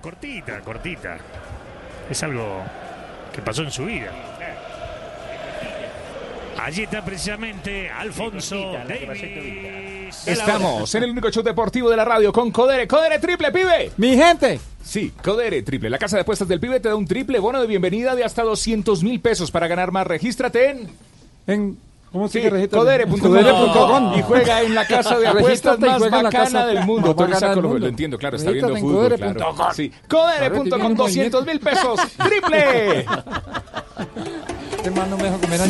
S71: Cortita, cortita. Es algo que pasó en su vida. Allí está precisamente Alfonso Davis.
S27: Estamos en el único show deportivo de la radio con Codere. Codere triple, pibe.
S14: Mi gente.
S27: Sí, Codere triple. La casa de apuestas del pibe te da un triple bono de bienvenida de hasta 200 mil pesos para ganar más. Regístrate en...
S14: En ¿Cómo
S27: Sí? Codere.com y juega en la casa de apuestas más
S14: la
S27: bacana
S14: casa
S27: del mundo.
S14: más bacana del
S27: lo,
S14: mundo.
S27: lo entiendo, claro, está viendo
S14: Regístrate
S27: fútbol,
S14: codere.com.
S27: claro. Sí, Codere.com,
S14: un
S27: 200 mil pesos, triple.
S14: Este man no me deja comer.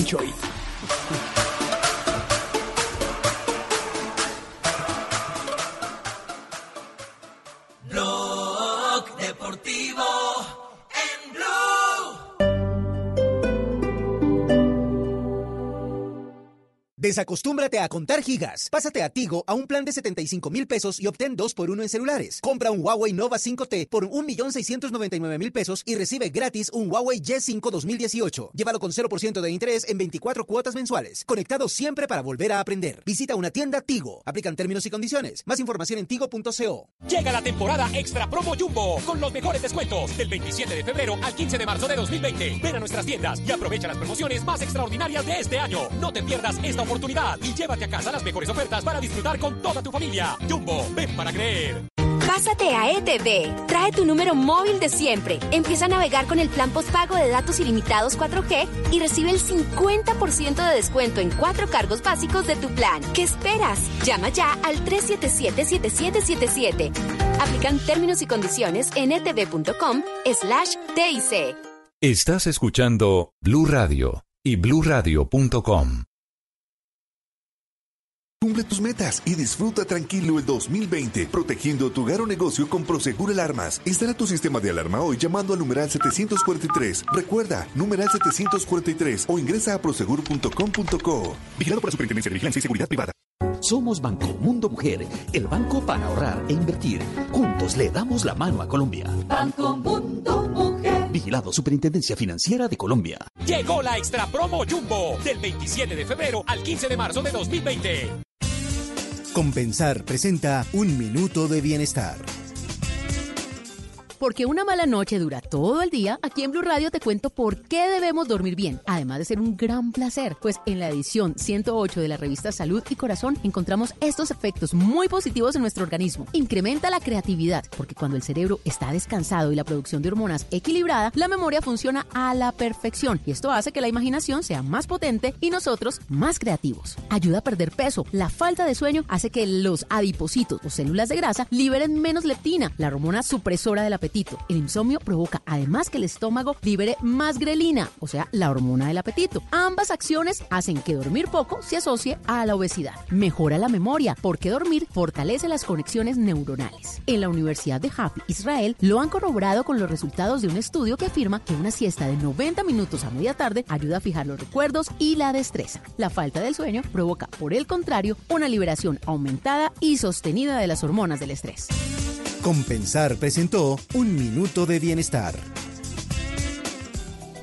S24: Desacostúmbrate a contar gigas. Pásate a Tigo a un plan de 75 mil pesos y obtén 2 por 1 en celulares. Compra un Huawei Nova 5T por 1.699.000 pesos y recibe gratis un Huawei Y5 2018. Llévalo con 0% de interés en 24 cuotas mensuales. Conectado siempre para volver a aprender. Visita una tienda Tigo. Aplican términos y condiciones. Más información en tigo.co.
S58: Llega la temporada Extra Promo Jumbo con los mejores descuentos del 27 de febrero al 15 de marzo de 2020. Ven a nuestras tiendas y aprovecha las promociones más extraordinarias de este año. No te pierdas esta oportunidad y llévate a casa las mejores ofertas para disfrutar con toda tu familia. Jumbo, ven para creer.
S6: Pásate a ETV. Trae tu número móvil de siempre. Empieza a navegar con el plan postpago de datos ilimitados 4G y recibe el 50% de descuento en cuatro cargos básicos de tu plan. ¿Qué esperas? Llama ya al 377-7777. Aplican términos y condiciones en etv.com slash TIC.
S4: Estás escuchando Blue Radio y bluradio.com.
S37: Cumple tus metas y disfruta tranquilo el 2020, protegiendo tu hogar o negocio con Prosegur Alarmas. Instala tu sistema de alarma hoy llamando al numeral 743. Recuerda, numeral 743 o ingresa a prosegur.com.co. Vigilado por la Superintendencia de Vigilancia y Seguridad Privada.
S7: Somos Banco Mundo Mujer, el banco para ahorrar e invertir. Juntos le damos la mano a Colombia.
S72: Banco Mundo Mujer.
S7: Vigilado Superintendencia Financiera de Colombia.
S58: Llegó la Extra Promo Jumbo del 27 de febrero al 15 de marzo de 2020.
S24: Compensar presenta Un Minuto de Bienestar.
S73: Porque una mala noche dura todo el día, aquí en Blue Radio te cuento por qué debemos dormir bien, además de ser un gran placer, pues en la edición 108 de la revista Salud y Corazón encontramos estos efectos muy positivos en nuestro organismo. Incrementa la creatividad, porque cuando el cerebro está descansado y la producción de hormonas equilibrada, la memoria funciona a la perfección y esto hace que la imaginación sea más potente y nosotros más creativos. Ayuda a perder peso. La falta de sueño hace que los adipocitos o células de grasa liberen menos leptina, la hormona supresora del El insomnio provoca además que el estómago libere más grelina, o sea, la hormona del apetito. Ambas acciones hacen que dormir poco se asocie a la obesidad. Mejora la memoria, porque dormir fortalece las conexiones neuronales. En la Universidad de Hafi, Israel, lo han corroborado con los resultados de un estudio que afirma que una siesta de 90 minutos a media tarde ayuda a fijar los recuerdos y la destreza. La falta del sueño provoca, por el contrario, una liberación aumentada y sostenida de las hormonas del estrés.
S24: Compensar presentó Un Minuto de Bienestar.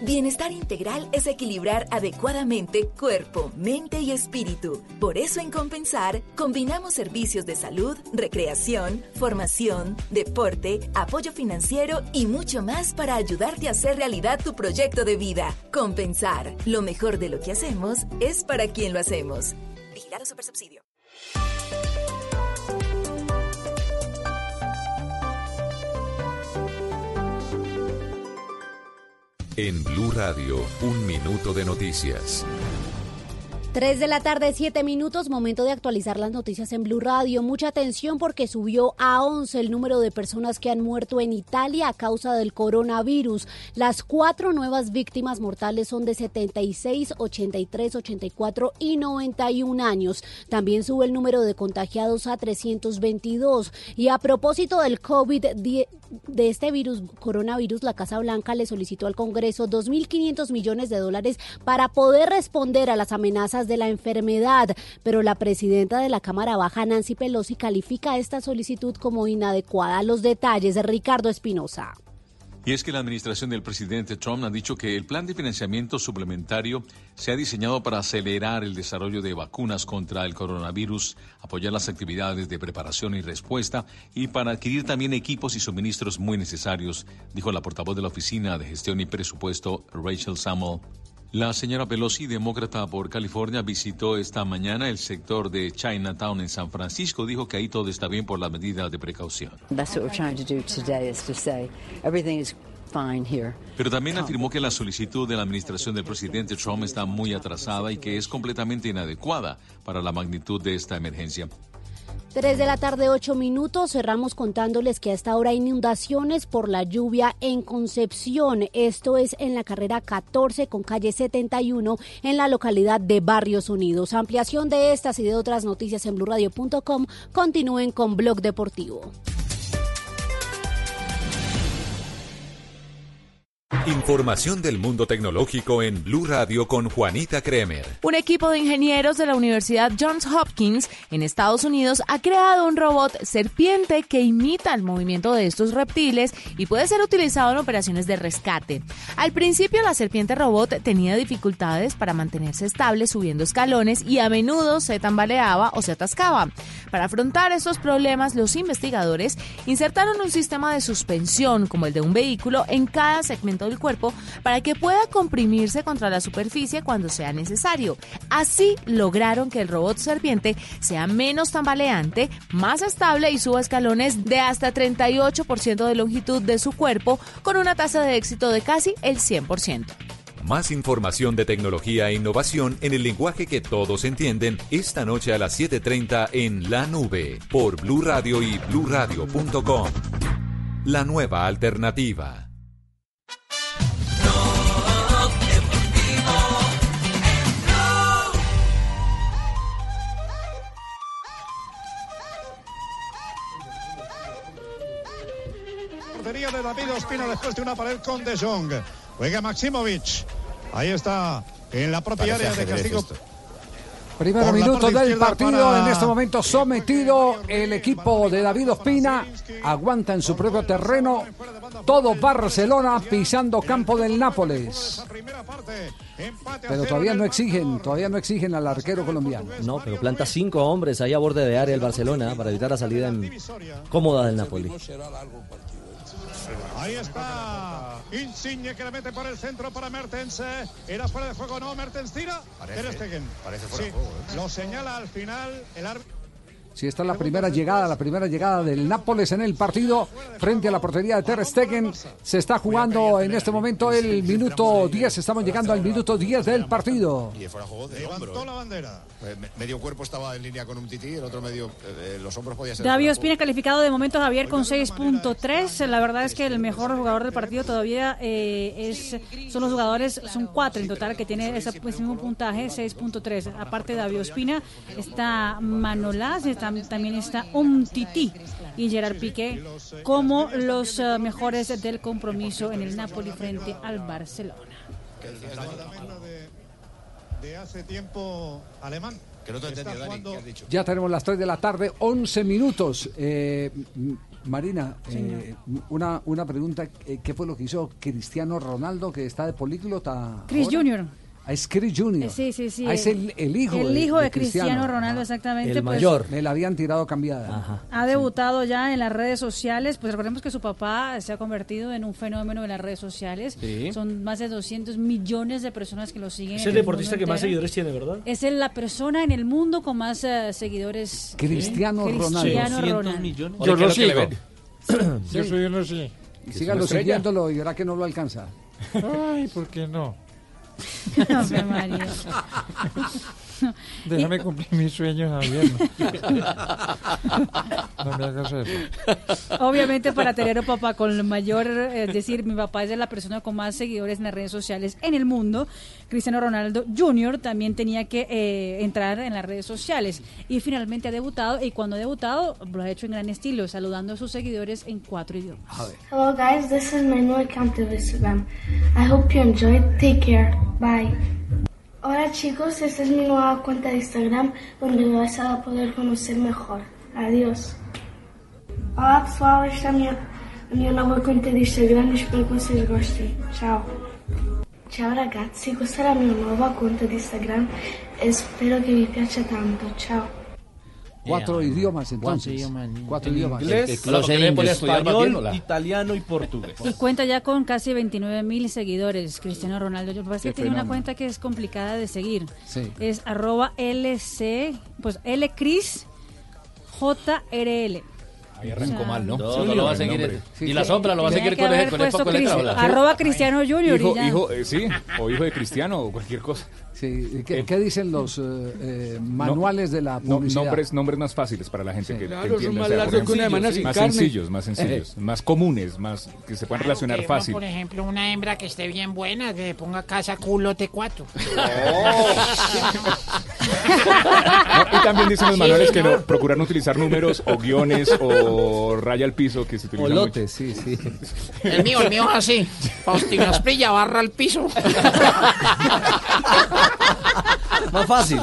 S74: Bienestar integral es equilibrar adecuadamente cuerpo, mente y espíritu. Por eso en Compensar combinamos servicios de salud, recreación, formación, deporte, apoyo financiero y mucho más para ayudarte a hacer realidad tu proyecto de vida. Compensar, lo mejor de lo que hacemos es para quien lo hacemos. Vigilado Supersubsidio.
S4: En Blue Radio, un minuto de noticias.
S42: 3 de la tarde, 7 minutos, momento de actualizar las noticias en Blue Radio. Mucha atención porque subió a 11 el número de personas que han muerto en Italia a causa del coronavirus. Las cuatro nuevas víctimas mortales son de 76, 83, 84 y 91 años. También sube el número de contagiados a 322. Y a propósito del COVID, de este virus, coronavirus, la Casa Blanca le solicitó al Congreso 2.500 millones de dólares para poder responder a las amenazas de la enfermedad. Pero la presidenta de la Cámara Baja, Nancy Pelosi, califica esta solicitud como inadecuada. Los detalles de Ricardo Espinosa.
S75: Y es que la administración del presidente Trump ha dicho que el plan de financiamiento suplementario se ha diseñado para acelerar el desarrollo de vacunas contra el coronavirus, apoyar las actividades de preparación y respuesta y para adquirir también equipos y suministros muy necesarios, dijo la portavoz de la Oficina de Gestión y Presupuesto, Rachel Samuel. La señora Pelosi, demócrata por California, visitó esta mañana el sector de Chinatown en San Francisco. Dijo que ahí todo está bien por las medidas de precaución. Pero también afirmó que la solicitud de la administración del presidente Trump está muy atrasada y que es completamente inadecuada para la magnitud de esta emergencia.
S42: 3 de la tarde, 8 minutos. Cerramos contándoles que hasta ahora hay inundaciones por la lluvia en Concepción. Esto es en la carrera 14 con calle 71 en la localidad de Barrios Unidos. Ampliación de estas y de otras noticias en blurradio.com. Continúen con Blog Deportivo.
S76: Información del mundo tecnológico en Blue Radio con Juanita Kremer.
S45: Un equipo de ingenieros de la Universidad Johns Hopkins en Estados Unidos ha creado un robot serpiente que imita el movimiento de estos reptiles y puede ser utilizado en operaciones de rescate. Al principio la serpiente robot tenía dificultades para mantenerse estable subiendo escalones y a menudo se tambaleaba o se atascaba. Para afrontar estos problemas, los investigadores insertaron un sistema de suspensión como el de un vehículo en cada segmento del cuerpo para que pueda comprimirse contra la superficie cuando sea necesario. Así lograron que el robot serpiente sea menos tambaleante, más estable y suba escalones de hasta 38% de longitud de su cuerpo con una tasa de éxito de casi el 100%.
S76: Más información de tecnología e innovación en el lenguaje que todos entienden esta noche a las 7:30 en La Nube por Blue Radio y bluradio.com. La nueva alternativa.
S77: David Ospina después de una pared con De Jong. Juega Maximovic. Ahí está, en la propia
S14: Parece
S77: área de castigo.
S14: esto. Primer
S77: Por
S14: minuto del partido.
S77: para-
S14: En este momento sometido el equipo de David Ospina. Aguanta en su propio terreno. Todo Barcelona pisando campo del Nápoles. Pero todavía no exigen, todavía no exigen al arquero colombiano.
S20: No, pero planta cinco hombres ahí a borde de área el Barcelona para evitar la salida en- cómoda del Napoli.
S77: Ahí está Insigne que le mete por el centro para Mertens. Era fuera de juego, no. Mertens tira. Ter Stegen.
S78: parece fuera
S77: Sí,
S78: de juego, ¿eh?
S77: Lo señala al final el árbitro.
S14: Si esta es la primera llegada, la primera llegada del Nápoles en el partido frente a la portería de Ter Stegen. Se está jugando en este momento el minuto 10. Estamos llegando al minuto 10 del partido.
S78: Y fuera de juego de
S77: Levantó
S78: hombro. ¿eh?
S77: la bandera.
S78: Me- Medio cuerpo estaba en línea con un tití, el otro medio, eh, eh, los hombros podía ser.
S15: David Ospina calificado de momento Javier con 6.3. La verdad es que el mejor jugador del partido todavía eh, es son los jugadores, son cuatro en total que tiene ese mismo puntaje, 6.3. Aparte de David Ospina, está Manolás, está- también está Umtiti y Gerard Piqué como los eh, mejores del compromiso en el Napoli frente al Barcelona.
S77: De, de hace tiempo alemán.
S78: Que no te entendí, Dani,
S77: jugando-
S78: ¿qué has dicho?
S14: Ya tenemos las 3 de la tarde, 11 minutos. Eh, Marina, eh, una, una pregunta. ¿Qué fue lo que hizo Cristiano Ronaldo, que está de políglota?
S15: Chris
S14: ahora?
S15: Junior.
S14: Ah, es Chris Junior.
S15: Sí, sí, sí.
S14: Ah, es el, el hijo
S15: El hijo de Cristiano Ronaldo, exactamente. pues,
S14: Me la habían tirado cambiada.
S15: Ha debutado ya en las redes sociales, pues recordemos que su papá se ha convertido en un fenómeno de las redes sociales.
S79: Sí.
S15: Son más de 200 millones de personas que lo siguen.
S79: Es el deportista que más seguidores tiene, ¿verdad?
S15: Es el- la persona en el mundo con más eh, seguidores.
S14: Cristiano Ronaldo.
S15: Cristiano
S14: 200
S15: Ronaldo.
S14: millones.
S80: Yo lo sigo.
S14: Sí.
S80: Yo soy uno sí.
S14: Sígalo siguiéndolo y verá que no lo alcanza.
S80: Ay, ¿por qué no?
S15: Ave María.
S80: Déjame cumplir mis sueños, Javier. No me hagas eso.
S15: Obviamente para tener un papá con el mayor, es decir, mi papá es la persona con más seguidores en las redes sociales en el mundo. Cristiano Ronaldo Jr. también tenía que eh, entrar en las redes sociales y finalmente ha debutado y cuando ha debutado lo ha hecho en gran estilo, saludando a sus seguidores en cuatro idiomas.
S81: Hello guys, this is my new account of Instagram. I hope you enjoy. Take care. Bye. Hola chicos, esta es mi nueva cuenta de Instagram donde me vas a poder conocer mejor. Adiós. Olá pessoal, esta é a minha
S74: a minha nova conta de Instagram e espero que vocês gostem. Tchau. Ciao ragazzi, questa è la mia nuova conta di Instagram e spero che vi piaccia tanto. Ciao.
S14: Cuatro idiomas entonces. Cuatro idiomas.
S16: Inglés,
S14: Los
S16: español, italiano y portugués.
S15: Y cuenta ya con casi 29 mil seguidores, Cristiano Ronaldo. Yo parece que tiene una cuenta que es complicada de seguir.
S14: Sí.
S15: Es arroba LC, pues LCris JRL.
S27: Ahí arrancó mal, ¿no?
S16: Todo
S27: Sí,
S16: lo va a seguir.
S27: nombre.
S16: Y la sombra lo va a seguir con el, con el Letra
S15: arroba Cristiano Junior y
S27: Hijo,
S15: ya.
S27: hijo, eh, sí, o hijo de Cristiano o cualquier cosa.
S14: Sí, ¿qué, qué dicen los eh, eh, manuales de la publicidad?
S27: nombres, nombres más fáciles para la gente que, que
S14: Claro, son
S27: entienda.
S14: más
S27: o sea,
S14: largos
S27: por
S14: que una
S27: ejemplo,
S14: semana sin
S27: más
S14: carne.
S27: sencillos, más sencillos, más comunes, más que se puedan relacionar
S30: Que
S27: fácil.
S30: Por ejemplo, una hembra que esté bien buena, que ponga casa culo T4.
S27: No, y también dicen los
S30: Sí,
S27: manuales que
S30: ¿no?
S27: no, procurar no utilizar números o guiones o raya al piso que se
S20: O
S27: utilizan
S20: lotes, sí, sí.
S30: El mío, el mío es así. Faustino Asprilla barra al piso.
S20: Más fácil.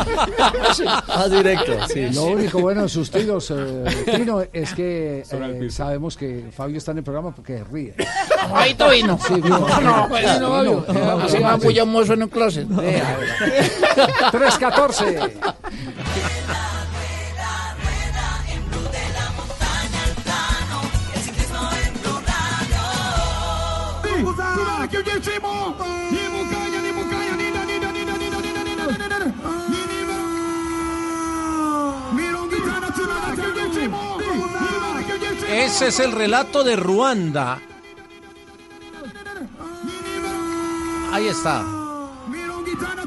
S20: Más directo, sí.
S14: Lo único bueno de sus tiros, eh, Tino, es que eh, sabemos que Fabio está en el programa porque ríe.
S30: Fabito vino.
S14: Sí, vino.
S30: No, no, pues,
S14: Vino,
S30: no. Fabio. Hace más bulla un mozo en un closet.
S14: 314.
S28: Ese es el relato de Ruanda. Ahí está.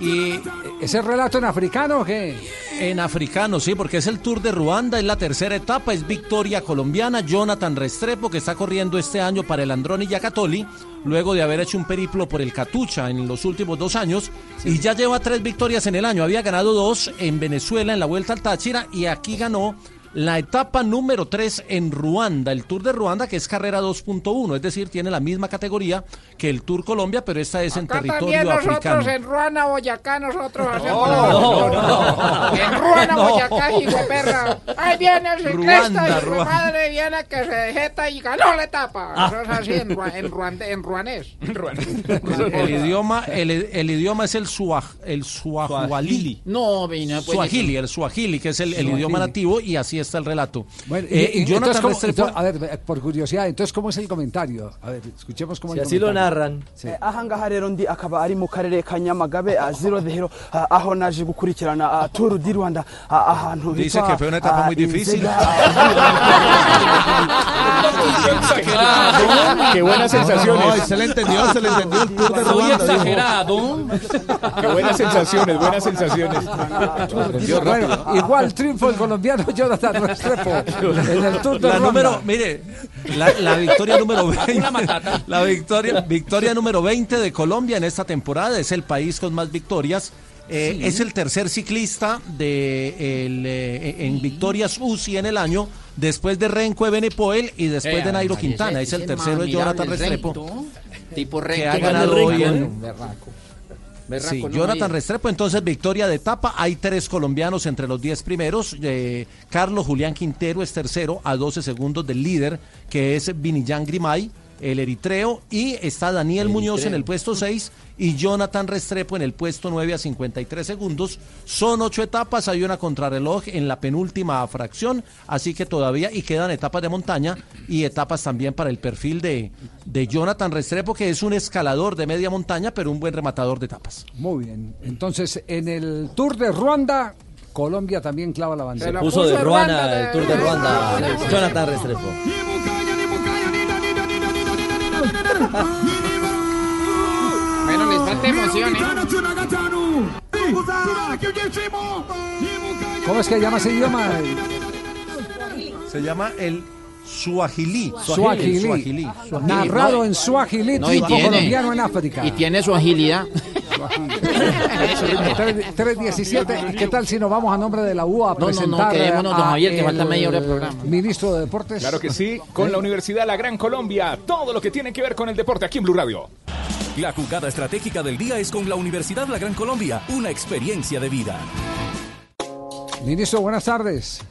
S28: Y
S14: ¿Ese relato en africano o qué?
S28: En africano, sí, porque es el Tour de Ruanda, es la tercera etapa, es victoria colombiana. Jonathan Restrepo, que está corriendo este año para el Androni Yacatoli, luego de haber hecho un periplo por el Catucha en los últimos dos años, y ya lleva tres victorias en el año. Había ganado dos en Venezuela en la Vuelta al Táchira, y aquí ganó la etapa número 3 en Ruanda, el Tour de Ruanda, que es carrera 2.1, es decir, tiene la misma categoría que el Tour Colombia, pero esta es en
S30: Acá también
S28: territorio
S30: nosotros
S28: africano.
S30: en Ruana, Boyacá, nosotros hacemos
S28: no,
S30: la-
S28: no.
S30: En Ruana,
S28: No.
S30: Boyacá, hijo perra. Ahí viene el ciclista
S28: Ruanda,
S30: y su
S28: Ruanda.
S30: madre viene que se dejeta y ganó la etapa.
S28: Ah.
S30: Eso es así en, en, ruande- en ruanés.
S28: El, el idioma, el, el idioma es el, suaj, el suahualí.
S30: No, vino pues.
S28: Suajili, el suajili, que es el, el idioma nativo, y así está el relato.
S14: Bueno, y-
S28: Eh,
S14: y-
S28: Jonathan
S14: entonces, ¿cómo-
S28: Restrepo-
S14: entonces, a ver, eh, por curiosidad, entonces, ¿cómo es el comentario? A ver, escuchemos cómo
S20: Si
S14: el
S20: así lo narran.
S14: Sí.
S77: Aha ngaha rero ndi akaba ari mu karere ka nyamagabe zero zero aho naje gukurikirana turu di rwanda ahantu
S28: Dice que fue una etapa muy difícil.
S27: Qué buenas sensaciones.
S19: No, se le entendió, se le entendió el Tour de
S16: exagerado.
S27: Qué buenas sensaciones, buenas sensaciones.
S14: Bueno, igual triunfo el colombiano Jonathan Restrepo en el Tour de
S28: la número, mire, la, la victoria número 20. La victoria, victoria número 20 de Colombia en esta temporada. Es el país con más victorias. Eh,
S19: Sí.
S28: Es el tercer ciclista de el, eh, en victorias UCI en el año, después de Renko Benepoel y después
S30: Eh,
S28: de Nairo Quintana.
S30: ese-
S28: Es el tercero de Jonathan Restrepo.
S30: Tipo
S28: que ha
S30: Que gane
S28: ganado hoy en,
S30: Berraco.
S28: Sí,
S30: no
S28: Jonathan
S30: había.
S28: Restrepo, entonces victoria de etapa. Hay tres colombianos entre los diez primeros. Eh, Carlos Julián Quintero es tercero a 12 segundos del líder, que es Vinillán Grimay, el eritreo. Y está Daniel Muñoz en el puesto 6 y Jonathan Restrepo en el puesto 9 a 53 segundos. Son ocho etapas, hay una contrarreloj en la penúltima fracción, así que todavía, y quedan etapas de montaña y etapas también para el perfil de, de Jonathan Restrepo, que es un escalador de media montaña, pero un buen rematador de etapas.
S14: Muy bien. Entonces, en el Tour de Ruanda, Colombia también clava la bandera.
S20: Se puso de Ruanda, el Tour de Ruanda, Jonathan Restrepo.
S30: Bueno, les falta emoción, ¿eh?
S14: ¿Cómo es que llama ese idioma?
S28: Se llama el Suajilí.
S14: Suajilí.
S28: Suajilí.
S14: Narrado en Suajilí,
S30: No, y
S14: tipo
S30: tiene-
S14: colombiano en África.
S30: Y tiene su agilidad.
S14: 317. ¿Qué tal si nos vamos a nombre de la UA a
S30: No, no, no,
S14: presentar
S30: quedémonos, don
S14: a
S30: Javier, que falta media hora de programa.
S14: Ministro de Deportes.
S27: Claro que sí, con la Universidad La Gran Colombia, todo lo que tiene que ver con el deporte aquí en Blue Radio.
S33: La jugada estratégica del día es con la Universidad La Gran Colombia, una experiencia de vida.
S14: Ministro, buenas tardes.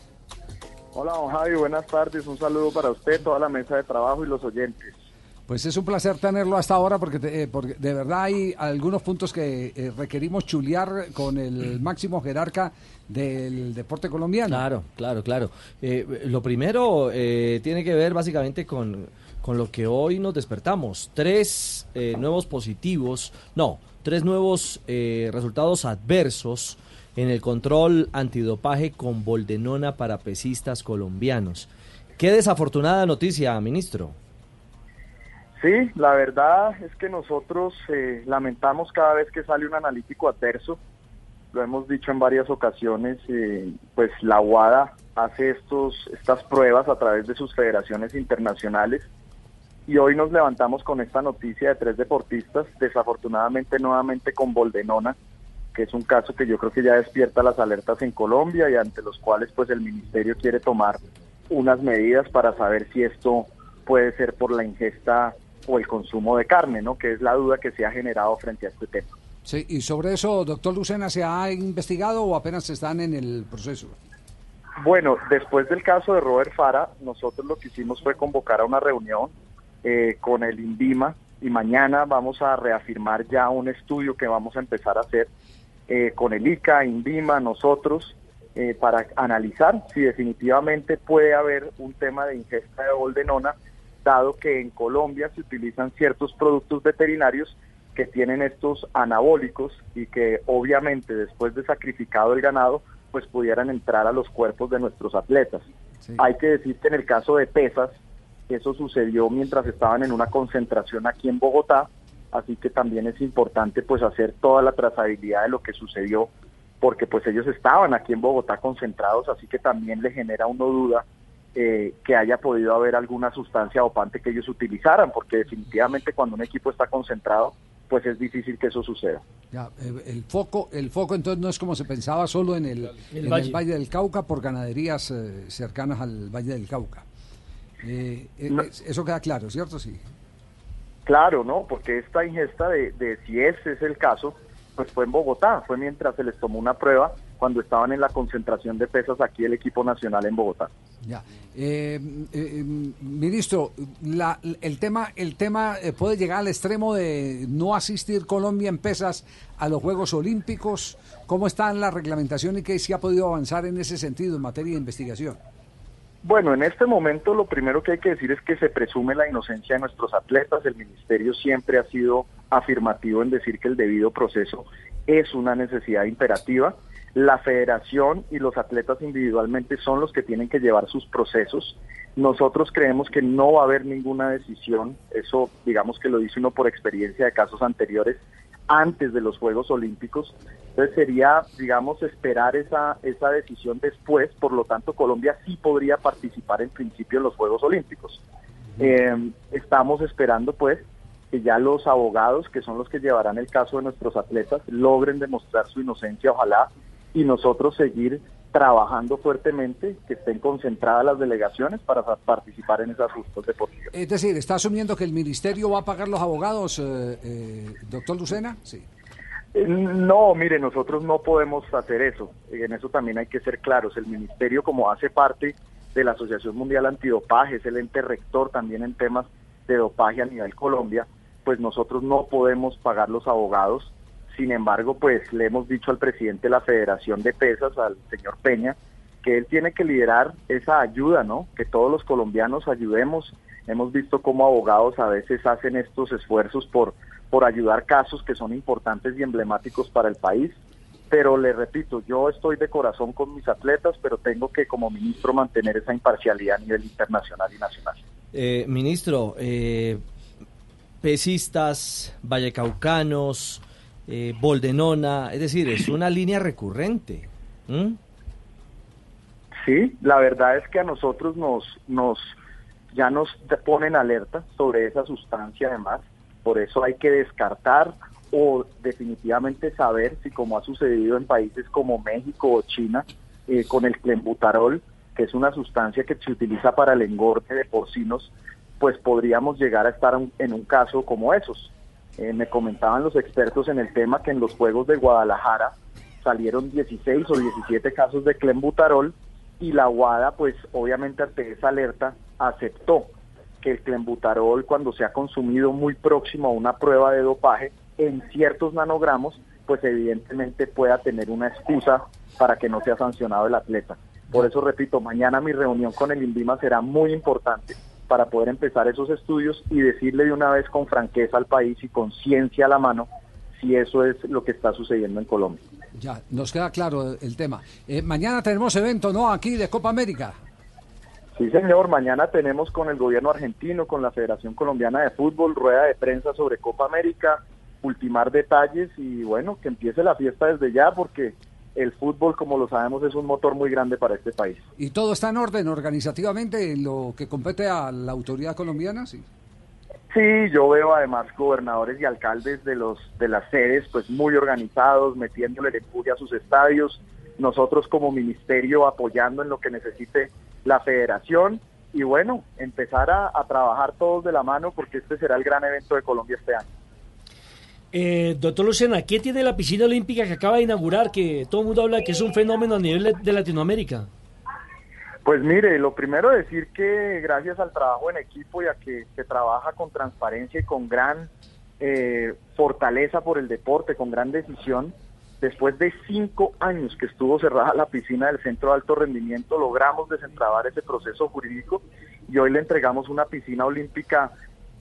S82: Hola, don Javi, buenas tardes. Un saludo para usted, toda la mesa de trabajo y los oyentes.
S14: Pues es un placer tenerlo hasta ahora porque, te- eh, porque de verdad hay algunos puntos que eh, requerimos chulear con el máximo jerarca del deporte colombiano.
S20: Claro, claro, claro. Eh, lo primero eh, tiene que ver básicamente con, con lo que hoy nos despertamos. Tres eh, nuevos positivos, no, tres nuevos eh, resultados adversos en el control antidopaje con boldenona para pesistas colombianos. Qué desafortunada noticia, ministro.
S82: Sí, la verdad es que nosotros eh, lamentamos cada vez que sale un analítico adverso. Lo hemos dicho en varias ocasiones, eh, pues la UADA hace estos, estas pruebas a través de sus federaciones internacionales y hoy nos levantamos con esta noticia de tres deportistas, desafortunadamente nuevamente con Boldenona, que es un caso que yo creo que ya despierta las alertas en Colombia y ante los cuales pues el ministerio quiere tomar unas medidas para saber si esto puede ser por la ingesta o el consumo de carne, ¿no? Que es la duda que se ha generado frente a este tema.
S14: Sí, y sobre eso, doctor Lucena, ¿se ha investigado o apenas están en el proceso?
S82: Bueno, después del caso de Robert Fara, nosotros lo que hicimos fue convocar a una reunión eh, con el INVIMA y mañana vamos a reafirmar ya un estudio que vamos a empezar a hacer eh, con el ICA, INVIMA, nosotros, eh, para analizar si definitivamente puede haber un tema de ingesta de boldenona, dado que en Colombia se utilizan ciertos productos veterinarios que tienen estos anabólicos y que obviamente después de sacrificado el ganado, pues pudieran entrar a los cuerpos de nuestros atletas. Hay que decir que en el caso de pesas, eso sucedió mientras estaban en una concentración aquí en Bogotá, así que también es importante pues hacer toda la trazabilidad de lo que sucedió, porque pues ellos estaban aquí en Bogotá concentrados, así que también le genera uno duda eh, que haya podido haber alguna sustancia dopante que ellos utilizaran, porque definitivamente cuando un equipo está concentrado, pues es difícil que eso suceda.
S14: Ya, el foco, el foco entonces no es como se pensaba solo en el, en el
S82: valle.
S14: del Cauca por ganaderías eh, cercanas al Valle del Cauca. Eh, eh, es- eso queda claro, ¿cierto? Sí.
S82: Claro, ¿no? Porque esta ingesta de, de si ese es el caso, pues fue en Bogotá, fue mientras se les tomó una prueba cuando estaban en la concentración de pesas aquí el equipo nacional en Bogotá.
S14: Ya. Eh, eh, ministro, la- el tema, el tema eh, puede llegar al extremo de no asistir Colombia en pesas a los Juegos Olímpicos. ¿Cómo está la reglamentación y qué se ha podido avanzar en ese sentido en materia de investigación?
S82: Bueno, en este momento lo primero que hay que decir es que se presume la inocencia de nuestros atletas. El ministerio siempre ha sido afirmativo en decir que el debido proceso es una necesidad imperativa. La federación y los atletas individualmente son los que tienen que llevar sus procesos. Nosotros creemos que no va a haber ninguna decisión, eso digamos que lo dice uno por experiencia de casos anteriores, antes de los Juegos Olímpicos. Entonces sería, digamos, esperar esa, esa decisión después. Por lo tanto, Colombia sí podría participar en principio en los Juegos Olímpicos. Eh, estamos esperando, pues, que ya los abogados, que son los que llevarán el caso de nuestros atletas, logren demostrar su inocencia, ojalá, y nosotros seguir trabajando fuertemente, que estén concentradas las delegaciones para participar en esas justas deportivas.
S14: Es decir, ¿está asumiendo que el ministerio va a pagar los abogados, eh, eh, doctor Lucena? Sí.
S82: Eh, No, mire, nosotros no podemos hacer eso. En eso también hay que ser claros. El ministerio, como hace parte de la Asociación Mundial Antidopaje, es el ente rector también en temas de dopaje a nivel Colombia, pues nosotros no podemos pagar los abogados. Sin embargo, pues le hemos dicho al presidente de la Federación de Pesas, al señor Peña, que él tiene que liderar esa ayuda, ¿no? Que todos los colombianos ayudemos. Hemos visto cómo abogados a veces hacen estos esfuerzos por, por ayudar casos que son importantes y emblemáticos para el país. Pero le repito, yo estoy de corazón con mis atletas, pero tengo que como ministro mantener esa imparcialidad a nivel internacional y nacional.
S20: Eh, ministro, eh, pesistas, vallecaucanos, eh, boldenona, es decir, es una línea recurrente.
S82: Sí, la verdad es que a nosotros nos, nos ya nos ponen alerta sobre esa sustancia además, por eso hay que descartar o definitivamente saber si como ha sucedido en países como México o China eh, con el clenbutarol, que es una sustancia que se utiliza para el engorde de porcinos, pues podríamos llegar a estar en un caso como esos. Eh, me comentaban los expertos en el tema que en los Juegos de Guadalajara salieron 16 o 17 casos de clenbutarol y la WADA, pues obviamente ante esa alerta, aceptó que el clenbuterol cuando se ha consumido muy próximo a una prueba de dopaje en ciertos nanogramos, pues evidentemente pueda tener una excusa para que no sea sancionado el atleta. Por eso repito, mañana mi reunión con el INVIMA será muy importante para poder empezar esos estudios y decirle de una vez con franqueza al país y con ciencia a la mano si eso es lo que está sucediendo en Colombia.
S14: Ya, nos queda claro el tema. Eh, mañana tenemos evento, ¿no? Aquí de Copa América.
S82: Sí, señor. Mañana tenemos con el gobierno argentino, con la Federación Colombiana de Fútbol, rueda de prensa sobre Copa América, ultimar detalles y bueno, que empiece la fiesta desde ya porque el fútbol, como lo sabemos, es un motor muy grande para este país.
S14: ¿Y todo está en orden organizativamente en lo que compete a la autoridad colombiana? Sí.
S82: Sí, yo veo además gobernadores y alcaldes de los de las sedes pues muy organizados, metiéndole empuje a sus estadios, nosotros como ministerio apoyando en lo que necesite la federación y bueno, empezar a, a trabajar todos de la mano porque este será el gran evento de Colombia este año.
S17: Eh, doctor Lucena, ¿qué tiene la piscina olímpica que acaba de inaugurar? Que todo el mundo habla que es un fenómeno a nivel de Latinoamérica.
S82: Pues mire, lo primero decir que gracias al trabajo en equipo y a que se trabaja con transparencia y con gran eh, fortaleza por el deporte, con gran decisión, después de cinco años que estuvo cerrada la piscina del Centro de Alto Rendimiento, logramos desentrabar ese proceso jurídico y hoy le entregamos una piscina olímpica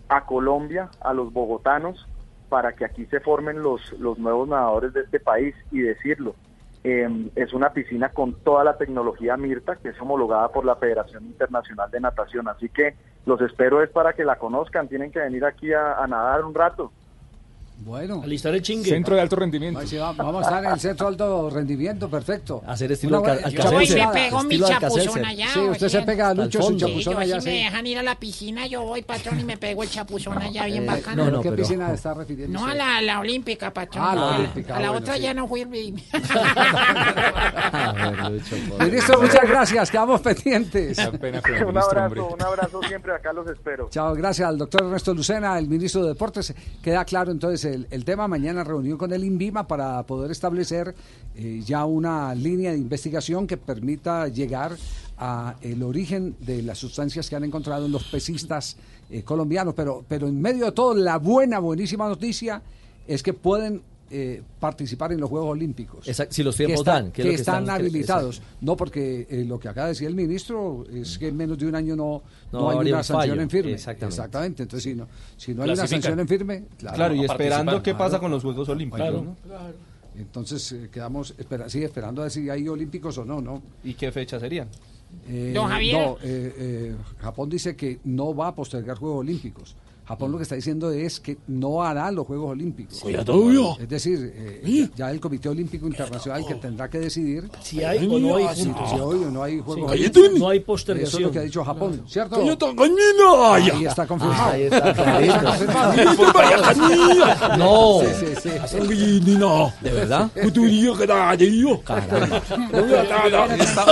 S82: a Colombia, a los bogotanos, para que aquí se formen los, los nuevos nadadores de este país y decirlo, eh, es una piscina con toda la tecnología Mirta, que es homologada por la Federación Internacional de Natación. Así que los espero es para que la conozcan. Tienen que venir aquí a nadar un rato.
S14: Bueno.
S17: Alistar el chingue.
S27: Centro de alto rendimiento.
S14: Sí, vamos a estar en el centro de alto rendimiento, perfecto.
S20: Hacer estilo
S14: Una
S20: alcacelser.
S30: Yo voy y me pego mi chapuzón allá.
S14: Sí, usted se pega a Lucho
S20: Al
S14: su.
S30: Sí,
S14: chapuzón allá,
S30: si me dejan ir a la piscina, yo voy, patrón, y me pego el chapuzón allá bien
S20: Eh,
S30: bacano.
S20: no, no,
S14: ¿Qué
S20: pero-
S14: piscina está refiriendo?
S30: No, a la, la olímpica, patrón.
S14: Ah, la
S30: a-
S14: olímpica,
S30: A la
S14: bueno,
S30: otra
S14: sí.
S30: ya no fui.
S14: Ministro, muchas gracias, quedamos pendientes.
S82: Un abrazo, un abrazo siempre, acá los espero.
S14: Chao, gracias al doctor Ernesto Lucena, el ministro de Deportes. Queda claro entonces el, tema. Mañana reunión con el INVIMA para poder establecer eh, ya una línea de investigación que permita llegar a el origen de las sustancias que han encontrado en los pesistas eh, colombianos. Pero, pero en medio de todo, la buena, buenísima noticia es que pueden eh, participar en los Juegos Olímpicos.
S20: Exacto, si los
S14: que,
S20: tiempos dan, que es lo que
S14: están
S20: están-
S14: habilitados. No, porque eh, lo que acaba de decir el ministro es que en menos de un año no, no,
S20: No
S14: hay una
S20: un
S14: sanción en firme.
S20: Exactamente.
S14: Entonces, si no, si no hay una sanción en firme, claro,
S16: Claro, y esperando qué pasa
S14: claro.
S16: con los Juegos Olímpicos.
S14: Claro.
S16: ¿no?
S14: Entonces eh, quedamos espera, sí, esperando a ver si hay olímpicos o no, ¿no?
S16: ¿Y qué fecha serían?
S14: Eh,
S30: Don Javier.
S14: No, eh, eh, Japón dice que no va a postergar Juegos Olímpicos. Japón lo que está diciendo es que no hará los Juegos Olímpicos.
S17: Cuidado.
S14: Es decir, eh, ya el Comité Olímpico Internacional que tendrá que decidir
S17: Si hay o no hay
S14: si, hoy o no hay Juegos
S17: Sí.
S14: Olímpicos.
S17: No hay
S14: Eso es
S17: postergación.
S14: lo que ha dicho Japón, ¿cierto?
S17: ¡Cállate, gallina!
S14: Ahí está confirmado.
S20: Ahí está,
S14: confirmado.
S20: No.
S14: Sí, sí, sí.
S20: ¿De verdad?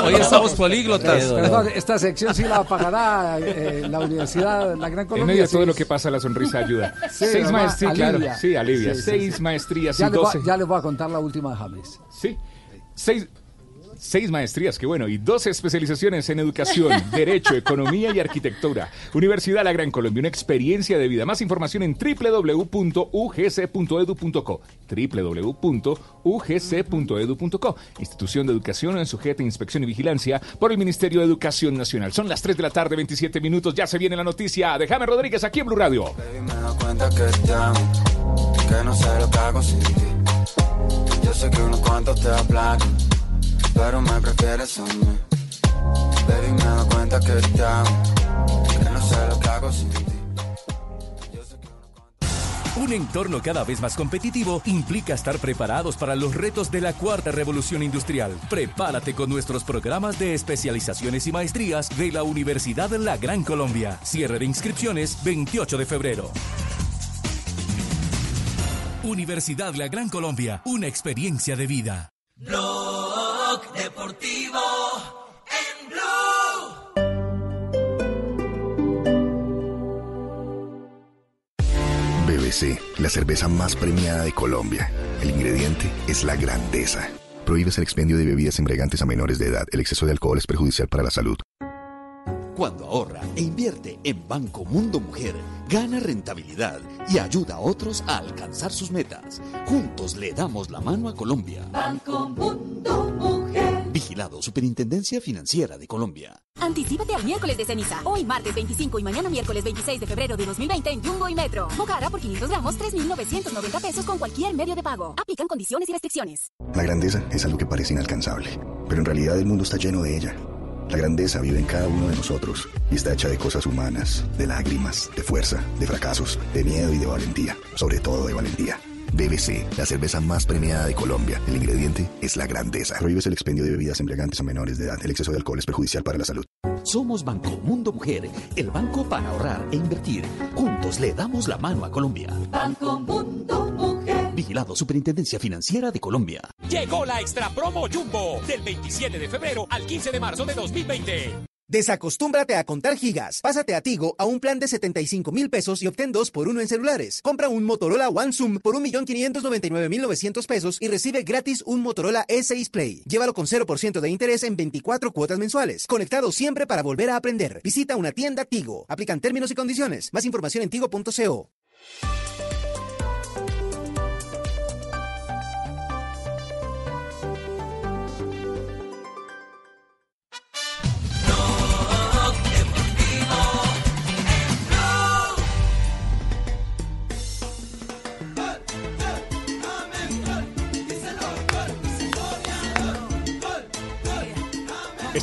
S16: Hoy, estamos políglotas.
S14: Perdón, esta sección sí la apagará eh, la Universidad La Gran
S27: En
S14: Colombia.
S27: medio de todo
S14: sí.
S27: lo que pasa, la sonrisa ayuda.
S14: Sí,
S27: Seis maestrías, claro. Sí, alivia.
S14: Sí, sí,
S27: Seis
S14: sí.
S27: maestrías
S14: Ya
S27: y doce.
S14: ya les voy a contar la última de James.
S27: Sí. Seis, seis maestrías, qué bueno, y dos especializaciones en educación, derecho, economía y arquitectura. Universidad La Gran Colombia, una experiencia de vida. Más información en www.ugc.edu.co. www.ugc.edu.co. Institución de Educación sujeta a inspección y vigilancia por el Ministerio de Educación Nacional. Son las 3 de la tarde, 27 minutos. Ya se viene la noticia de Jaime Rodríguez aquí en Blue Radio.
S83: me doy cuenta que te amo, que no sé lo que hago sin ti. Yo sé que unos cuantos te hablan, pero me prefieres a mí. Baby, me doy cuenta que te amo, que no sé lo que hago sin ti.
S33: Un entorno cada vez más competitivo implica estar preparados para los retos de la cuarta revolución industrial. Prepárate con nuestros programas de especializaciones y maestrías de la Universidad La Gran Colombia. Cierre de inscripciones 28 de febrero. Universidad La Gran Colombia, una experiencia de vida.
S84: Deportivo en Blue.
S37: BBC, la cerveza más premiada de Colombia. El ingrediente es la grandeza. Prohíbes el expendio de bebidas embriagantes a menores de edad. El exceso de alcohol es perjudicial para la salud.
S7: Cuando ahorra e invierte en Banco Mundo Mujer, gana rentabilidad y ayuda a otros a alcanzar sus metas. Juntos le damos la mano a Colombia.
S85: Banco Mundo Mujer.
S7: Vigilado Superintendencia Financiera de Colombia.
S6: Anticípate al miércoles de ceniza. Hoy martes 25 y mañana miércoles 26 de febrero de 2020 en Jumbo y Metro. Mocara por 500 gramos, 3,990 pesos con cualquier medio de pago. Aplican condiciones y restricciones.
S37: La grandeza es algo que parece inalcanzable, pero en realidad el mundo está lleno de ella. La grandeza vive en cada uno de nosotros y está hecha de cosas humanas, de lágrimas, de fuerza, de fracasos, de miedo y de valentía, sobre todo de valentía. BBC, la cerveza más premiada de Colombia. El ingrediente es la grandeza. Prohíbes el expendio de bebidas embriagantes a menores de edad. El exceso de alcohol es perjudicial para la salud.
S7: Somos Banco Mundo Mujer, el banco para ahorrar e invertir. Juntos le damos la mano a Colombia.
S85: Banco Mundo Mujer.
S7: Vigilado Superintendencia Financiera de Colombia.
S86: Llegó la extra promo Jumbo del 27 de febrero al 15 de marzo de 2020.
S24: Desacostúmbrate a contar gigas. Pásate a Tigo a un plan de 75 mil pesos y obtén dos por uno en celulares. Compra un Motorola One Zoom por 1.599.900 pesos y recibe gratis un Motorola E6 Play. Llévalo con 0% de interés en 24 cuotas mensuales. Conectado siempre para volver a aprender. Visita una tienda Tigo. Aplican términos y condiciones. Más información en tigo.co.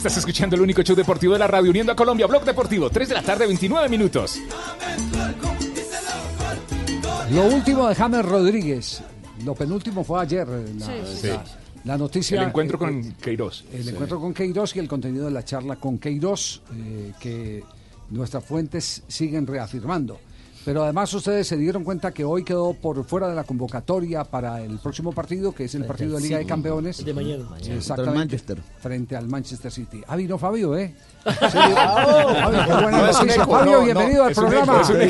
S27: Estás escuchando el único show deportivo de la radio uniendo a Colombia, Blog Deportivo, 3 de la tarde, 29 minutos.
S14: Lo último de James Rodríguez. Lo penúltimo fue ayer. La,
S27: Sí.
S14: la- la noticia.
S27: El encuentro
S14: eh,
S27: con
S14: eh,
S27: Queiroz.
S14: El
S27: Sí.
S14: encuentro con Queiroz y el contenido de la charla con Queiroz, eh, que nuestras fuentes siguen reafirmando. Pero además ustedes se dieron cuenta que hoy quedó por fuera de la convocatoria para el próximo partido, que es el partido de Liga de. Campeones.
S17: De mañana.
S14: Exactamente.
S17: Manchester.
S14: Frente al Manchester City. Ah, vino Fabio, ¿eh? Sí. Fabio, qué buena
S17: No, es un
S14: noticia.
S17: eco,
S14: Fabio,
S17: no, no,
S14: bienvenido al programa. Fabio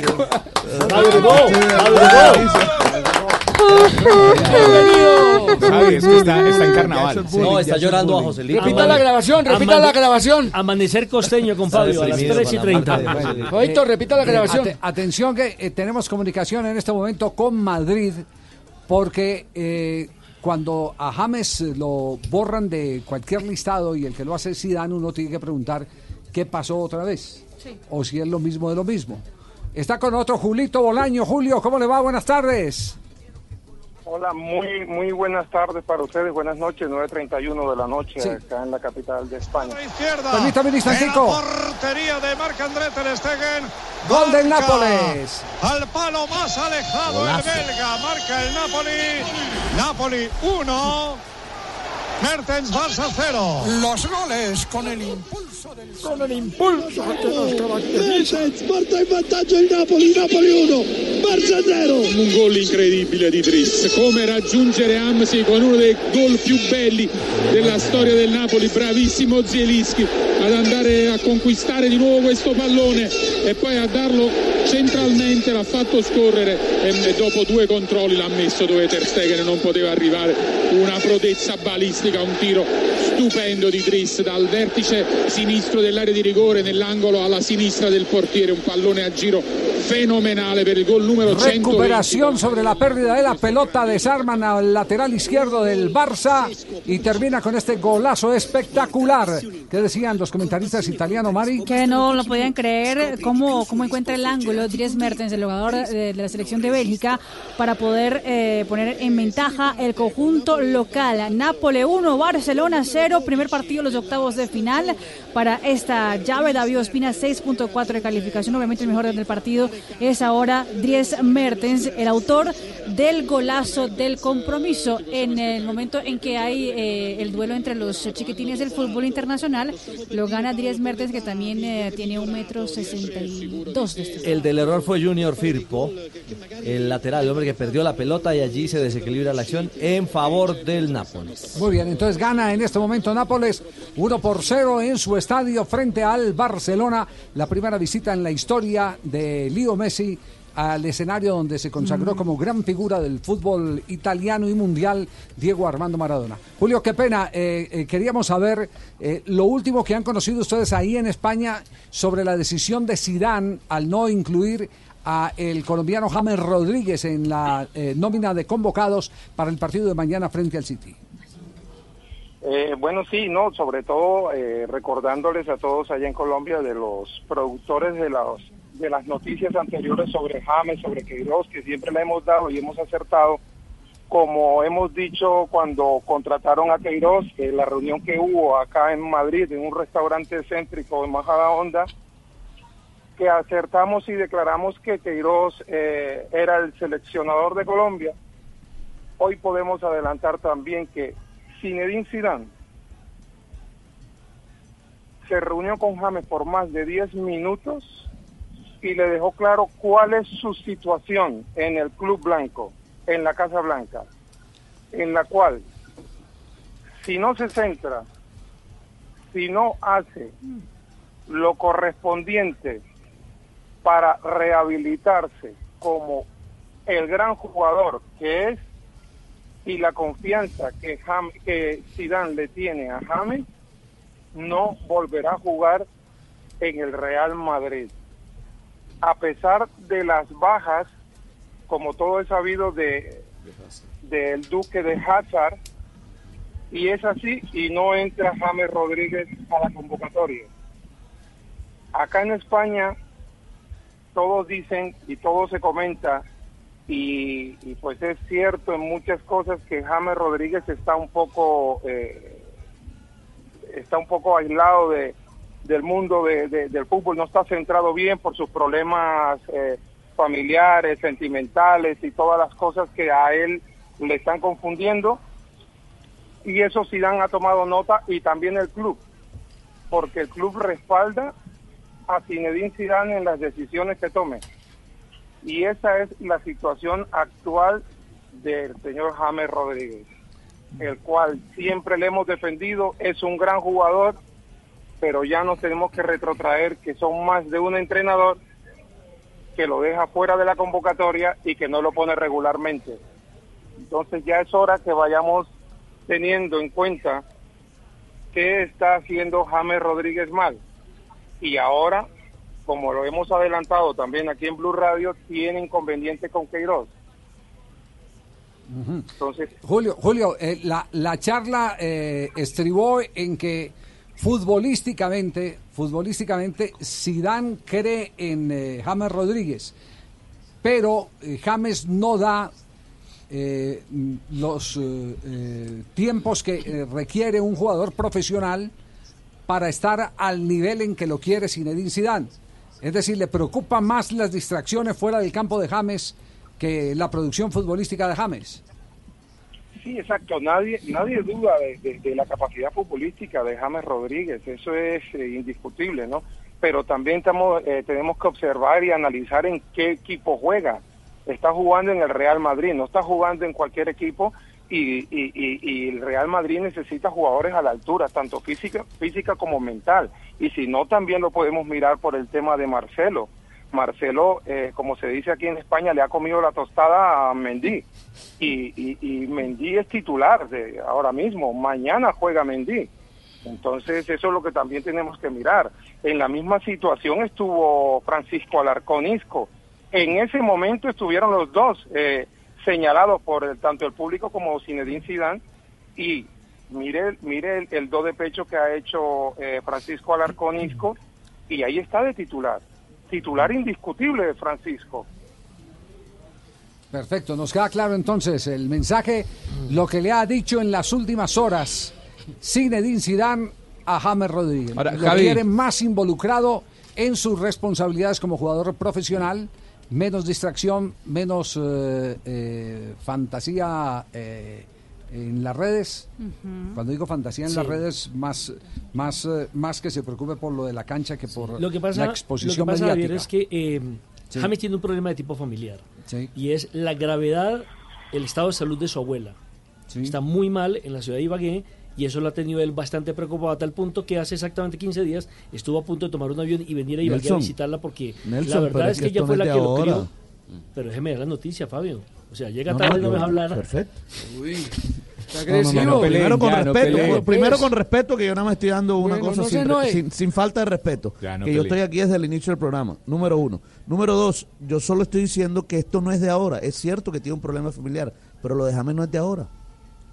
S27: Javi, es que está, está en carnaval.
S20: No, está llorando a Joselito.
S17: Repita la
S20: grabación,
S17: repita la grabación. Amanecer costeño con Fabio a las
S20: deprimido
S17: 3 y
S20: con la
S17: 30.
S20: parte de-
S14: Bueno,
S17: repita la
S14: eh,
S17: grabación.
S14: ate- atención que eh, tenemos comunicación en este momento con Madrid porque eh, cuando a James lo borran de cualquier listado y el que lo hace es Zidane, uno tiene que preguntar qué pasó otra vez o si es lo mismo de lo mismo. Está con otro Julito Bolaño. Julio, ¿cómo le va? Buenas tardes.
S87: Hola, muy muy buenas tardes para ustedes, buenas noches, 9.31 de la noche
S14: Sí.
S87: acá en la capital de España.
S30: Izquierda.
S14: Permítame un instantico.
S30: En la portería de Marc-André Ter Stegen.
S14: Gol del Nápoles.
S30: Al palo más alejado
S14: Golazo.
S30: el belga. Marca el Napoli. Napoli 1. Mertens Barça 0.
S88: Los goles con el impulso del
S30: Con el impulso que nos caracteriza.
S89: porta in vantaggio il Napoli, Napoli 1, Barça 0.
S16: Un gol incredibile di Driss, come raggiungere Amsi con uno dei gol più belli della storia del Napoli, bravissimo Zielinski ad andare a conquistare di nuovo questo pallone e poi a darlo centralmente, l'ha fatto scorrere e, dopo due controlli l'ha messo dove Ter Stegen non poteva arrivare, una prodezza balistica, un tiro stupendo di Driss dal vertice sinistro dell'area di rigore nell'angolo alla sinistra del portiere, un pallone a giro fenomenale per il gol numero 120.
S14: Recuperación sobre la pérdida de la pelota, desarman al lateral izquierdo del Barça y termina con este golazo espectacular. ¿Qué decían los comentaristas italianos, Mari?
S15: Que no lo podían creer cómo, cómo encuentra el ángulo Dries Mertens, el jugador de, de la selección de Bélgica, para poder eh, poner en ventaja el conjunto local. Nápoles 1, Barcelona 0, primer partido los octavos de final para esta llave. David Ospina 6.4 de calificación, obviamente el mejor del partido es ahora Dries Mertens, el autor del golazo del compromiso en el momento en que hay eh, el duelo entre los chiquitines del fútbol internacional. Lo gana Dries Mertens, que también eh, tiene un metro sesenta y dos de.
S20: El del error fue Junior Firpo, el lateral, el hombre que perdió la pelota y allí se desequilibra la acción en favor del Nápoles.
S14: Muy bien, entonces gana en este momento Nápoles 1 por 0 en su estadio frente al Barcelona. La primera visita en la historia de Leo Messi al escenario donde se consagró
S15: Mm.
S14: como gran figura del fútbol italiano y mundial, Diego Armando Maradona. Julio, qué pena, eh, eh, queríamos saber eh, lo último que han conocido ustedes ahí en España sobre la decisión de Zidane al no incluir a el colombiano James Rodríguez en la eh, nómina de convocados para el partido de mañana frente al City.
S87: Eh, bueno, sí, no, sobre todo eh, recordándoles a todos allá en Colombia de los productores de las de las noticias anteriores sobre James, sobre Queiroz, que siempre le hemos dado y hemos acertado, como hemos dicho cuando contrataron a Queiroz, que la reunión que hubo acá en Madrid, en un restaurante céntrico en Majada Honda, que acertamos y declaramos que Queiroz eh, era el seleccionador de Colombia. Hoy podemos adelantar también que Zinedine Zidane se reunió con James por más de 10 minutos y le dejó claro cuál es su situación en el Club Blanco, en la Casa Blanca, en la cual si no se centra, si no hace lo correspondiente para rehabilitarse como el gran jugador que es y la confianza que, Jam, que Zidane le tiene a James, no volverá a jugar en el Real Madrid. A pesar de las bajas, como todo es sabido de del Duque de Hazard, y es así, y no entra James Rodríguez a la convocatoria. Acá en España, todos dicen y todo se comenta y, y, pues es cierto en muchas cosas que James Rodríguez está un poco eh, está un poco aislado de, del mundo de, de, del fútbol, no está centrado bien por sus problemas eh, familiares, sentimentales y todas las cosas que a él le están confundiendo. Y eso Zidane ha tomado nota y también el club porque el club respalda a Zinedine Zidane en las decisiones que tome. Y esa es la situación actual del señor James Rodríguez, el cual siempre le hemos defendido, es un gran jugador, pero ya nos tenemos que retrotraer que son más de un entrenador que lo deja fuera de la convocatoria y que no lo pone regularmente. Entonces ya es hora que vayamos teniendo en cuenta qué está haciendo James Rodríguez mal. Y ahora como lo hemos adelantado también aquí en Blue Radio, tiene inconveniente con Queiroz.
S14: Entonces, Julio, Julio eh, la, la, charla eh, estribó en que futbolísticamente, futbolísticamente, Zidane cree en eh, James Rodríguez, pero James no da los tiempos que requiere un jugador profesional para estar al nivel en que lo quiere Zinedine Zidane. Es decir, le preocupan más las distracciones fuera del campo de James que la producción futbolística de James.
S87: Sí, exacto. Nadie, nadie duda de, la capacidad futbolística de James Rodríguez. Eso es eh, indiscutible, ¿no? Pero también estamos, eh, tenemos que observar y analizar en qué equipo juega. Está jugando en el Real Madrid, no está jugando en cualquier equipo y, y, y, y, el Real Madrid necesita jugadores a la altura, tanto física, física como mental. Y si no, también lo podemos mirar por el tema de Marcelo. Marcelo, eh, como se dice aquí en España, le ha comido la tostada a Mendy. Y, y Mendy es titular de ahora mismo. Mañana juega Mendy. Entonces, eso es lo que también tenemos que mirar. En la misma situación estuvo Francisco Alarcón Isco. En ese momento estuvieron los dos. Eh, señalado por el, tanto el público como Zinedine Zidane y mire mire el, el do de pecho que ha hecho eh, Francisco Alarcón Isco y ahí está de titular titular indiscutible de Francisco
S14: Perfecto, nos queda claro entonces el mensaje, lo que le ha dicho en las últimas horas Zinedine Zidane a James Rodríguez.
S80: Ahora,
S14: lo
S80: Javi.
S14: quiere más involucrado en sus responsabilidades como jugador profesional, menos distracción, menos eh, eh, fantasía eh, en las redes. Cuando digo fantasía en
S17: Sí.
S14: las redes, más, más, eh, más que se preocupe por lo de la cancha que por
S17: Lo que pasa,
S14: la exposición
S17: lo que pasa, Javier, es que eh,
S14: Sí.
S17: James tiene un problema de tipo familiar.
S14: Sí.
S17: Y es la gravedad, el estado de salud de su abuela. Está muy mal en la ciudad de Ibagué y eso lo ha tenido él bastante preocupado a tal punto que hace exactamente 15 días estuvo a punto de tomar un avión y venir a Ibagué a visitarla porque
S90: Nelson,
S17: la verdad
S90: es que
S17: ella fue la que lo crió. Pero déjeme dar la noticia, Fabio. O sea, llega
S19: No,
S17: tarde y
S19: no,
S17: no me
S19: yo-
S17: va a hablar.
S19: perfecto.
S17: Uy.
S19: Primero con
S17: ya,
S19: respeto, primero con respeto que yo nada más estoy dando una
S17: Bueno,
S19: cosa
S17: no
S19: sin, sin, sin falta de respeto.
S27: Ya,
S19: que yo estoy aquí desde el inicio del programa, número uno. Número dos, yo solo estoy diciendo que esto no es de ahora. Es cierto que tiene un problema familiar, pero lo de James no es de ahora.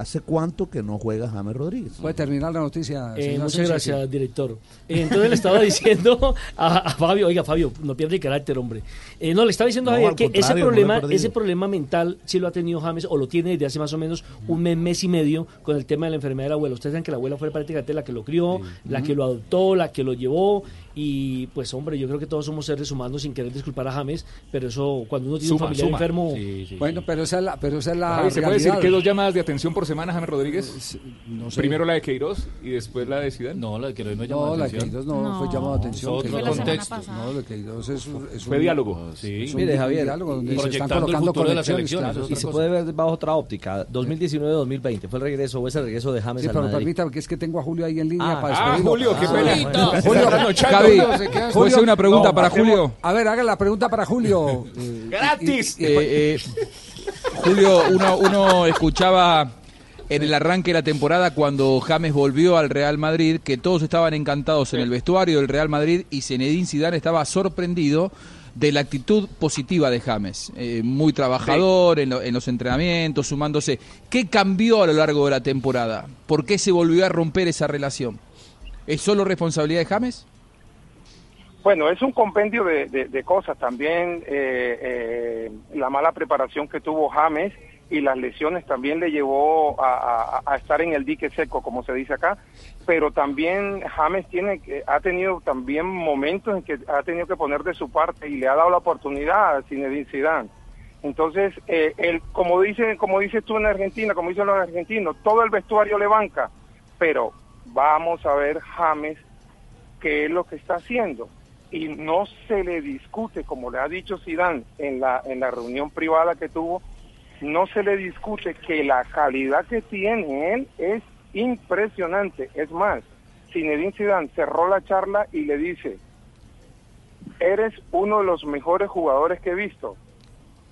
S19: ¿Hace cuánto que no juega James Rodríguez?
S14: Puede terminar la noticia.
S17: Eh,
S14: señor
S17: muchas gracias, director. Eh, entonces le estaba diciendo a, a Fabio, oiga Fabio, no pierde el carácter, hombre. Eh, no, le estaba diciendo a Javier que ese
S19: no
S17: problema, ese problema mental sí lo ha tenido James o lo tiene desde hace más o menos un mes, mes y medio con el tema de la enfermedad de la abuela. Ustedes saben que la abuela fue prácticamente la que lo crió, la que lo adoptó, la que lo llevó y pues hombre, yo creo que todos somos seres humanos sin querer disculpar a James, pero eso cuando uno tiene
S27: Suma,
S17: un familiar
S27: suma.
S17: enfermo,
S14: Bueno, pero esa es la, pero esa es la
S27: ¿Se puede decir que dos llamadas de atención por semana, James Rodríguez?
S14: no sé.
S27: Primero la de Queiroz y después la de Zidane.
S16: No, la de Queiroz no
S14: No, la de Queiroz no, fue llamado de atención.
S16: Otro
S14: Queiroz.
S16: contexto.
S14: No, la de Queiroz es, un- es
S27: Fue
S14: un-
S27: diálogo.
S16: Sí.
S14: es un
S20: Mire, Javier,
S14: diálogo donde
S20: y-
S14: se están colocando
S16: futuro de las elecciones,
S14: claro.
S20: Y se puede ver bajo otra óptica. 2019-2020 fue el regreso, o ese regreso de James
S14: Sí,
S20: al
S14: pero permítame que es que tengo a Julio ahí en línea
S20: Ah,
S14: para
S20: ah,
S14: despedirlo.
S20: Julio, qué pena.
S14: Julio,
S20: Julio,
S46: Javi, ¿puedo hacer una pregunta
S14: No,
S46: para
S14: hacemos-
S46: Julio?
S14: A ver, haga la pregunta para Julio.
S27: ¡Gratis!
S46: Eh, eh, Julio, uno, uno escuchaba en el arranque de la temporada cuando James volvió al Real Madrid que todos estaban encantados en el vestuario del Real Madrid y Zinedine Zidane estaba sorprendido de la actitud positiva de James, Eh, muy trabajador en, lo- en los entrenamientos, sumándose. ¿Qué cambió a lo largo de la temporada? ¿Por qué se volvió a romper esa relación? ¿Es solo responsabilidad de James?
S87: Bueno, es un compendio de, de- cosas. También eh, eh, la mala preparación que tuvo James y las lesiones también le llevó a, estar en el dique seco, como se dice acá. Pero también James tiene ha tenido también momentos en que ha tenido que poner de su parte y le ha dado la oportunidad a Zinedine Zidane. Entonces, eh, el, como dice, como dices tú en Argentina, como dicen los argentinos, todo el vestuario le banca, pero vamos a ver James qué es lo que está haciendo y no se le discute como le ha dicho Zidane en la en la reunión privada que tuvo no se le discute que la calidad que tiene él es impresionante. Es más Zinedine Zidane cerró la charla y le dice eres uno de los mejores jugadores que he visto.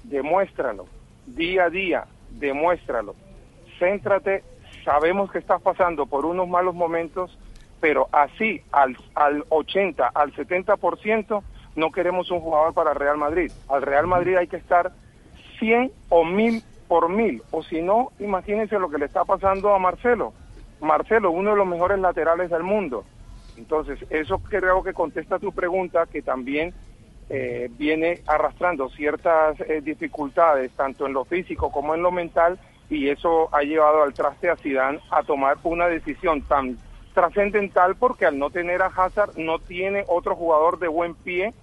S87: Demuéstralo. Día a día demuéstralo. Céntrate. Sabemos que estás pasando por unos malos momentos pero así al, al 80, al 70% no queremos un jugador para Real Madrid. Al Real Madrid hay que estar 100 o 1000 por mil, o si no, imagínense lo que le está pasando a Marcelo. Marcelo, uno de los mejores laterales del mundo. Entonces, eso creo que contesta tu pregunta, que también eh, viene arrastrando ciertas eh, dificultades, tanto en lo físico como en lo mental, y eso ha llevado al traste a Zidane a tomar una decisión tan trascendental porque al no tener a Hazard no tiene otro jugador de buen pie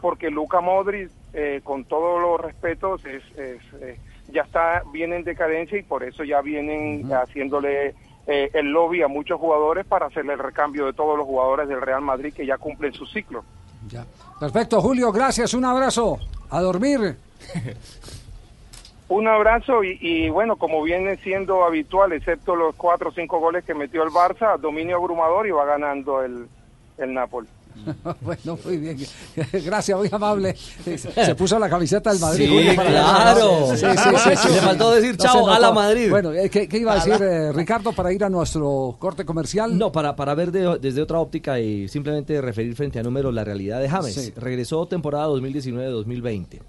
S87: porque Luca Modric eh, con todos los respetos es, es, eh, ya está bien en decadencia y por eso ya vienen haciéndole eh, el lobby a muchos jugadores para hacerle el recambio de todos los jugadores del Real Madrid que ya cumplen su ciclo.
S14: Ya. Perfecto, Julio, gracias, un abrazo. A dormir.
S87: Un abrazo y, y bueno, como viene siendo habitual, excepto los cuatro o cinco goles que metió el Barça, dominio abrumador y va ganando el, el Napoli.
S14: bueno, muy bien. Gracias, muy amable. Se puso la camiseta del Madrid.
S20: Sí, claro.
S14: Sí, sí, sí, sí.
S20: Le faltó decir chao a la Madrid.
S14: Bueno, eh, ¿qué, qué iba a decir eh, Ricardo para ir a nuestro corte comercial?
S20: No, para, para ver de- desde otra óptica y simplemente referir frente a números la realidad de James.
S14: Sí.
S20: Regresó temporada 2019-2020.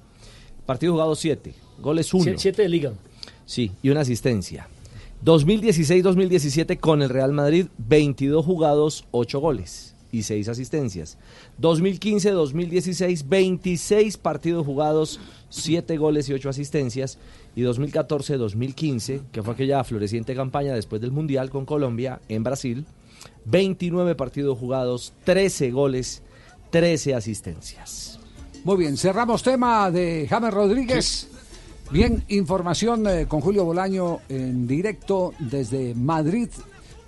S20: Partido jugado 7, goles 1.
S17: Sie- siete de liga.
S20: Sí, y una asistencia. 2016-2017 con el Real Madrid, 22 jugados, 8 goles y 6 asistencias. 2015-2016, 26 partidos jugados, 7 goles y 8 asistencias. Y 2014-2015, que fue aquella floreciente campaña después del Mundial con Colombia en Brasil, 29 partidos jugados, 13 goles, 13 asistencias.
S14: Muy bien, cerramos tema de James Rodríguez. Bien, información eh, con Julio Bolaño en directo desde Madrid.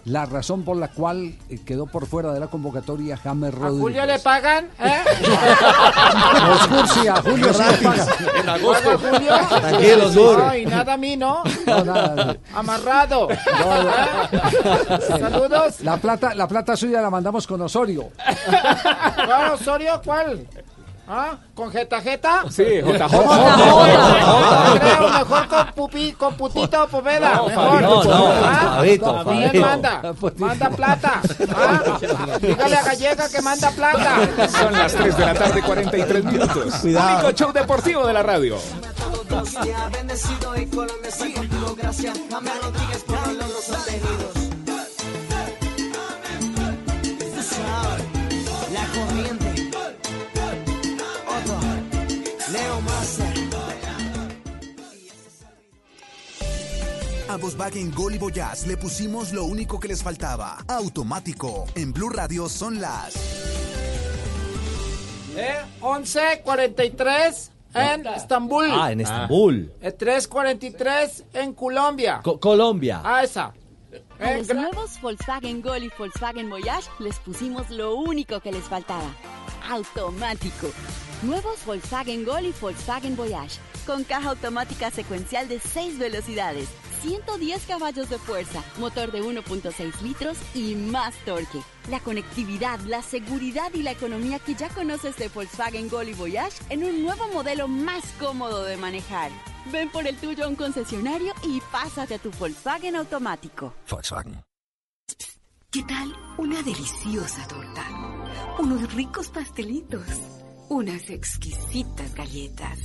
S14: La razón por la cual eh, quedó por fuera de la convocatoria James
S30: ¿A
S14: Rodríguez.
S30: Julio le pagan? ¿Eh?
S14: Excursia, Julio sí le paga.
S30: En agosto. ¿Paga Julio?
S14: Tranquilo.
S30: No, y nada a mí, ¿no?
S14: No, nada, nada.
S30: Amarrado. ¿Eh? Saludos.
S14: La plata, la plata suya la mandamos con Osorio.
S30: ¿Cuál, Osorio? ¿Cuál? ¿Ah? ¿Con jeta jeta?
S27: Sí.
S30: Creo, mejor con pupi, con putito Poveda.
S20: No,
S30: mejor.
S20: no, no,
S30: ¿Ah?
S20: Fabito,
S30: También
S20: Fabito.
S30: manda, manda plata. ¿Ah? Dígale a Gallega que manda plata.
S27: Son las 3 de la tarde, 43 minutos.
S30: Cuidado.
S27: Único show deportivo de la radio.
S91: bendecido y gracias. Por los logros obtenidos.
S92: A Volkswagen Gol y Voyage le pusimos lo único que les faltaba. Automático. En Blue Radio son las...
S30: Eh, 11.43 en Estambul.
S20: Ah, en Estambul.
S30: Eh, 3.43 en Colombia.
S20: Co- Colombia.
S30: Ah, esa.
S93: A
S30: Eh,
S93: los nuevos Volkswagen Gol y Volkswagen Voyage les pusimos lo único que les faltaba. Automático. Nuevos Volkswagen Gol y Volkswagen Voyage. Con caja automática secuencial de 6 velocidades, 110 caballos de fuerza, motor de 1.6 litros y más torque. La conectividad, la seguridad y la economía que ya conoces de Volkswagen Gol y Voyage en un nuevo modelo más cómodo de manejar. Ven por el tuyo a un concesionario y pásate a tu Volkswagen automático.
S92: Volkswagen.
S94: ¿Qué tal una deliciosa torta? Unos ricos pastelitos, unas exquisitas galletas,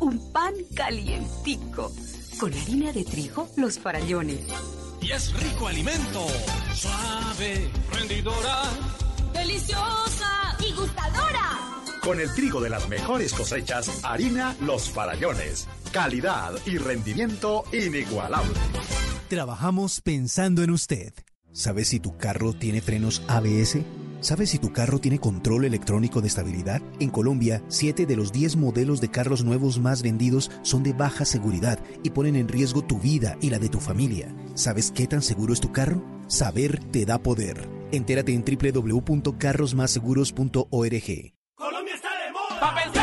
S94: un pan calientico, con harina de trigo, los farallones.
S95: Y es rico alimento, suave, rendidora.
S93: ¡Deliciosa! ¡Y gustadora!
S96: Con el trigo de las mejores cosechas, harina Los Farallones. Calidad y rendimiento inigualable.
S7: Trabajamos pensando en usted. ¿Sabes si tu carro tiene frenos ABS? ¿Sabes si tu carro tiene control electrónico de estabilidad? En Colombia, 7 de los 10 modelos de carros nuevos más vendidos son de baja seguridad y ponen en riesgo tu vida y la de tu familia. ¿Sabes qué tan seguro es tu carro? Saber te da poder. Entérate en www.carrosmásseguros.org.
S95: Colombia está de moda.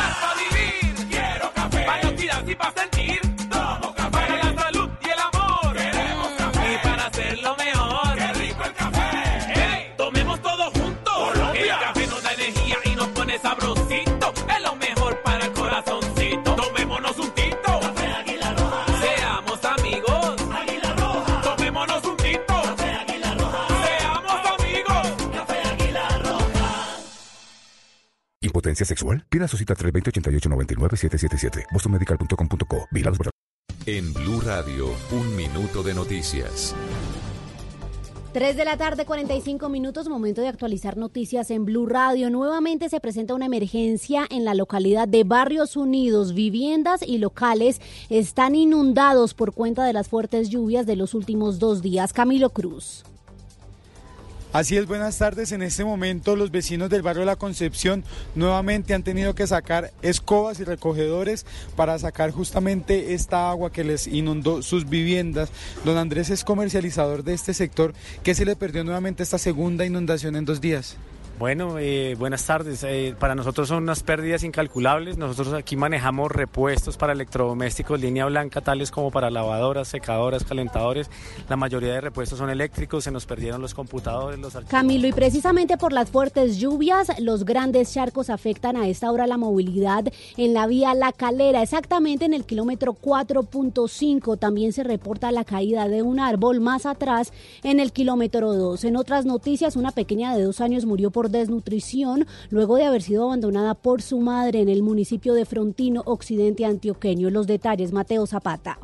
S37: ¿Impotencia sexual? Pida su cita 320-8899-777. bostonmedical.com.co.
S4: En Blue Radio, un minuto de noticias.
S42: 3 de la tarde, 45 minutos, momento de actualizar noticias en Blue Radio. Nuevamente se presenta una emergencia en la localidad de Barrios Unidos. Viviendas y locales están inundados por cuenta de las fuertes lluvias de los últimos dos días. Camilo Cruz.
S97: Así es, buenas tardes. En este momento los vecinos del barrio La Concepción nuevamente han tenido que sacar escobas y recogedores para sacar justamente esta agua que les inundó sus viviendas. Don Andrés es comercializador de este sector. ¿Qué se le perdió nuevamente esta segunda inundación en dos días?
S98: Bueno, eh, buenas tardes. Eh, para nosotros son unas pérdidas incalculables. Nosotros aquí manejamos repuestos para electrodomésticos, línea blanca, tales como para lavadoras, secadoras, calentadores. La mayoría de repuestos son eléctricos, se nos perdieron los computadores, los archivos.
S42: Camilo, y precisamente por las fuertes lluvias, los grandes charcos afectan a esta hora la movilidad en la vía La Calera, exactamente en el kilómetro 4.5. También se reporta la caída de un árbol más atrás en el kilómetro 2. En otras noticias, una pequeña de dos años murió por desnutrición luego de haber sido abandonada por su madre en el municipio de Frontino, occidente antioqueño. Los detalles, Mateo Zapata.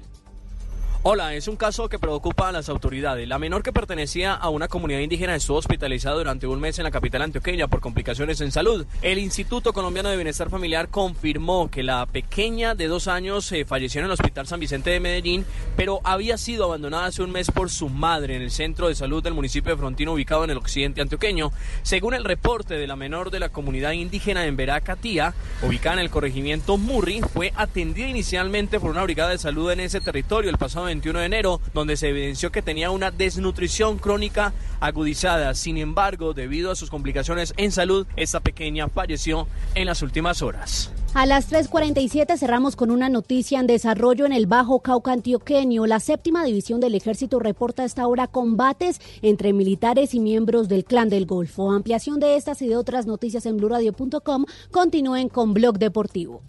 S99: Hola, es un caso que preocupa a las autoridades. La menor que pertenecía a una comunidad indígena estuvo hospitalizada durante un mes en la capital antioqueña por complicaciones en salud. El Instituto Colombiano de Bienestar Familiar confirmó que la pequeña de dos años eh, falleció en el Hospital San Vicente de Medellín, pero había sido abandonada hace un mes por su madre en el centro de salud del municipio de Frontino ubicado en el occidente antioqueño. Según el reporte de la menor de la comunidad indígena en Veracatía, ubicada en el corregimiento Murri, fue atendida inicialmente por una brigada de salud en ese territorio el pasado 21 de enero, donde se evidenció que tenía una desnutrición crónica agudizada. Sin embargo, debido a sus complicaciones en salud, esta pequeña falleció en las últimas horas.
S42: A las 3.47 cerramos con una noticia en desarrollo en el Bajo Cauca Antioqueño. La séptima división del ejército reporta a esta hora combates entre militares y miembros del Clan del Golfo. Ampliación de estas y de otras noticias en blurradio.com. Continúen con Blog Deportivo.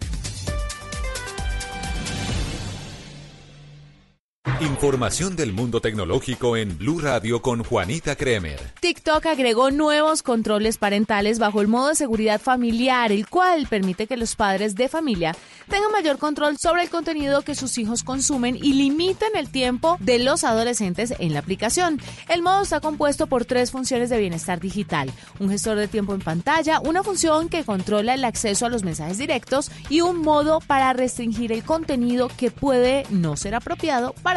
S4: Información del mundo tecnológico en Blue Radio con Juanita Kremer.
S45: TikTok agregó nuevos controles parentales bajo el modo de seguridad familiar, el cual permite que los padres de familia tengan mayor control sobre el contenido que sus hijos consumen y limiten el tiempo de los adolescentes en la aplicación. El modo está compuesto por tres funciones de bienestar digital, un gestor de tiempo en pantalla, una función que controla el acceso a los mensajes directos y un modo para restringir el contenido que puede no ser apropiado para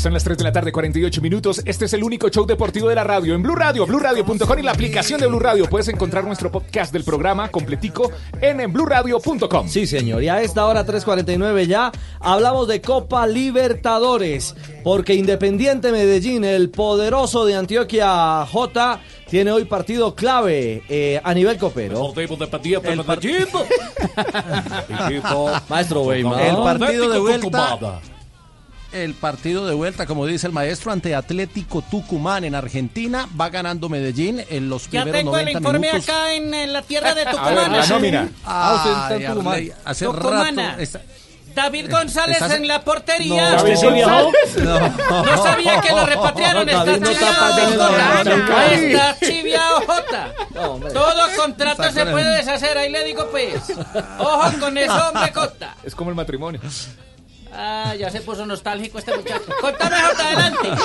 S27: Son las 3 de la tarde, 48 minutos. Este es el único show deportivo de la radio. En Blue Radio, BlueRadio.com y la aplicación de Blue Radio. Puedes encontrar nuestro podcast del programa completico en, en BlueRadio.com.
S20: Sí, señor. Y a esta hora 3.49 ya hablamos de Copa Libertadores. Porque Independiente Medellín, el poderoso de Antioquia J, tiene hoy partido clave eh, a nivel copero. El partido. Maestro Weimar.
S28: El partido de vuelta. El partido de vuelta, como dice el maestro, ante Atlético Tucumán en Argentina. Va ganando Medellín en los
S100: Ya
S28: primeros
S100: tengo el
S28: 90
S100: informe
S28: minutos.
S100: acá en, en la tierra de Tucumán.
S28: la nómina. Ah, usted está en
S100: Ay,
S28: Tucumán.
S100: Arley,
S28: Hace
S100: Tucumana.
S28: rato está-
S100: David González
S28: ¿Estás-
S100: en la portería.
S28: No, ¿David sí viajó?
S100: No.
S28: No.
S100: sabía que lo repatriaron.
S28: No está
S100: chiviado,
S28: para
S100: Jota.
S28: tener la-
S100: Está chiviado, Jota. Todo contrato
S27: Está
S100: se puede deshacer, ahí le digo pues. Ojo con eso, hombre, Jota.
S27: Es como el matrimonio.
S100: Ah, ya se puso nostálgico este muchacho. Contame, Jota, adelante.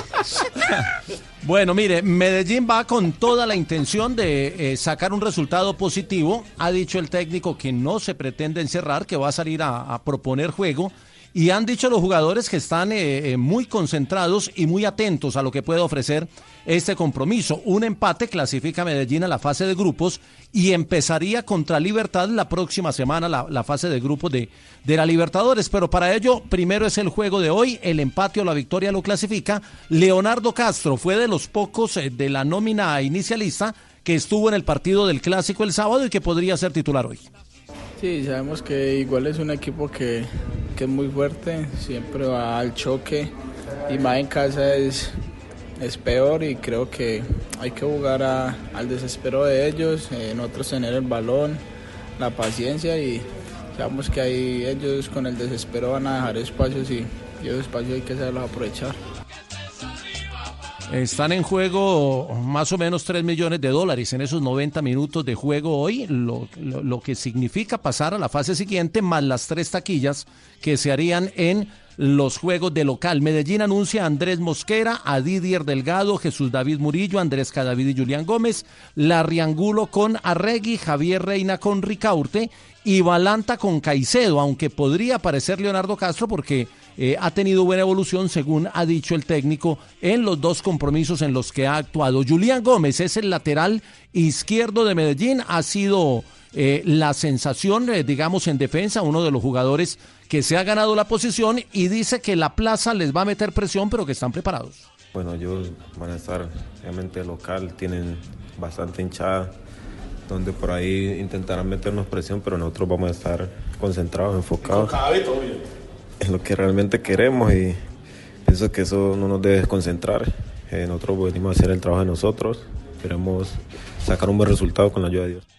S28: Bueno, mire, Medellín va con toda la intención de eh, sacar un resultado positivo. Ha dicho el técnico que no se pretende encerrar, que va a salir a proponer juego. Y han dicho los jugadores que están eh, eh, muy concentrados y muy atentos a lo que puede ofrecer este compromiso. Un empate clasifica a Medellín a la fase de grupos y empezaría contra Libertad la próxima semana la, la fase de grupos de, de la Libertadores. Pero para ello, primero es el juego de hoy, el empate o la victoria lo clasifica. Leonardo Castro fue de los pocos eh, de la nómina inicialista que estuvo en el partido del Clásico el sábado y que podría ser titular hoy.
S101: Sí, sabemos que igual es un equipo que, que es muy fuerte, siempre va al choque y más en casa es, es peor y creo que hay que jugar a- al desespero de ellos, eh, nosotros tener el balón, la paciencia y sabemos que ahí ellos con el desespero van a dejar espacios y, y esos espacios hay que saberlos aprovechar.
S28: Están en juego más o menos 3 millones de dólares en esos 90 minutos de juego hoy, lo, que significa pasar a la fase siguiente más las tres taquillas que se harían en los juegos de local. Medellín anuncia a Andrés Mosquera, a Didier Delgado, Jesús David Murillo, Andrés Cadavid y Julián Gómez, Larriangulo con Arregui, Javier Reina con Ricaurte y Balanta con Caicedo, aunque podría aparecer Leonardo Castro porque eh, ha tenido buena evolución, según ha dicho el técnico, en los dos compromisos en los que ha actuado. Julián Gómez es el lateral izquierdo de Medellín, ha sido eh, la sensación, eh, digamos, en defensa, uno de los jugadores que se ha ganado la posición y dice que la plaza les va a meter presión, pero que están preparados.
S102: Bueno, ellos van a estar realmente local, tienen bastante hinchada, donde por ahí intentarán meternos presión, pero nosotros vamos a estar concentrados, enfocados en lo que realmente queremos y pienso que eso no nos debe desconcentrar. Eh, nosotros venimos a hacer el trabajo de nosotros, queremos sacar un buen resultado con la ayuda de Dios.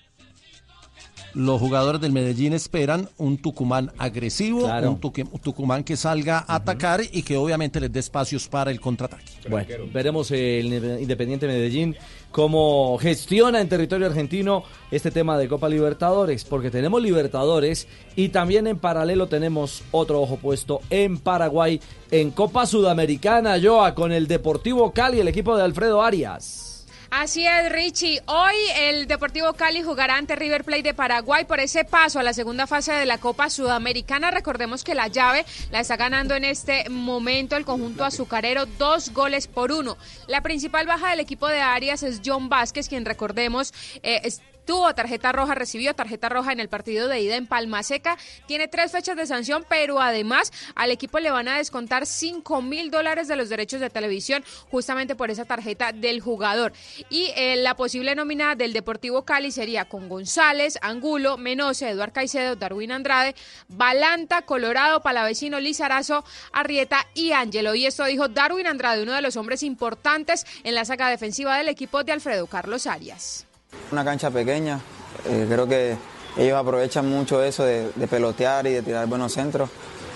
S28: Los jugadores del Medellín esperan un Tucumán agresivo,
S20: Claro.
S28: un, Tucumán que salga a atacar y que obviamente les dé espacios para el contraataque.
S20: Bueno, veremos el Independiente Medellín cómo gestiona en territorio argentino este tema de Copa Libertadores, porque tenemos Libertadores y también en paralelo tenemos otro ojo puesto en Paraguay en Copa Sudamericana, Joa, con el Deportivo Cali, el equipo de Alfredo Arias.
S34: Así es, Richie. Hoy el Deportivo Cali jugará ante River Plate de Paraguay por ese paso a la segunda fase de la Copa Sudamericana. Recordemos que la llave la está ganando en este momento el conjunto azucarero, dos goles por uno. La principal baja del equipo de Arias es John Vázquez, quien recordemos eh, Tuvo tarjeta roja, recibió tarjeta roja en el partido de ida en Palma Seca. Tiene tres fechas de sanción, pero además al equipo le van a descontar 5 mil dólares de los derechos de televisión justamente por esa tarjeta del jugador. Y eh, la posible nómina del Deportivo Cali sería con González, Angulo, Menose, Eduard Caicedo, Darwin Andrade, Balanta, Colorado, Palavecino, Lizarazo, Arrieta y Ángelo. Y esto dijo Darwin Andrade, uno de los hombres importantes en la saga defensiva del equipo de Alfredo Carlos Arias.
S103: Una cancha pequeña, eh, creo que ellos aprovechan mucho eso de, pelotear y de tirar buenos centros.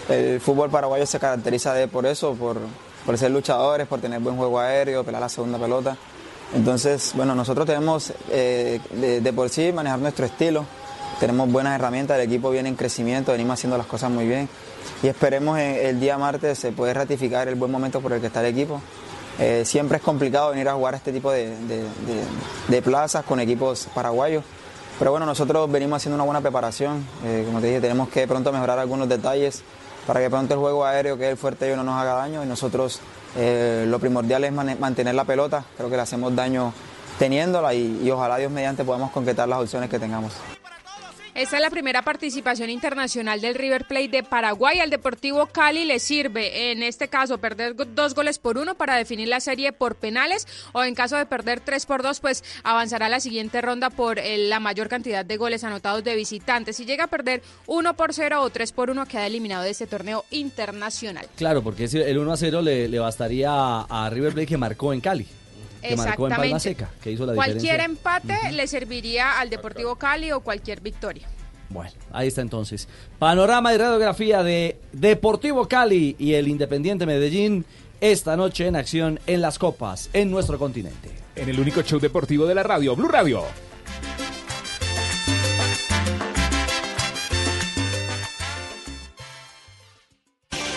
S103: El fútbol paraguayo se caracteriza de, por eso, por, por ser luchadores, por tener buen juego aéreo, pelar la segunda pelota. Entonces, bueno, nosotros tenemos eh, de, por sí manejar nuestro estilo, tenemos buenas herramientas, el equipo viene en crecimiento, venimos haciendo las cosas muy bien y esperemos en- el día martes se puede ratificar el buen momento por el que está el equipo. Eh, siempre es complicado venir a jugar a este tipo de, de- plazas con equipos paraguayos. Pero bueno, nosotros venimos haciendo una buena preparación. Eh, como te dije, tenemos que pronto mejorar algunos detalles para que pronto el juego aéreo, que es el fuerte de ellos, no nos haga daño. Y nosotros eh, lo primordial es mantener la pelota. Creo que le hacemos daño teniéndola y, y ojalá Dios mediante podamos concretar las opciones que tengamos.
S34: Esta es la primera participación internacional del River Plate de Paraguay. Al Deportivo Cali le sirve, en este caso, perder dos goles por uno para definir la serie por penales o en caso de perder tres por dos, pues avanzará a la siguiente ronda por eh, la mayor cantidad de goles anotados de visitantes. Si llega a perder uno por cero o tres por uno, queda eliminado de este torneo internacional.
S20: Claro, porque el 1 a 0 le, le bastaría a River Plate que marcó en Cali. Que marcó en Palma
S34: Exactamente.
S20: Seca, que hizo la
S34: Cualquier
S20: diferencia.
S34: empate le serviría al Deportivo Cali o cualquier victoria.
S20: Bueno, ahí está entonces. Panorama y radiografía de Deportivo Cali y el Independiente Medellín esta noche en acción en las copas en nuestro continente.
S27: En el único show deportivo de la radio, Blue Radio.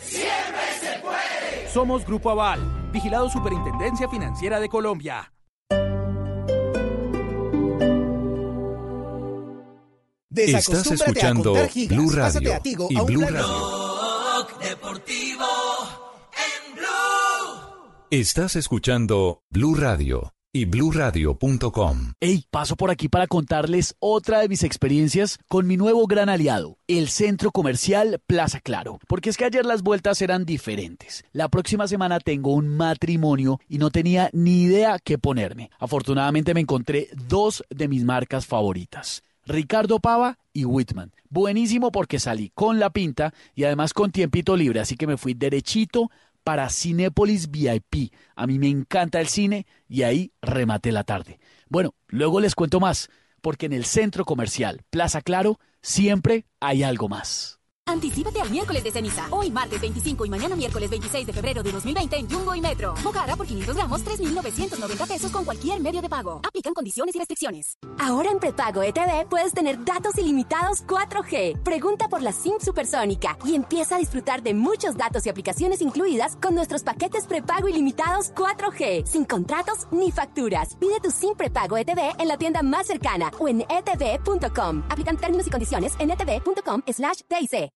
S104: ¡Siempre se puede!
S105: Somos Grupo Aval, vigilado Superintendencia Financiera de Colombia.
S4: Estás escuchando Blue Radio y Blue Radio.
S104: Deportivo
S4: Estás escuchando Blue Radio y bluradio.com.
S16: Hey, paso por aquí para contarles otra de mis experiencias con mi nuevo gran aliado, el centro comercial Plaza Claro. Porque es que ayer las vueltas eran diferentes. La próxima semana tengo un matrimonio y no tenía ni idea qué ponerme. Afortunadamente me encontré dos de mis marcas favoritas. Ricardo Pava y Whitman. Buenísimo porque salí con la pinta y además con tiempito libre, así que me fui derechito para Cinépolis VIP. A mí me encanta el cine y ahí rematé la tarde. Bueno, luego les cuento más, porque en el centro comercial Plaza Claro siempre hay algo más.
S106: Anticípate al miércoles de ceniza. Hoy martes 25 y mañana miércoles 26 de febrero de 2020 en Jumbo y Metro. Mojarra por 500 gramos, 3,990 pesos con cualquier medio de pago. Aplican condiciones y restricciones.
S6: Ahora en prepago ETV puedes tener datos ilimitados 4G. Pregunta por la SIM supersónica y empieza a disfrutar de muchos datos y aplicaciones incluidas con nuestros paquetes prepago ilimitados 4G, sin contratos ni facturas. Pide tu SIM prepago ETV en la tienda más cercana o en etv.com. Aplican términos y condiciones en etv.com slash.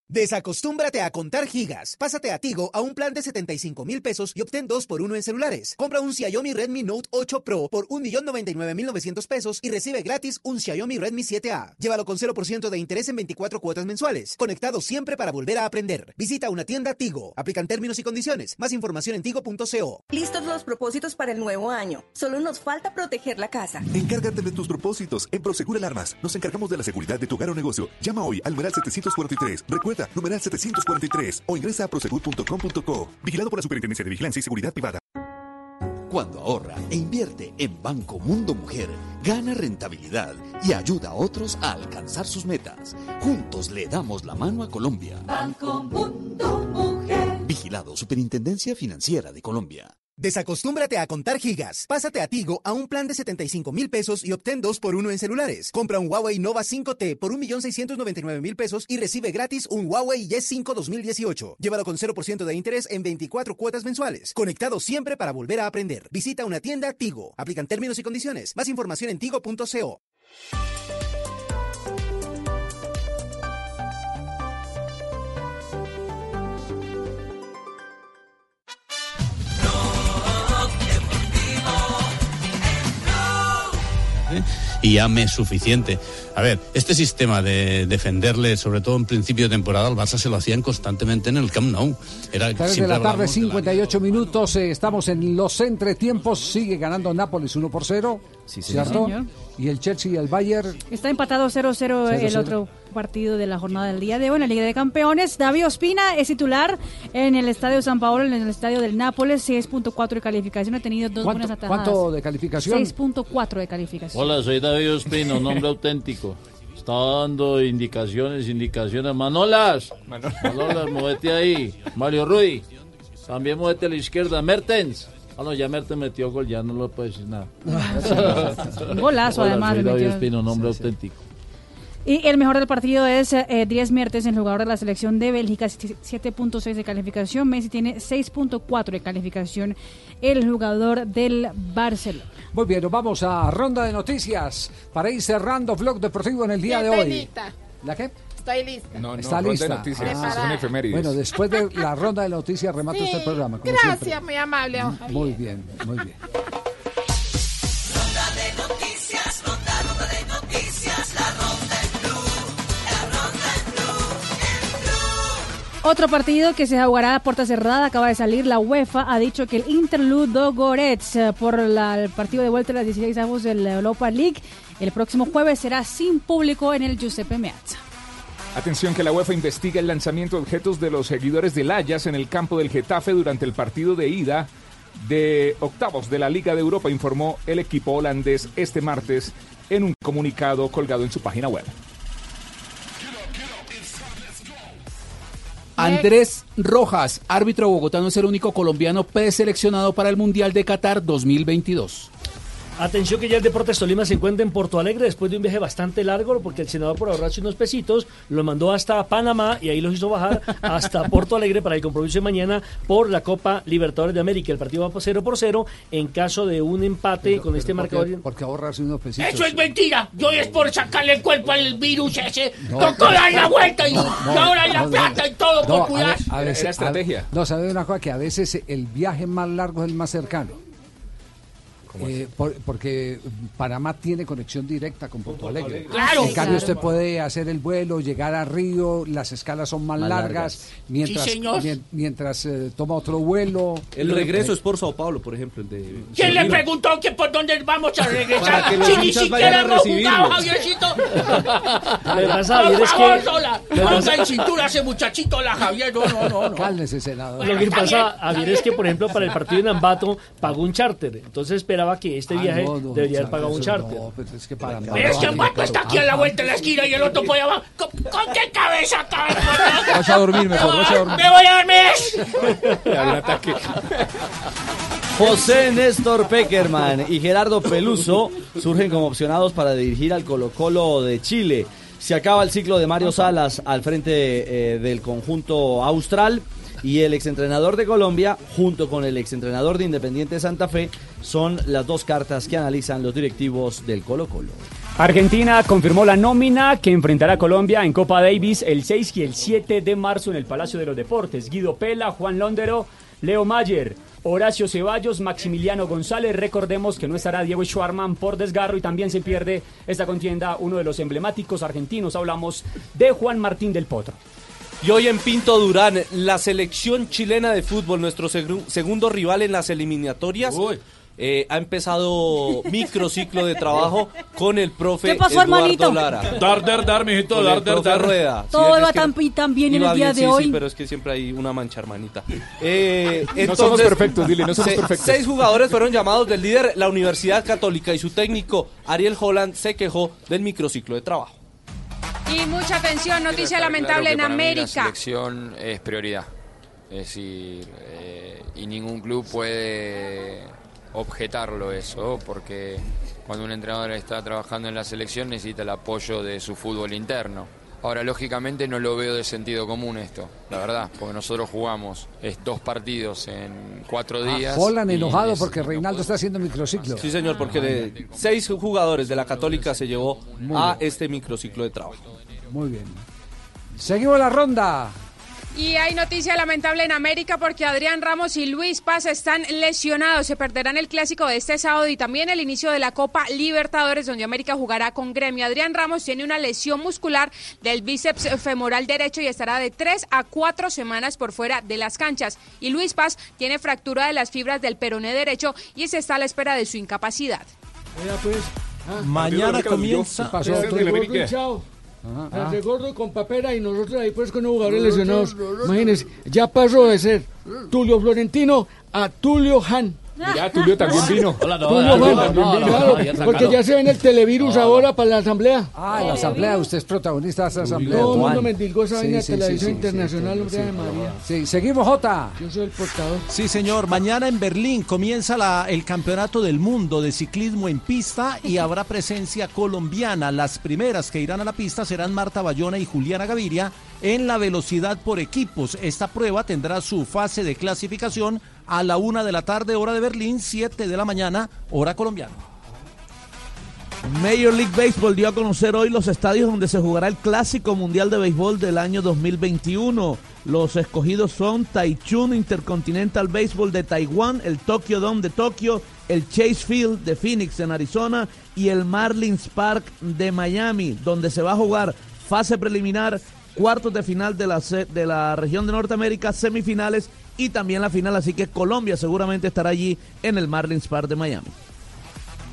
S24: Desacostúmbrate a contar gigas. Pásate a Tigo a un plan de 75 mil pesos y obtén 2 por 1 en celulares. Compra un Xiaomi Redmi Note 8 Pro por 1.099.900 pesos y recibe gratis un Xiaomi Redmi 7A. Llévalo con 0% de interés en 24 cuotas mensuales. Conectado siempre para volver a aprender. Visita una tienda Tigo. Aplican términos y condiciones. Más información en tigo.co.
S107: Listos los propósitos para el nuevo año. Solo nos falta proteger la casa.
S37: Encárgate de tus propósitos en Prosegur Alarmas. Nos encargamos de la seguridad de tu hogar o negocio. Llama hoy al numeral 743. Recuerda, numeral 743 o ingresa a prosegur.com.co. Vigilado por la Superintendencia de Vigilancia y Seguridad Privada.
S7: Cuando ahorra e invierte en Banco Mundo Mujer, gana rentabilidad y ayuda a otros a alcanzar sus metas. Juntos le damos la mano a Colombia.
S108: Banco Mundo Mujer.
S7: Vigilado Superintendencia Financiera de Colombia.
S24: Desacostúmbrate a contar gigas. Pásate a Tigo a un plan de 75 mil pesos y obtén dos por uno en celulares. Compra un Huawei Nova 5T por 1.699.000 pesos y recibe gratis un Huawei Y5 2018. Llévalo con 0% de interés en 24 cuotas mensuales. Conectado siempre para volver a aprender. Visita una tienda Tigo. Aplican términos y condiciones. Más información en tigo.co.
S109: y ya me es suficiente. A ver, este sistema de defenderle, sobre todo en principio de temporada, al Barça se lo hacían constantemente en el Camp Nou. Era
S14: de la tarde,
S109: hablábamos de la-
S14: 58 minutos. eh, estamos en los entretiempos. Sigue ganando Nápoles 1 por 0. ¿Cierto?
S15: señor.
S14: Y el Chelsea y el Bayern.
S15: Está empatado 0-0 el
S14: 0-0.
S15: otro partido de la jornada del día de hoy en la Liga de Campeones. David Ospina es titular en el Estadio San Paolo, en el Estadio del Nápoles, 6.4 de calificación. Ha tenido dos
S14: ¿Cuánto,
S15: buenas atajadas.
S14: cuánto de calificación?
S15: 6.4 de calificación.
S16: Hola, soy David Ospino, nombre auténtico. Estaba dando indicaciones, indicaciones. Manolas, Manolas, muévete ahí. Mario Rui, también muévete a la izquierda. Mertens. Ah, no, ya Mertens metió gol, ya no le puedo decir nada.
S15: Un golazo, además,
S16: Soy David
S15: metió.
S16: Ospino, nombre auténtico.
S15: Y el mejor del partido es eh, Dries Mertens, el jugador de la selección de Bélgica, 7.6 de calificación. Messi tiene 6.4 de calificación, el jugador del Barcelona.
S14: Muy bien, nos vamos a ronda de noticias para ir cerrando Vlog Deportivo en el día de hoy.
S30: lista.
S14: ¿La qué?
S30: Estoy lista.
S27: No, no,
S14: Está
S27: ronda
S14: lista.
S27: de noticias,
S14: Ah.
S27: son efemérides.
S14: Bueno, después de la ronda de noticias remata
S30: Sí,
S14: el programa. Como
S30: Gracias,
S14: siempre.
S30: muy amable.
S14: Muy bien, muy bien.
S15: Otro partido que se jugará a puerta cerrada acaba de salir. La UEFA ha dicho que el Interludo Goretz eh, por el partido de vuelta de las 16 avos de la Europa League el próximo jueves será sin público en el Giuseppe Meazza.
S27: Atención que la UEFA investiga el lanzamiento de objetos de los seguidores del Ajax en el campo del Getafe durante el partido de ida de octavos de la Liga de Europa, informó el equipo holandés este martes en un comunicado colgado en su página web.
S110: Andrés Rojas, árbitro bogotano, es el único colombiano preseleccionado para el Mundial de Qatar 2022.
S17: Atención que ya el Deportes Tolima se encuentra en Porto Alegre después de un viaje bastante largo porque el senador por ahorrarse unos pesitos lo mandó hasta Panamá y ahí los hizo bajar hasta Porto Alegre para el compromiso de mañana por la Copa Libertadores de América. El partido va por 0 por 0 en caso de un empate con este marcador.
S14: Porque ahorrarse unos pesitos.
S111: Eso es mentira. Yo es por sacarle el cuerpo al virus ese.
S14: No.
S111: Tocó dar la vuelta y,
S14: No,
S111: y ahora la
S14: no, no.
S111: plata y todo
S14: No,
S111: por
S14: a
S111: cuidar.
S14: a veces-
S27: Era estrategia.
S14: a- no, ¿sabe una cosa? Que a veces el viaje más largo es el más cercano. Eh, por- porque Panamá tiene conexión directa con Porto Alegre.
S111: Claro.
S14: En cambio,
S111: Claro.
S14: usted puede hacer el vuelo, llegar a Río, las escalas son más,
S112: Más
S14: largas,
S112: largas.
S14: mientras,
S112: Sí, señor.
S14: mien- mientras eh, toma otro vuelo.
S112: El regreso es por Sao Paulo, por ejemplo, el de...
S111: ¿Quién le preguntó que por dónde vamos a
S112: Para
S111: regresar?
S112: que los
S111: Si ni siquiera hemos jugado, Javiercito.
S17: Lo que pasa,
S111: Por
S17: Javier, es
S111: favor,
S17: que-
S111: sola. en cintura ese muchachito, la Javier. No, no, no. no.
S14: Cálmese, senador.
S17: Lo que pasa, Javier, es que, por ejemplo, para el partido en Ambato pagó un charter. Entonces esperaba que este
S14: Ah,
S17: viaje
S14: no, no,
S17: debería haber
S14: eso
S17: pagado un
S14: no,
S17: charter.
S14: pero es que para
S111: Pero es que el guapo está aquí a la vuelta de la esquina y el otro por allá abajo. ¿Con, con qué cabeza cabe?
S14: Vaya a dormir mejor, vaya a dormir.
S111: Me voy a dormir.
S20: José Néstor Peckerman y Gerardo Peluso surgen como opcionados para dirigir al Colo Colo de Chile. Se acaba el ciclo de Mario Salas al frente eh, del conjunto austral y el exentrenador de Colombia junto con el exentrenador de Independiente Santa Fe son las dos cartas que analizan los directivos del Colo Colo.
S113: Argentina confirmó la nómina que enfrentará a Colombia en Copa Davis el 6 y el 7 de marzo en el Palacio de los Deportes. Guido Pela, Juan Londero, Leo Mayer, Horacio Ceballos, Maximiliano González. Recordemos que no estará Diego Schwarman por desgarro y también se pierde esta contienda uno de los emblemáticos argentinos. Hablamos de Juan Martín del Potro.
S114: Y hoy en Pinto Durán, la selección chilena de fútbol, nuestro segu- segundo rival en las eliminatorias,
S20: eh, ha empezado microciclo de trabajo con el profe
S15: ¿Qué pasó,
S20: Eduardo
S15: hermanito?
S20: Lara.
S115: Dar, dar, dar, mijito,
S20: Con
S115: dar,
S20: el
S115: dar,
S20: profe
S115: dar.
S20: Rueda.
S15: Todo
S20: Sí,
S15: va tan, bien en el día
S20: bien,
S15: de
S20: sí,
S15: hoy.
S20: sí, pero es que siempre hay una mancha, hermanita. Eh,
S46: No somos perfectos, dile, no somos
S20: se-
S46: perfectos.
S20: Seis jugadores fueron llamados del líder, la Universidad Católica, y su técnico, Ariel Holland, se quejó del microciclo de trabajo.
S34: Y mucha atención, noticia lamentable
S113: claro
S34: en
S113: mí La
S34: América.
S113: selección es prioridad. Es decir, eh, y ningún club puede objetarlo eso, porque cuando un entrenador está trabajando en la selección necesita el apoyo de su fútbol interno. Ahora, lógicamente no lo veo de sentido común esto, la verdad, porque nosotros jugamos es, dos partidos en cuatro días.
S14: Ah, Holland
S113: y
S14: enojado
S113: es-
S14: porque Reinaldo está haciendo microciclo.
S20: Sí, señor, porque de seis jugadores de la Católica se llevó a este microciclo de trabajo.
S14: Muy bien. Seguimos la ronda.
S34: Y hay noticia lamentable en América porque Adrián Ramos y Luis Paz están lesionados. Se perderán el clásico de este sábado y también el inicio de la Copa Libertadores, donde América jugará con Gremio. Adrián Ramos tiene una lesión muscular del bíceps femoral derecho y estará de tres a cuatro semanas por fuera de las canchas. Y Luis Paz tiene fractura de las fibras del peroné derecho y se está a la espera de su incapacidad.
S93: pues. Mañana comienza.
S14: Ajá.
S93: Teatro
S14: Ah.
S93: Gordo con papera y nosotros ahí pues con jugadores lesionados. Imagínense, ya pasó de ser Tulio Florentino a Tulio Han.
S46: Mira, Tulio también vino.
S93: Hola,
S46: no,
S93: Tulio
S46: no, no,
S93: porque ya se ven el televirus ahora para la asamblea.
S14: Ah, la asamblea, usted es protagonista de esa asamblea.
S93: Todo el mundo
S14: Juan.
S93: me endilgó esa
S14: Sí,
S93: vaina de televisión internacional,
S14: sí,
S93: hombre
S14: sí,
S93: de María.
S14: Sí, seguimos, Jota.
S93: Yo soy el portador.
S28: Sí, señor. Mañana en Berlín comienza la- el Campeonato del Mundo de Ciclismo en Pista y habrá presencia colombiana. Las primeras que irán a la pista serán Marta Bayona y Juliana Gaviria en la velocidad por equipos. Esta prueba tendrá su fase de clasificación a la una de la tarde, hora de Berlín, 7 de la mañana, hora colombiana.
S19: Major League Baseball dio a conocer hoy los estadios donde se jugará el Clásico Mundial de Béisbol del año 2021. Los escogidos son Taichung Intercontinental Baseball de Taiwán, el Tokyo Dome de Tokio, el Chase Field de Phoenix en Arizona y el Marlins Park de Miami, donde se va a jugar fase preliminar, cuartos de final de la, de la región de Norteamérica, semifinales y también la final. Así que Colombia seguramente estará allí en el Marlins Park de Miami.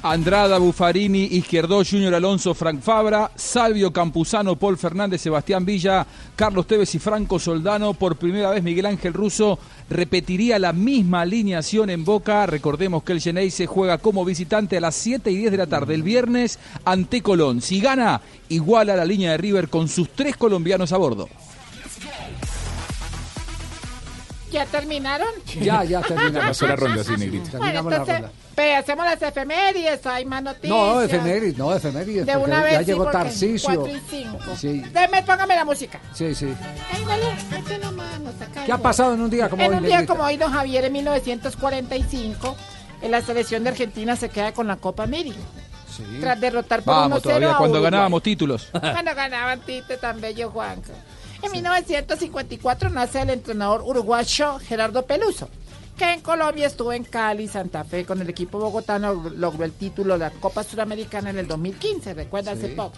S46: Andrada, Buffarini, Izquierdo, Junior Alonso, Frank Fabra, Salvio Campuzano, Paul Fernández, Sebastián Villa, Carlos Tevez y Franco Soldano. Por primera vez Miguel Ángel Russo repetiría la misma alineación en Boca. Recordemos que el Genei se juega como visitante a las 7 y 10 de la tarde el viernes ante Colón. Si gana, iguala la línea de River con sus tres colombianos a bordo.
S30: ¿Ya terminaron?
S14: Ya, ya terminamos.
S46: Pasó la ronda, sí, Negrito.
S30: Bueno,
S14: Terminamos la ronda.
S30: hacemos las efemérides, hay más noticias.
S14: No, efemérides, no, efemérides.
S30: De una vez,
S14: ya
S30: sí,
S14: llegó Tarcisio.
S30: cuatro y cinco.
S14: Sí,
S30: Deme, póngame la música.
S14: sí, sí.
S30: Ay, nomás, nos saca
S14: ¿Qué ha pasado en un día como
S30: En
S14: hoy,
S30: un día
S14: Negrita?
S30: como hoy, don Javier, en 1945, en la selección de Argentina se queda con la Copa América. Tras derrotar por
S46: Vamos
S30: 1-0
S46: todavía,
S30: a
S46: cuando
S30: Uruguay.
S46: ganábamos títulos.
S30: Cuando ganaban Tite tan bello Juanca. En 1954 nace el entrenador uruguayo Gerardo Peluso, que en Colombia estuvo en Cali, Santa Fe, con el equipo bogotano, logró el título de la Copa Suramericana en el 2015, recuerda hace
S14: Sí.
S30: poco.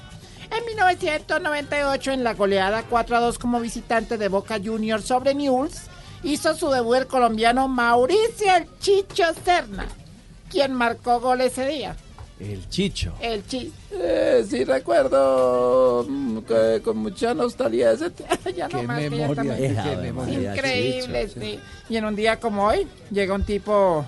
S30: En 1998, en la goleada 4 a 2 como visitante de Boca Juniors sobre Newell's, hizo su debut el colombiano Mauricio El Chicho Serna, quien marcó gol ese día.
S116: El Chicho.
S30: El chi. Eh, sí recuerdo mm, que con mucha nostalgia ese t- ya no
S14: Qué
S30: más que ya
S14: memoria,
S30: también.
S14: qué memoria,
S30: Increíble,
S14: Chicho,
S30: sí. Y en un día como hoy llega un tipo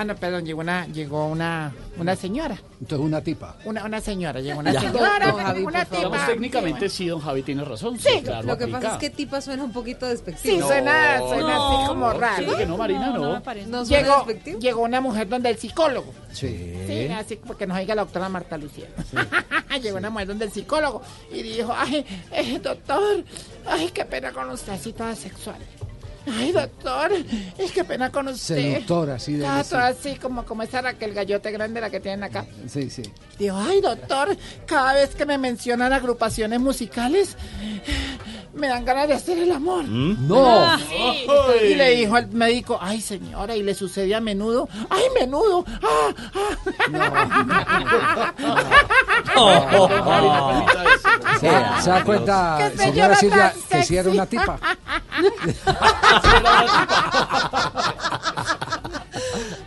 S30: Ah, no, perdón, llegó una llegó una una señora.
S14: Entonces una tipa.
S30: Una, una señora, llegó una
S14: Ya.
S30: señora,
S16: Don Javi,
S30: una tipa.
S16: técnicamente sí, don Javi tiene razón.
S30: Sí,
S16: claro,
S117: Lo que pasa es que tipa suena un poquito despectivo.
S30: Sí, suena, suena
S117: No.
S30: así como raro.
S16: ¿Cierto que no, Marina? No.
S117: No suena
S30: llegó,
S117: despectivo.
S30: llegó una mujer donde el psicólogo.
S14: Sí.
S30: Sí, así porque nos oiga la doctora Marta Lucía. Llegó una mujer donde el psicólogo y dijo, ay, eh, doctor, ay, qué pena con usted, así toda sexual. Ay, doctor, es qué pena con usted.
S14: Seductora, así de
S30: toda así como, como esa Raquel Gallote grande la que tienen acá.
S14: Sí, sí.
S30: Dijo, ay, doctor, cada vez que me mencionan agrupaciones musicales, me dan ganas de hacer el amor.
S14: No.
S30: Sí. Y le dijo al médico, ay, señora, y le sucede a menudo. Ay, menudo. Ah,
S14: ¿Se, se da cuenta, señora Silvia, que si era una tipa?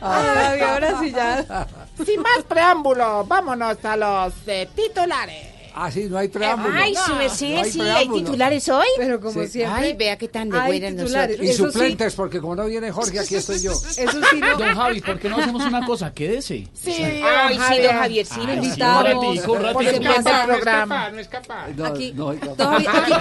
S117: Ay, ahora sí ya.
S30: Sin más preámbulo, vámonos a los eh, titulares.
S14: Ah, sí, no hay preámbulo.
S30: Ay, su
S14: No,
S30: merced,
S14: no hay
S30: sí, hay titulares hoy.
S117: Pero como
S14: Sí.
S117: siempre.
S30: Ay, vea qué tan de
S117: hay
S30: buenas
S117: titulares.
S14: Y
S117: Eso sí,
S14: suplentes, porque como no viene Jorge, aquí estoy yo.
S117: Eso sí, no.
S16: Don Javi, ¿por qué no hacemos una cosa? Quédese.
S30: Sí,
S117: Ay,
S30: don
S117: sí,
S30: Javier.
S117: don Javier, sí, lo
S16: sí,
S117: invitamos.
S16: un ratico, un
S30: Porque empieza el programa.
S111: No es capaz.
S14: No,
S117: Aquí-
S14: no, oiga.
S117: Don Javi, aquí,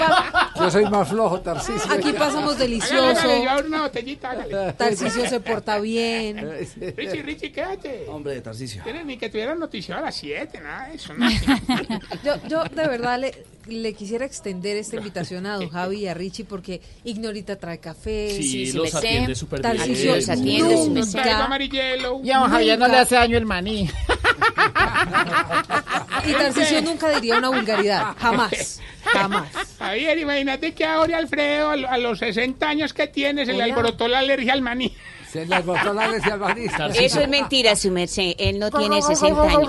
S14: Yo soy más flojo, Tarcisio.
S117: aquí pasamos delicioso.
S111: hágale, una botellita, hágale.
S117: Tarcisio se porta bien.
S111: Richie, Richie, quédate.
S20: Hombre, Tarcicio.
S111: Tienes ni que tuvieran noticiero a las 7, nada eso. ¿no?
S117: Yo, de verdad le, le quisiera extender esta invitación a don Javi y a Richie porque Ignorita trae café.
S16: Sí,
S30: sí,
S16: los atiende súper bien.
S117: Tarcisio
S30: Los atiende, sí
S111: amarillelo.
S30: Y a don Javier no le hace daño el maní.
S117: Y Tarcisio nunca diría una vulgaridad. Jamás. Jamás.
S111: Javier, imagínate que ahora Alfredo, a lo- a los 60 años que tienes, se le alborotó la alergia al maní.
S14: Se le botó la alergia al maní.
S30: Eso es mentira, su merced. Él no tiene 60 años.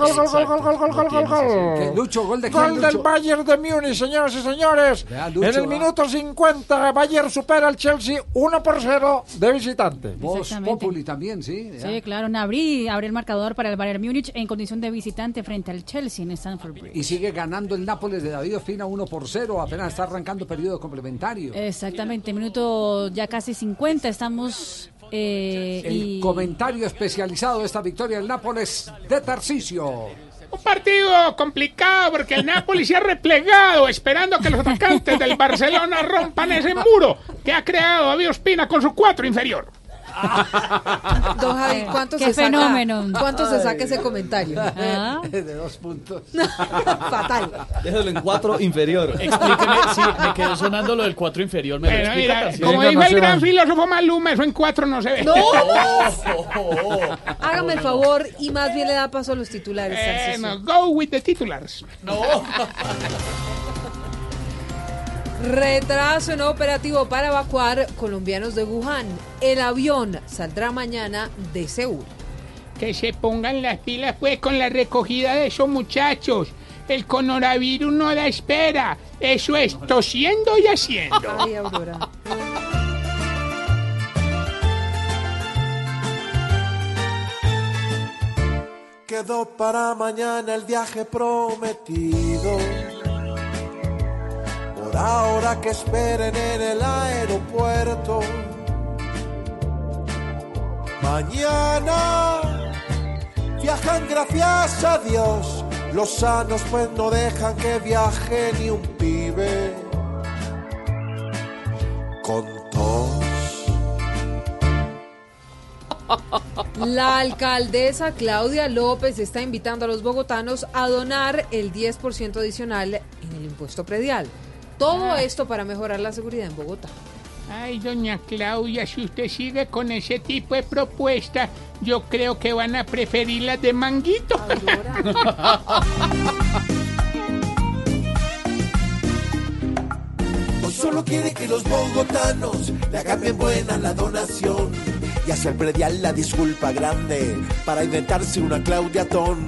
S14: Lucho, gol de
S30: Gol del? Bayern de Múnich, señoras y señores. En el
S14: ah.
S30: minuto 50, Bayern supera al Chelsea 1 por 0 de visitante.
S14: Voz
S15: Exactamente.
S14: Populi también, sí.
S15: Sí, claro, Nabri abre el marcador para el Bayern Múnich en condición de visitante frente al Chelsea en Stamford Bridge.
S14: Y sigue ganando el Nápoles de David Ospina 1 por 0. Apenas está arrancando periodo complementario.
S15: Exactamente, minuto ya casi 50, estamos... eh,
S14: El
S15: y...
S14: comentario especializado de esta victoria del Nápoles de Tarcisio.
S111: Un partido complicado porque el Napoli se ha replegado esperando que los atacantes del Barcelona rompan ese muro que ha creado David Ospina con su cuatro inferior.
S117: Don Javi, ¿cuánto
S15: Qué
S117: se saca?
S15: fenómeno.
S117: ¿Cuánto se saca ese comentario?
S15: Ah.
S14: De dos puntos.
S117: Fatal.
S20: Déjalo en cuatro inferior.
S16: Explíqueme, sí, me quedó sonando lo del cuatro inferior. ¿Me lo
S111: Bueno,
S16: explica,
S111: mira, como dijo
S14: no
S111: el gran filósofo Maluma, eso en cuatro no se ve.
S117: ¡No! Hágame el favor y más bien le da paso a los titulares. Tarcisio.
S111: go with the titulars.
S117: Retraso en operativo para evacuar colombianos de Wuhan. El avión saldrá mañana de Seúl.
S111: Que se pongan las pilas pues con la recogida de esos muchachos. El coronavirus no da espera. Eso es tosiendo y haciendo.
S117: Ay, Aurora.
S118: Quedó para mañana el viaje prometido. Por ahora que esperen en el aeropuerto. Mañana viajan gracias a Dios. Los sanos pues no dejan que viaje ni un pibe. Con tos.
S117: La alcaldesa Claudia López está invitando a los bogotanos a donar el 10% adicional en el impuesto predial. Todo esto para mejorar la seguridad en Bogotá.
S111: Ay, doña Claudia, si usted sigue con ese tipo de propuesta, yo creo que van a preferir las de manguito.
S118: Hoy solo quiere que los bogotanos le hagan bien buena la donación y hacer predial la disculpa grande para inventarse una Claudiatón.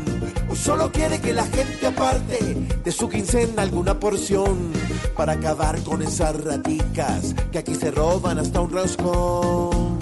S118: Hoy solo quiere que la gente aparte de su quincena alguna porción para acabar con esas raticas que aquí se roban hasta un roscón.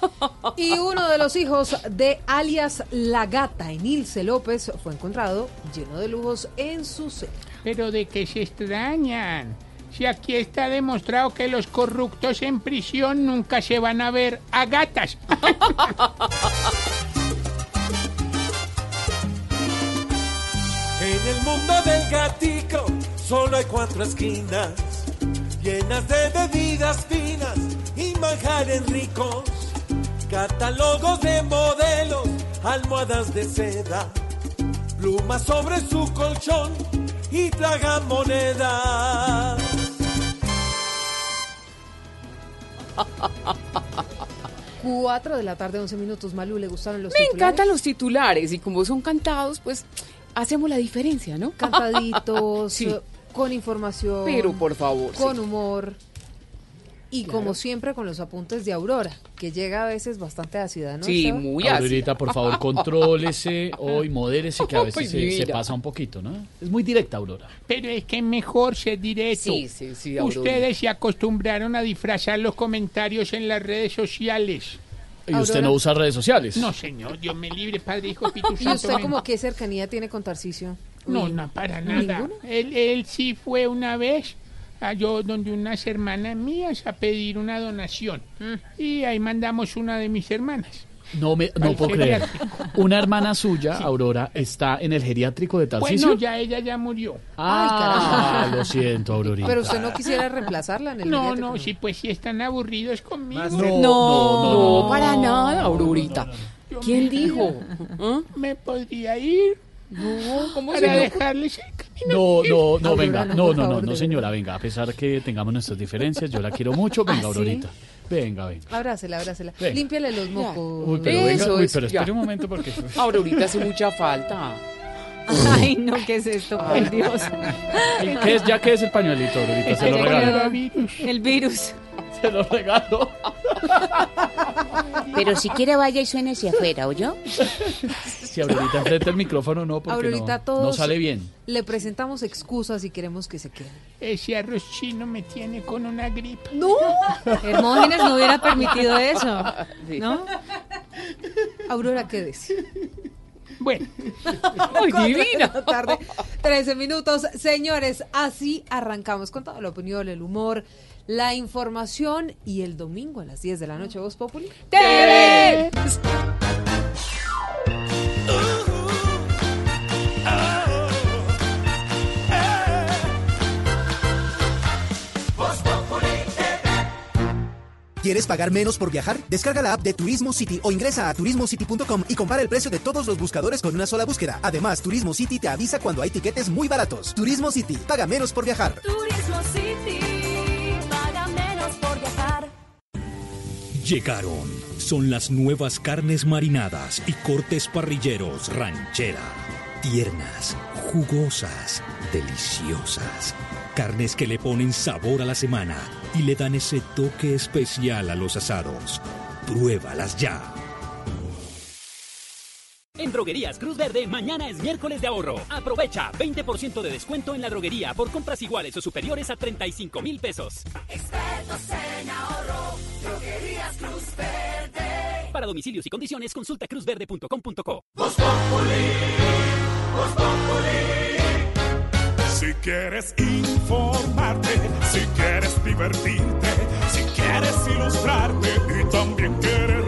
S117: Y uno de los hijos de alias La Gata, Enilce López, fue encontrado lleno de lujos en su celda.
S111: Pero de qué se extrañan. Si aquí está demostrado que los corruptos en prisión nunca se van a ver a gatas.
S118: En el mundo del gatico solo hay cuatro esquinas, llenas de bebidas finas y manjares ricos, catálogos de modelos, almohadas de seda, plumas sobre su colchón y traga moneda.
S117: Cuatro de la tarde, 11 minutos. Malu, ¿le gustaron los
S45: Me
S117: titulares?
S45: encantan los titulares y como son cantados, pues hacemos la diferencia, ¿no?
S117: Cantaditos,
S45: Sí.
S117: con información.
S45: Pero por favor,
S117: Con
S45: sí.
S117: humor. Y como siempre con los apuntes de Aurora, que llega a veces bastante ácida, ¿no? Seba?
S16: Aurorita, por favor, contrólese hoy, modérese, que a veces
S119: Pues
S16: se, pasa un poquito, ¿no? Es muy directa, Aurora.
S111: Pero es que es mejor ser directo.
S16: Sí, sí, sí, Aurora.
S111: Ustedes se acostumbraron a disfrazar los comentarios en las redes sociales.
S16: ¿Y usted no usa redes sociales?
S111: No, señor, Dios me libre, Padre, Hijo, Espíritu
S117: ¿Y
S111: Santo.
S117: usted
S111: amén.
S117: como qué cercanía tiene con Tarcisio?
S111: No, no, para nada. Él, él sí fue una vez a yo donde unas hermanas mías a pedir una donación.
S117: Mm.
S111: Y ahí mandamos una de mis hermanas.
S16: No, me, no puedo creer. Una hermana suya, Aurora, está en el geriátrico de Tarcisio.
S111: Bueno, ya ella ya murió.
S16: Ah, lo siento, Aurorita.
S117: Pero usted no quisiera reemplazarla en el
S111: No,
S117: geriátrico,
S111: no, sí, pues sí están aburridos conmigo.
S16: no, no, no, no,
S119: para
S16: no.
S119: nada, Aurorita. ¿Quién
S111: me-
S119: dijo?
S111: ¿Me podría ir?
S119: No, ¿cómo
S111: Para
S119: se le-
S111: dejarles.
S16: No, no, no, venga.
S111: no,
S16: No, no, no, señora, venga. A pesar que tengamos nuestras diferencias, yo la quiero mucho. Venga,
S117: ¿Ah, sí?
S16: Aurorita. Venga, venga.
S117: Abrácela, abrácela.
S16: Ven.
S117: Límpiale los mocos.
S16: Uy, pero venga,
S119: Eso
S16: uy, pero espere un momento porque...
S119: Aurorita hace mucha falta.
S93: Ay, no, ¿qué es esto? Por Dios.
S16: ¿Qué es, ya que es el pañuelito, Aurorita? Se lo
S93: El
S16: regalo.
S93: El virus.
S16: Se lo regalo.
S45: Pero si quiere vaya y suene hacia afuera, ¿oyó?
S16: Si Aurorita enfrente el micrófono, no, porque
S117: Aurorita,
S16: no,
S117: todos
S16: no sale bien.
S117: le presentamos excusas y queremos que se quede.
S111: Ese arroz chino me tiene con una gripa.
S117: ¡No!
S93: Hermógenes no hubiera permitido eso. ¿No?
S117: Aurora, quédese.
S111: Bueno.
S117: Ay,
S119: divina.
S117: tarde, 13 minutos. Señores, así arrancamos con toda la opinión, el humor, la información y el domingo a las 10 de la noche, Voz Populi.
S119: ¡TV!
S24: ¿Quieres pagar menos por viajar? Descarga la app de Turismo City o ingresa a turismocity.com y compara el precio de todos los buscadores con una sola búsqueda. Además, Turismo City te avisa cuando hay tiquetes muy baratos. Turismo City, paga menos por viajar.
S6: Turismo City,
S33: Llegaron. Son las nuevas carnes marinadas y cortes parrilleros ranchera. Tiernas, jugosas, deliciosas. Carnes que le ponen sabor a la semana y le dan ese toque especial a los asados. Pruébalas ya.
S120: En Droguerías Cruz Verde, mañana es miércoles de ahorro. Aprovecha 20% de descuento en la droguería por compras iguales o superiores a 35 mil pesos.
S6: Expertos en ahorro, droguerías Cruz Verde.
S120: Para domicilios y condiciones, consulta cruzverde.com.co.
S118: Si quieres informarte, si quieres divertirte, si quieres ilustrarte y también quieres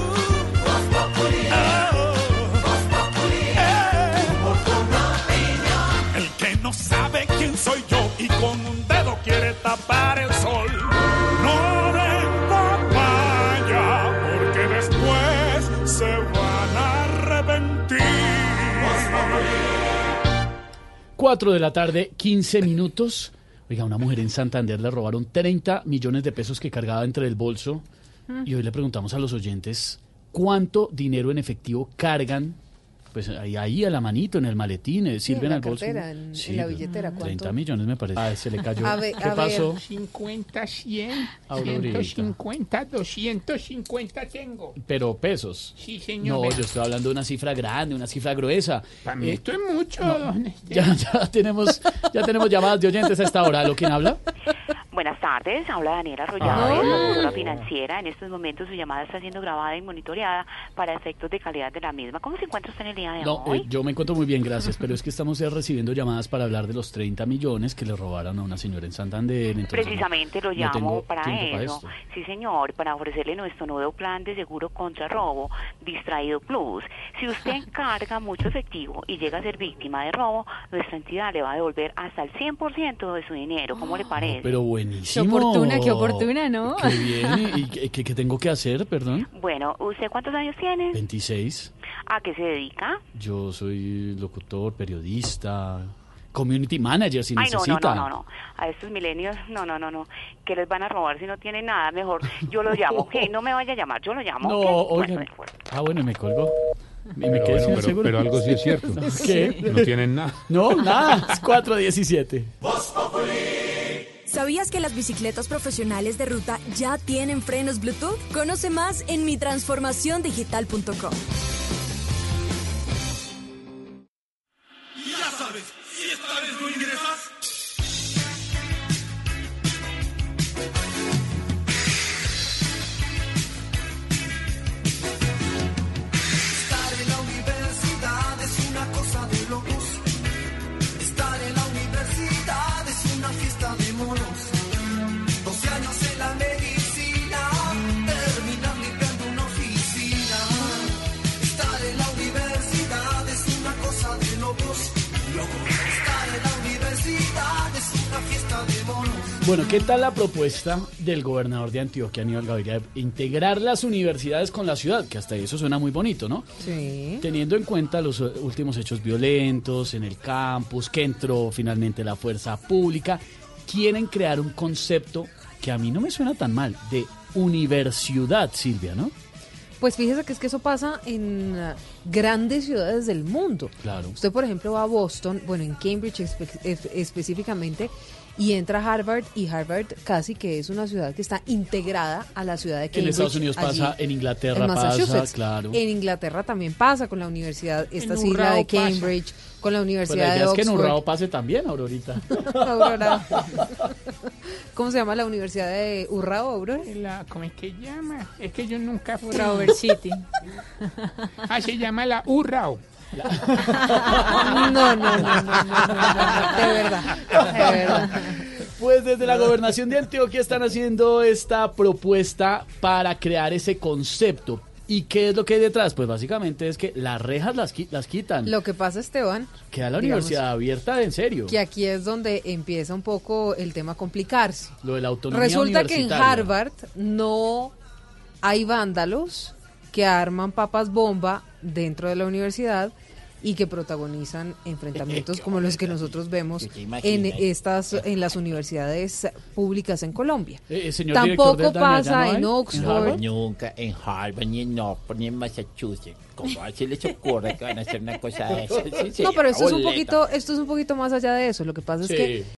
S16: 4 de la tarde, 15 minutos. Oiga, una mujer en Santander le robaron 30 millones de pesos que cargaba entre el bolso. Y hoy le preguntamos a los oyentes cuánto dinero en efectivo cargan, pues ahí, ahí a la manito, en el maletín, eh,
S117: Sí, en
S16: sirven
S117: la
S16: al bolso.
S117: cartera, en- en la billetera, ¿cuánto?
S16: 30 millones me parece. Ah, se le cayó.
S117: A ver,
S16: ¿Qué
S117: a ver.
S16: pasó?
S111: 50, 100,
S16: Aurorita.
S111: 150, 250 tengo.
S16: Pero pesos.
S111: Sí, señor.
S16: No, yo estoy hablando de una cifra grande, una cifra gruesa.
S111: Para mí
S16: Eh,
S111: esto es mucho,
S16: no. ya tenemos, ya tenemos llamadas de oyentes a esta hora. ¿Lo quién habla?
S121: Buenas tardes, habla Daniela
S16: Ah.
S121: Arroyave, asesora financiera. En estos momentos su llamada está siendo grabada y monitoreada para efectos de calidad de la misma. ¿Cómo se encuentra usted en el día de
S16: No,
S121: hoy?
S16: eh, yo me encuentro muy bien, gracias, pero es que estamos eh, recibiendo llamadas para hablar de los 30 millones que le robaron a una señora en Santander. entonces,
S121: Precisamente lo llamo para eso. sí, señor, para ofrecerle nuestro nuevo plan de seguro contra robo, Distraído Plus. Si usted encarga mucho efectivo y llega a ser víctima de robo, nuestra entidad le va a devolver hasta el 100% de su dinero. ¿Cómo le parece?
S16: Pero buenísimo.
S122: Qué oportuna, qué oportuna, ¿no?
S16: Qué bien. ¿Y qué, qué- qué tengo que hacer, perdón?
S121: Bueno, ¿usted cuántos años tiene?
S16: 26.
S121: ¿A qué se dedica?
S16: Yo soy locutor, periodista, community manager si
S121: Ay, no, no,
S16: necesita.
S121: no, no, no. A estos milenios, no, no, no, no. Que les van a robar si no tienen nada. Mejor yo lo llamo. ¿ok? No me vaya a llamar, yo lo llamo.
S16: No, oiga.
S121: Bueno, acuerdo.
S16: Ah, bueno, me colgó. Y me
S80: Pero
S16: quedé
S80: bueno,
S16: sin
S80: pero- pero algo sí es cierto.
S16: ¿Qué?
S80: No tienen nada.
S16: No, nada. Es 417.
S123: ¿Sabías que las bicicletas profesionales de ruta ya tienen frenos Bluetooth? Conoce más en mitransformaciondigital.com.
S124: Ingresas.
S16: Bueno, ¿qué tal la propuesta del gobernador de Antioquia, Aníbal Gaviria, de integrar las universidades con la ciudad? Que hasta eso suena muy bonito, ¿no?
S117: Sí.
S16: Teniendo en cuenta los eh, últimos hechos violentos en el campus, que entró finalmente la fuerza pública, quieren crear un concepto que a mí no me suena tan mal, de universidad, Silvia, ¿no?
S117: Pues fíjese que es que eso pasa en ah, grandes ciudades del mundo.
S16: Claro.
S117: Usted, por ejemplo, va a Boston, bueno, en Cambridge espe- espe- específicamente, y entra a Harvard, y Harvard casi que es una ciudad que está integrada a la ciudad de
S16: En
S117: Cambridge.
S16: Estados Unidos pasa,
S117: allí,
S16: en Inglaterra
S117: en
S16: pasa,
S117: Massachusetts.
S16: claro.
S117: En Inglaterra también pasa con la universidad, esta
S16: En
S117: sigla
S16: Urrao
S117: de
S16: pasa.
S117: Cambridge, con la
S16: Pero
S117: Universidad
S16: la idea
S117: de
S16: es que en
S117: Oxford.
S16: Urrao pase también, Aurorita.
S117: Aurora. ¿Cómo se llama la Universidad de Urrao, Aurora?
S111: La, ¿Cómo es que llama? Es que yo nunca fui.
S117: Urrao University.
S111: Ah, se llama la Urrao.
S117: No, no, no, no, no, no, no, de verdad, de verdad.
S16: Pues desde la gobernación de Antioquia están haciendo esta propuesta para crear ese concepto. ¿Y qué es lo que hay detrás? Pues básicamente es que las rejas las, las quitan.
S117: Lo que pasa, Esteban,
S16: Queda la
S117: digamos,
S16: universidad abierta en serio.
S117: que aquí es donde empieza un poco el tema a complicarse.
S16: Lo de la autonomía
S117: Resulta que en. Harvard no hay vándalos que arman papas bomba dentro de la universidad y que protagonizan enfrentamientos como los que nosotros vemos en estas en las universidades públicas en Colombia.
S16: Eh, eh, señor
S117: Tampoco
S16: director del DANE, ¿allá
S117: pasa
S16: no
S117: en
S125: No,
S117: Oxford.
S125: nunca en Harvard, ni en Oxford, ni en Massachusetts. ¿Cómo así les ocurre que van a hacer una cosa de? Sí, sí,
S117: No, pero esto es un poquito, esto es un poquito más allá de eso. Lo que pasa
S125: Sí.
S117: es que